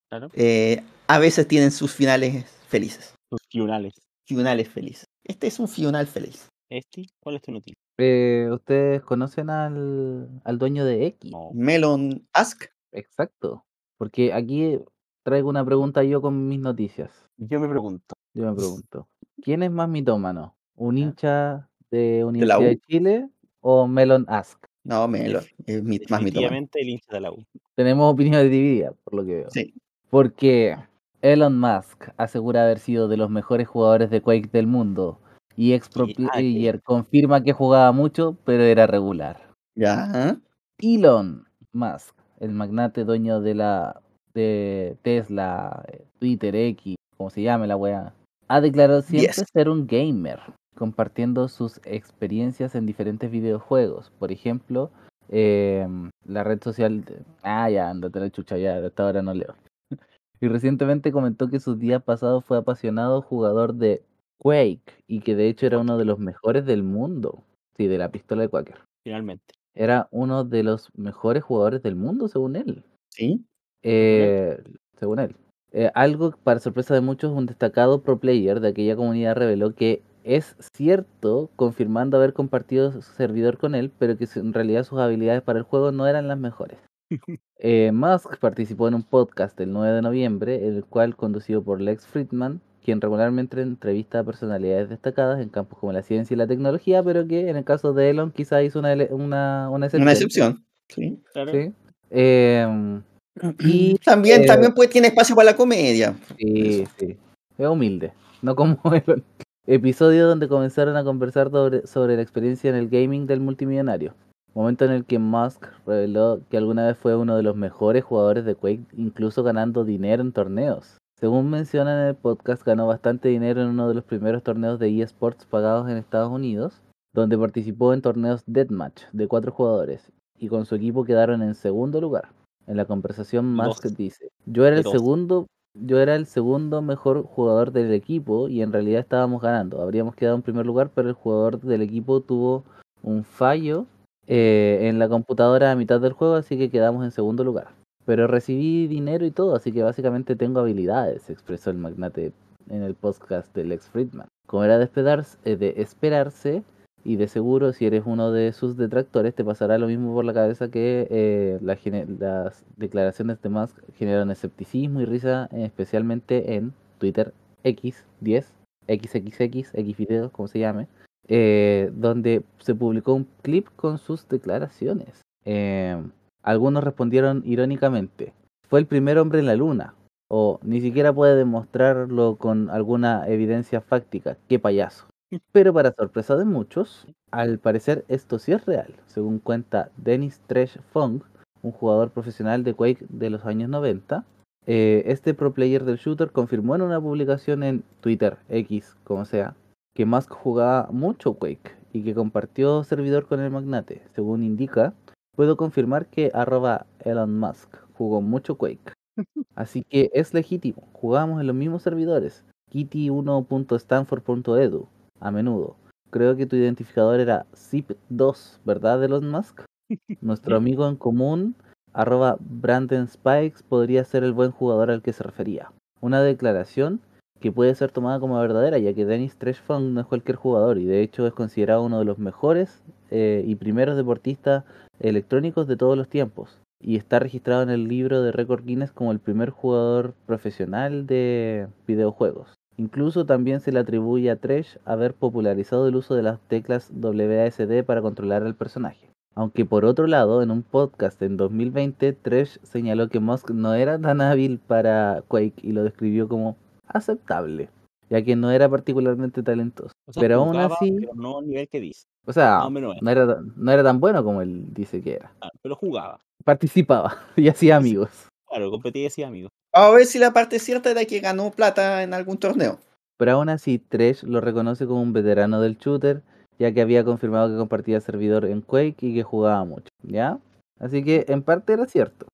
Claro. eh, a veces tienen sus finales felices, Los finales. finales felices. Este es un final feliz. ¿Este? ¿Cuál es tu noticia? Eh, ¿Ustedes conocen al, al dueño de X? No. Melon Ask. Exacto. Porque aquí traigo una pregunta yo con mis noticias. Yo me pregunto. Yo me pregunto, ¿quién es más mitómano? ¿Un hincha de la Universidad U? de Chile o Melon Ask? No, Melon. Es mi- más. Definitivamente el hincha de la U. Tenemos opiniones divididas, por lo que veo. Sí. Porque Elon Musk asegura haber sido de los mejores jugadores de Quake del mundo y ex pro player confirma que jugaba mucho, pero era regular. Ya. Elon Musk, el magnate dueño de la de Tesla, eh, Twitter, X, como se llame la wea, ha declarado siempre Yes. ser un gamer, compartiendo sus experiencias en diferentes videojuegos. Por ejemplo, em, la red social. de- Ah, ya, andate la chucha, ya, hasta ahora no leo. Y recientemente comentó que sus días pasados fue apasionado jugador de Quake y que de hecho era uno de los mejores del mundo. Sí, de la pistola de Quaker. Finalmente. Era uno de los mejores jugadores del mundo, según él. Sí. Eh, según él. Eh, algo para sorpresa de muchos, un destacado pro player de aquella comunidad reveló que es cierto, confirmando haber compartido su servidor con él, pero que en realidad sus habilidades para el juego no eran las mejores. Eh, Musk participó en un podcast el 9 de noviembre, el cual conducido por Lex Friedman, quien regularmente entrevista a personalidades destacadas en campos como la ciencia y la tecnología, pero que en el caso de Elon quizá hizo una, una, una excepción. Una excepción. Sí. Claro. ¿sí? Em, Y, también, eh, también pues, tiene espacio para la comedia. Sí, sí. Es humilde. No como Elon. Episodio donde comenzaron a conversar sobre, sobre la experiencia en el gaming del multimillonario. Momento en el que Musk reveló que alguna vez fue uno de los mejores jugadores de Quake, incluso ganando dinero en torneos. Según menciona en el podcast, ganó bastante dinero en uno de los primeros torneos de eSports pagados en Estados Unidos, donde participó en torneos Deathmatch de cuatro jugadores, y con su equipo quedaron en segundo lugar. En la conversación, Musk dice, yo era el segundo yo era el segundo mejor jugador del equipo y en realidad estábamos ganando. Habríamos quedado en primer lugar, pero el jugador del equipo tuvo un fallo eh, en la computadora a mitad del juego, así que quedamos en segundo lugar. Pero recibí dinero y todo, así que básicamente tengo habilidades, expresó el magnate en el podcast de Lex Friedman. Como era de, esperarse, eh, de esperarse, y de seguro si eres uno de sus detractores te pasará lo mismo por la cabeza que eh, las declaraciones de Musk generaron escepticismo y risa, especialmente en Twitter X10, XXX, X videos, como se llame, eh, donde se publicó un clip con sus declaraciones. Eh, algunos respondieron irónicamente, fue el primer hombre en la luna, o ni siquiera puede demostrarlo con alguna evidencia fáctica, qué payaso. Pero para sorpresa de muchos, al parecer esto sí es real, según cuenta Dennis Tresh Fong, un jugador profesional de Quake de los años 90. eh, este pro player del shooter confirmó en una publicación en Twitter, X, como sea, que Musk jugaba mucho Quake y que compartió servidor con el magnate. Según indica, puedo confirmar que arroba Elon Musk jugó mucho Quake. Así que es legítimo, jugamos en los mismos servidores, kitty1.stanford.edu, a menudo. Creo que tu identificador era zip2, ¿verdad, Elon Musk? Nuestro amigo en común, arroba Brandon Spikes, podría ser el buen jugador al que se refería. Una declaración que puede ser tomada como verdadera, ya que Dennis Treshfang no es cualquier jugador y de hecho es considerado uno de los mejores eh, y primeros deportistas electrónicos de todos los tiempos. Y está registrado en el libro de récord Guinness como el primer jugador profesional de videojuegos. Incluso también se le atribuye a Tresh haber popularizado el uso de las teclas WASD para controlar al personaje. Aunque por otro lado, en un podcast en 2020, Tresh señaló que Musk no era tan hábil para Quake y lo describió como aceptable, ya que no era particularmente talentoso. O sea, pero aún así, Pero no al nivel que dice. o sea, no era, tan- no era tan bueno como él dice que era. Ah, pero jugaba. participaba y hacía amigos. Claro, competía y decía amigo. Vamos a ver si la parte cierta era que ganó plata en algún torneo. Pero aún así, Tresh lo reconoce como un veterano del shooter, ya que había confirmado que compartía servidor en Quake y que jugaba mucho, ¿ya? Así que en parte era cierto.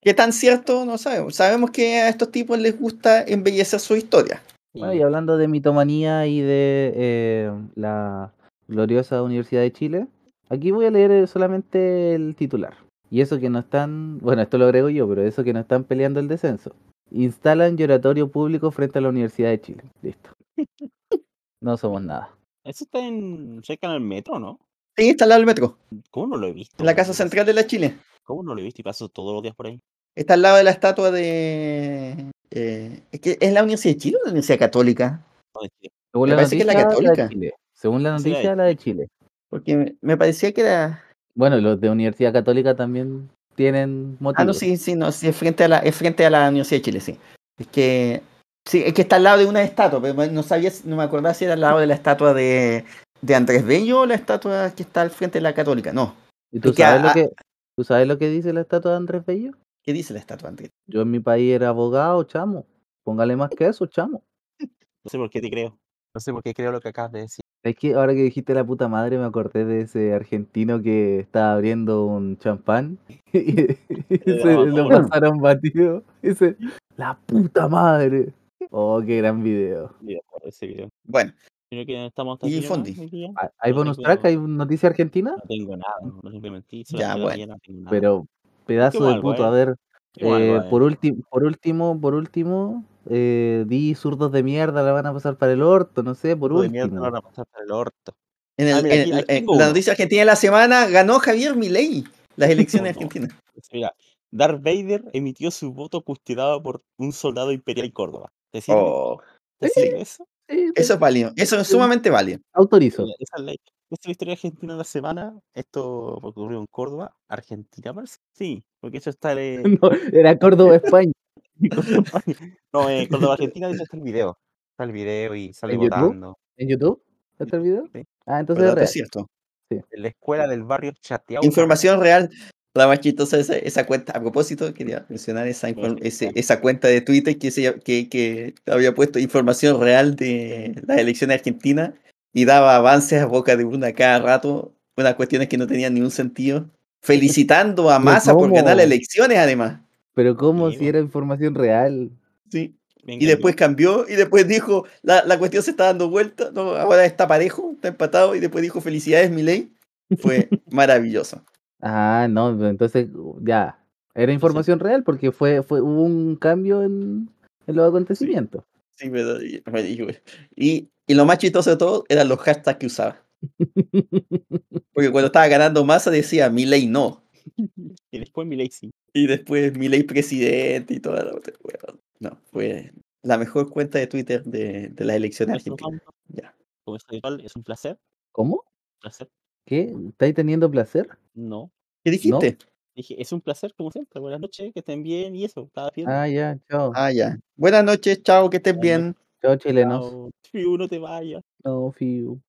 ¿Qué tan cierto? No sabemos. Sabemos que a estos tipos les gusta embellecer su historia. Bueno, y hablando de mitomanía y de eh, la gloriosa Universidad de Chile, aquí voy a leer eh, solamente el titular. Y eso que no están, bueno, esto lo agrego yo, pero eso que no están peleando el descenso. Instalan lloratorio público frente a la Universidad de Chile. Listo. No somos nada. Eso está en cerca del metro, ¿no? Sí, está al lado del metro, ¿Cómo no lo he visto? en la casa central de la Chile. ¿Cómo no lo he visto y paso todos los días por ahí? Está al lado de la estatua de. eh, es que es la Universidad de Chile o la Universidad Católica. Según Me la parece que es la noticia, de católica. Chile. Según la Sí, la noticia, la de Chile. Porque me, me parecía que era. Bueno, los de Universidad Católica también tienen motivos. Ah, no, sí, sí, no, sí, es frente a la, es frente a la Universidad de Chile, sí. Es que. Sí, es que está al lado de una estatua, pero no sabía, no me acordaba si era al lado de la estatua de, de Andrés Bello o la estatua que está al frente de la Católica. No. ¿Y tú es que sabes, lo que, tú sabes lo que dice la estatua de Andrés Bello? ¿Qué dice la estatua de Andrés? Yo en mi país era abogado, chamo. Póngale más que eso, chamo. No sé por qué te creo. No sé por qué creo lo que acabas de decir. Es que ahora que dijiste la puta madre me acordé de ese argentino que estaba abriendo un champán y, se lo pasaron batido. Y Dice, la puta madre. Oh, qué gran video. Ese video. Bueno, que estamos Y. Fondi. ¿Hay- ¿Hay No bonus tengo- track? ¿Hay noticia argentina? No tengo nada, no simplemente Ya, bueno. no. Pero pedazo de puto. A ver, eh, por, último por último, por último, eh, di zurdos de mierda, la van a pasar para el orto, no sé, por Hijo de mierda, último. no van a pasar para el orto. en, el- Ah, mira, en- aquí- aquí en tengo la noticia argentina de la semana ganó Javier Milei las elecciones No, no. argentinas. Mira, Darth Vader emitió su voto custodiado por un soldado imperial en Córdoba. ¿Te sirve? Oh, ¿Te sirve eso? Sí, eso es válido. Eso es sumamente válido. Autorizo. Esa es esa es la historia argentina de la semana. Esto ocurrió en Córdoba, Argentina, parece. Sí, porque eso está en No, era Córdoba, España. No, en Córdoba, Argentina, de hecho está el video. Está el video y sale ¿En YouTube? votando. ¿En YouTube? ¿Está el video? Sí. Ah, entonces es real. cierto. En la escuela del barrio Chateau. Información real. La más chistosa esa, esa cuenta. A propósito, quería mencionar esa, ese- esa cuenta de Twitter que, se, que, que había puesto información real de las elecciones argentinas y daba avances a boca de una cada rato, unas cuestiones que no tenían ningún sentido. Felicitando a Massa por ganar las elecciones, además. Pero ¿cómo Sí, si era información real? Sí. Y después cambió y después dijo, la, la cuestión se está dando vuelta, no, ahora está parejo, está empatado y después dijo felicidades Milei. Fue maravilloso. Ah, no, entonces ya. Era información real porque fue, fue, hubo un cambio en, en los acontecimientos. Sí, pero, y, y, y lo más chistoso de todo eran los hashtags que usaba. Porque cuando estaba ganando masa decía Milei no. Y después mi sí. Y después Milei presidente y toda la otra. No, fue la mejor cuenta de Twitter de, de las elecciones Eso, argentinas. Juan, Ya. Como es habitual, es un placer. ¿Cómo? placer. ¿Qué? ¿Estáis teniendo placer? No. ¿Qué dijiste? Dije, es un placer, como siempre. Buenas noches, que estén bien y eso. Estaba bien. Ah, ya, chao. Ah, ya. Buenas noches, chao, que Buenas bien. Chao, chilenos. Chao. Fiu, no fiu.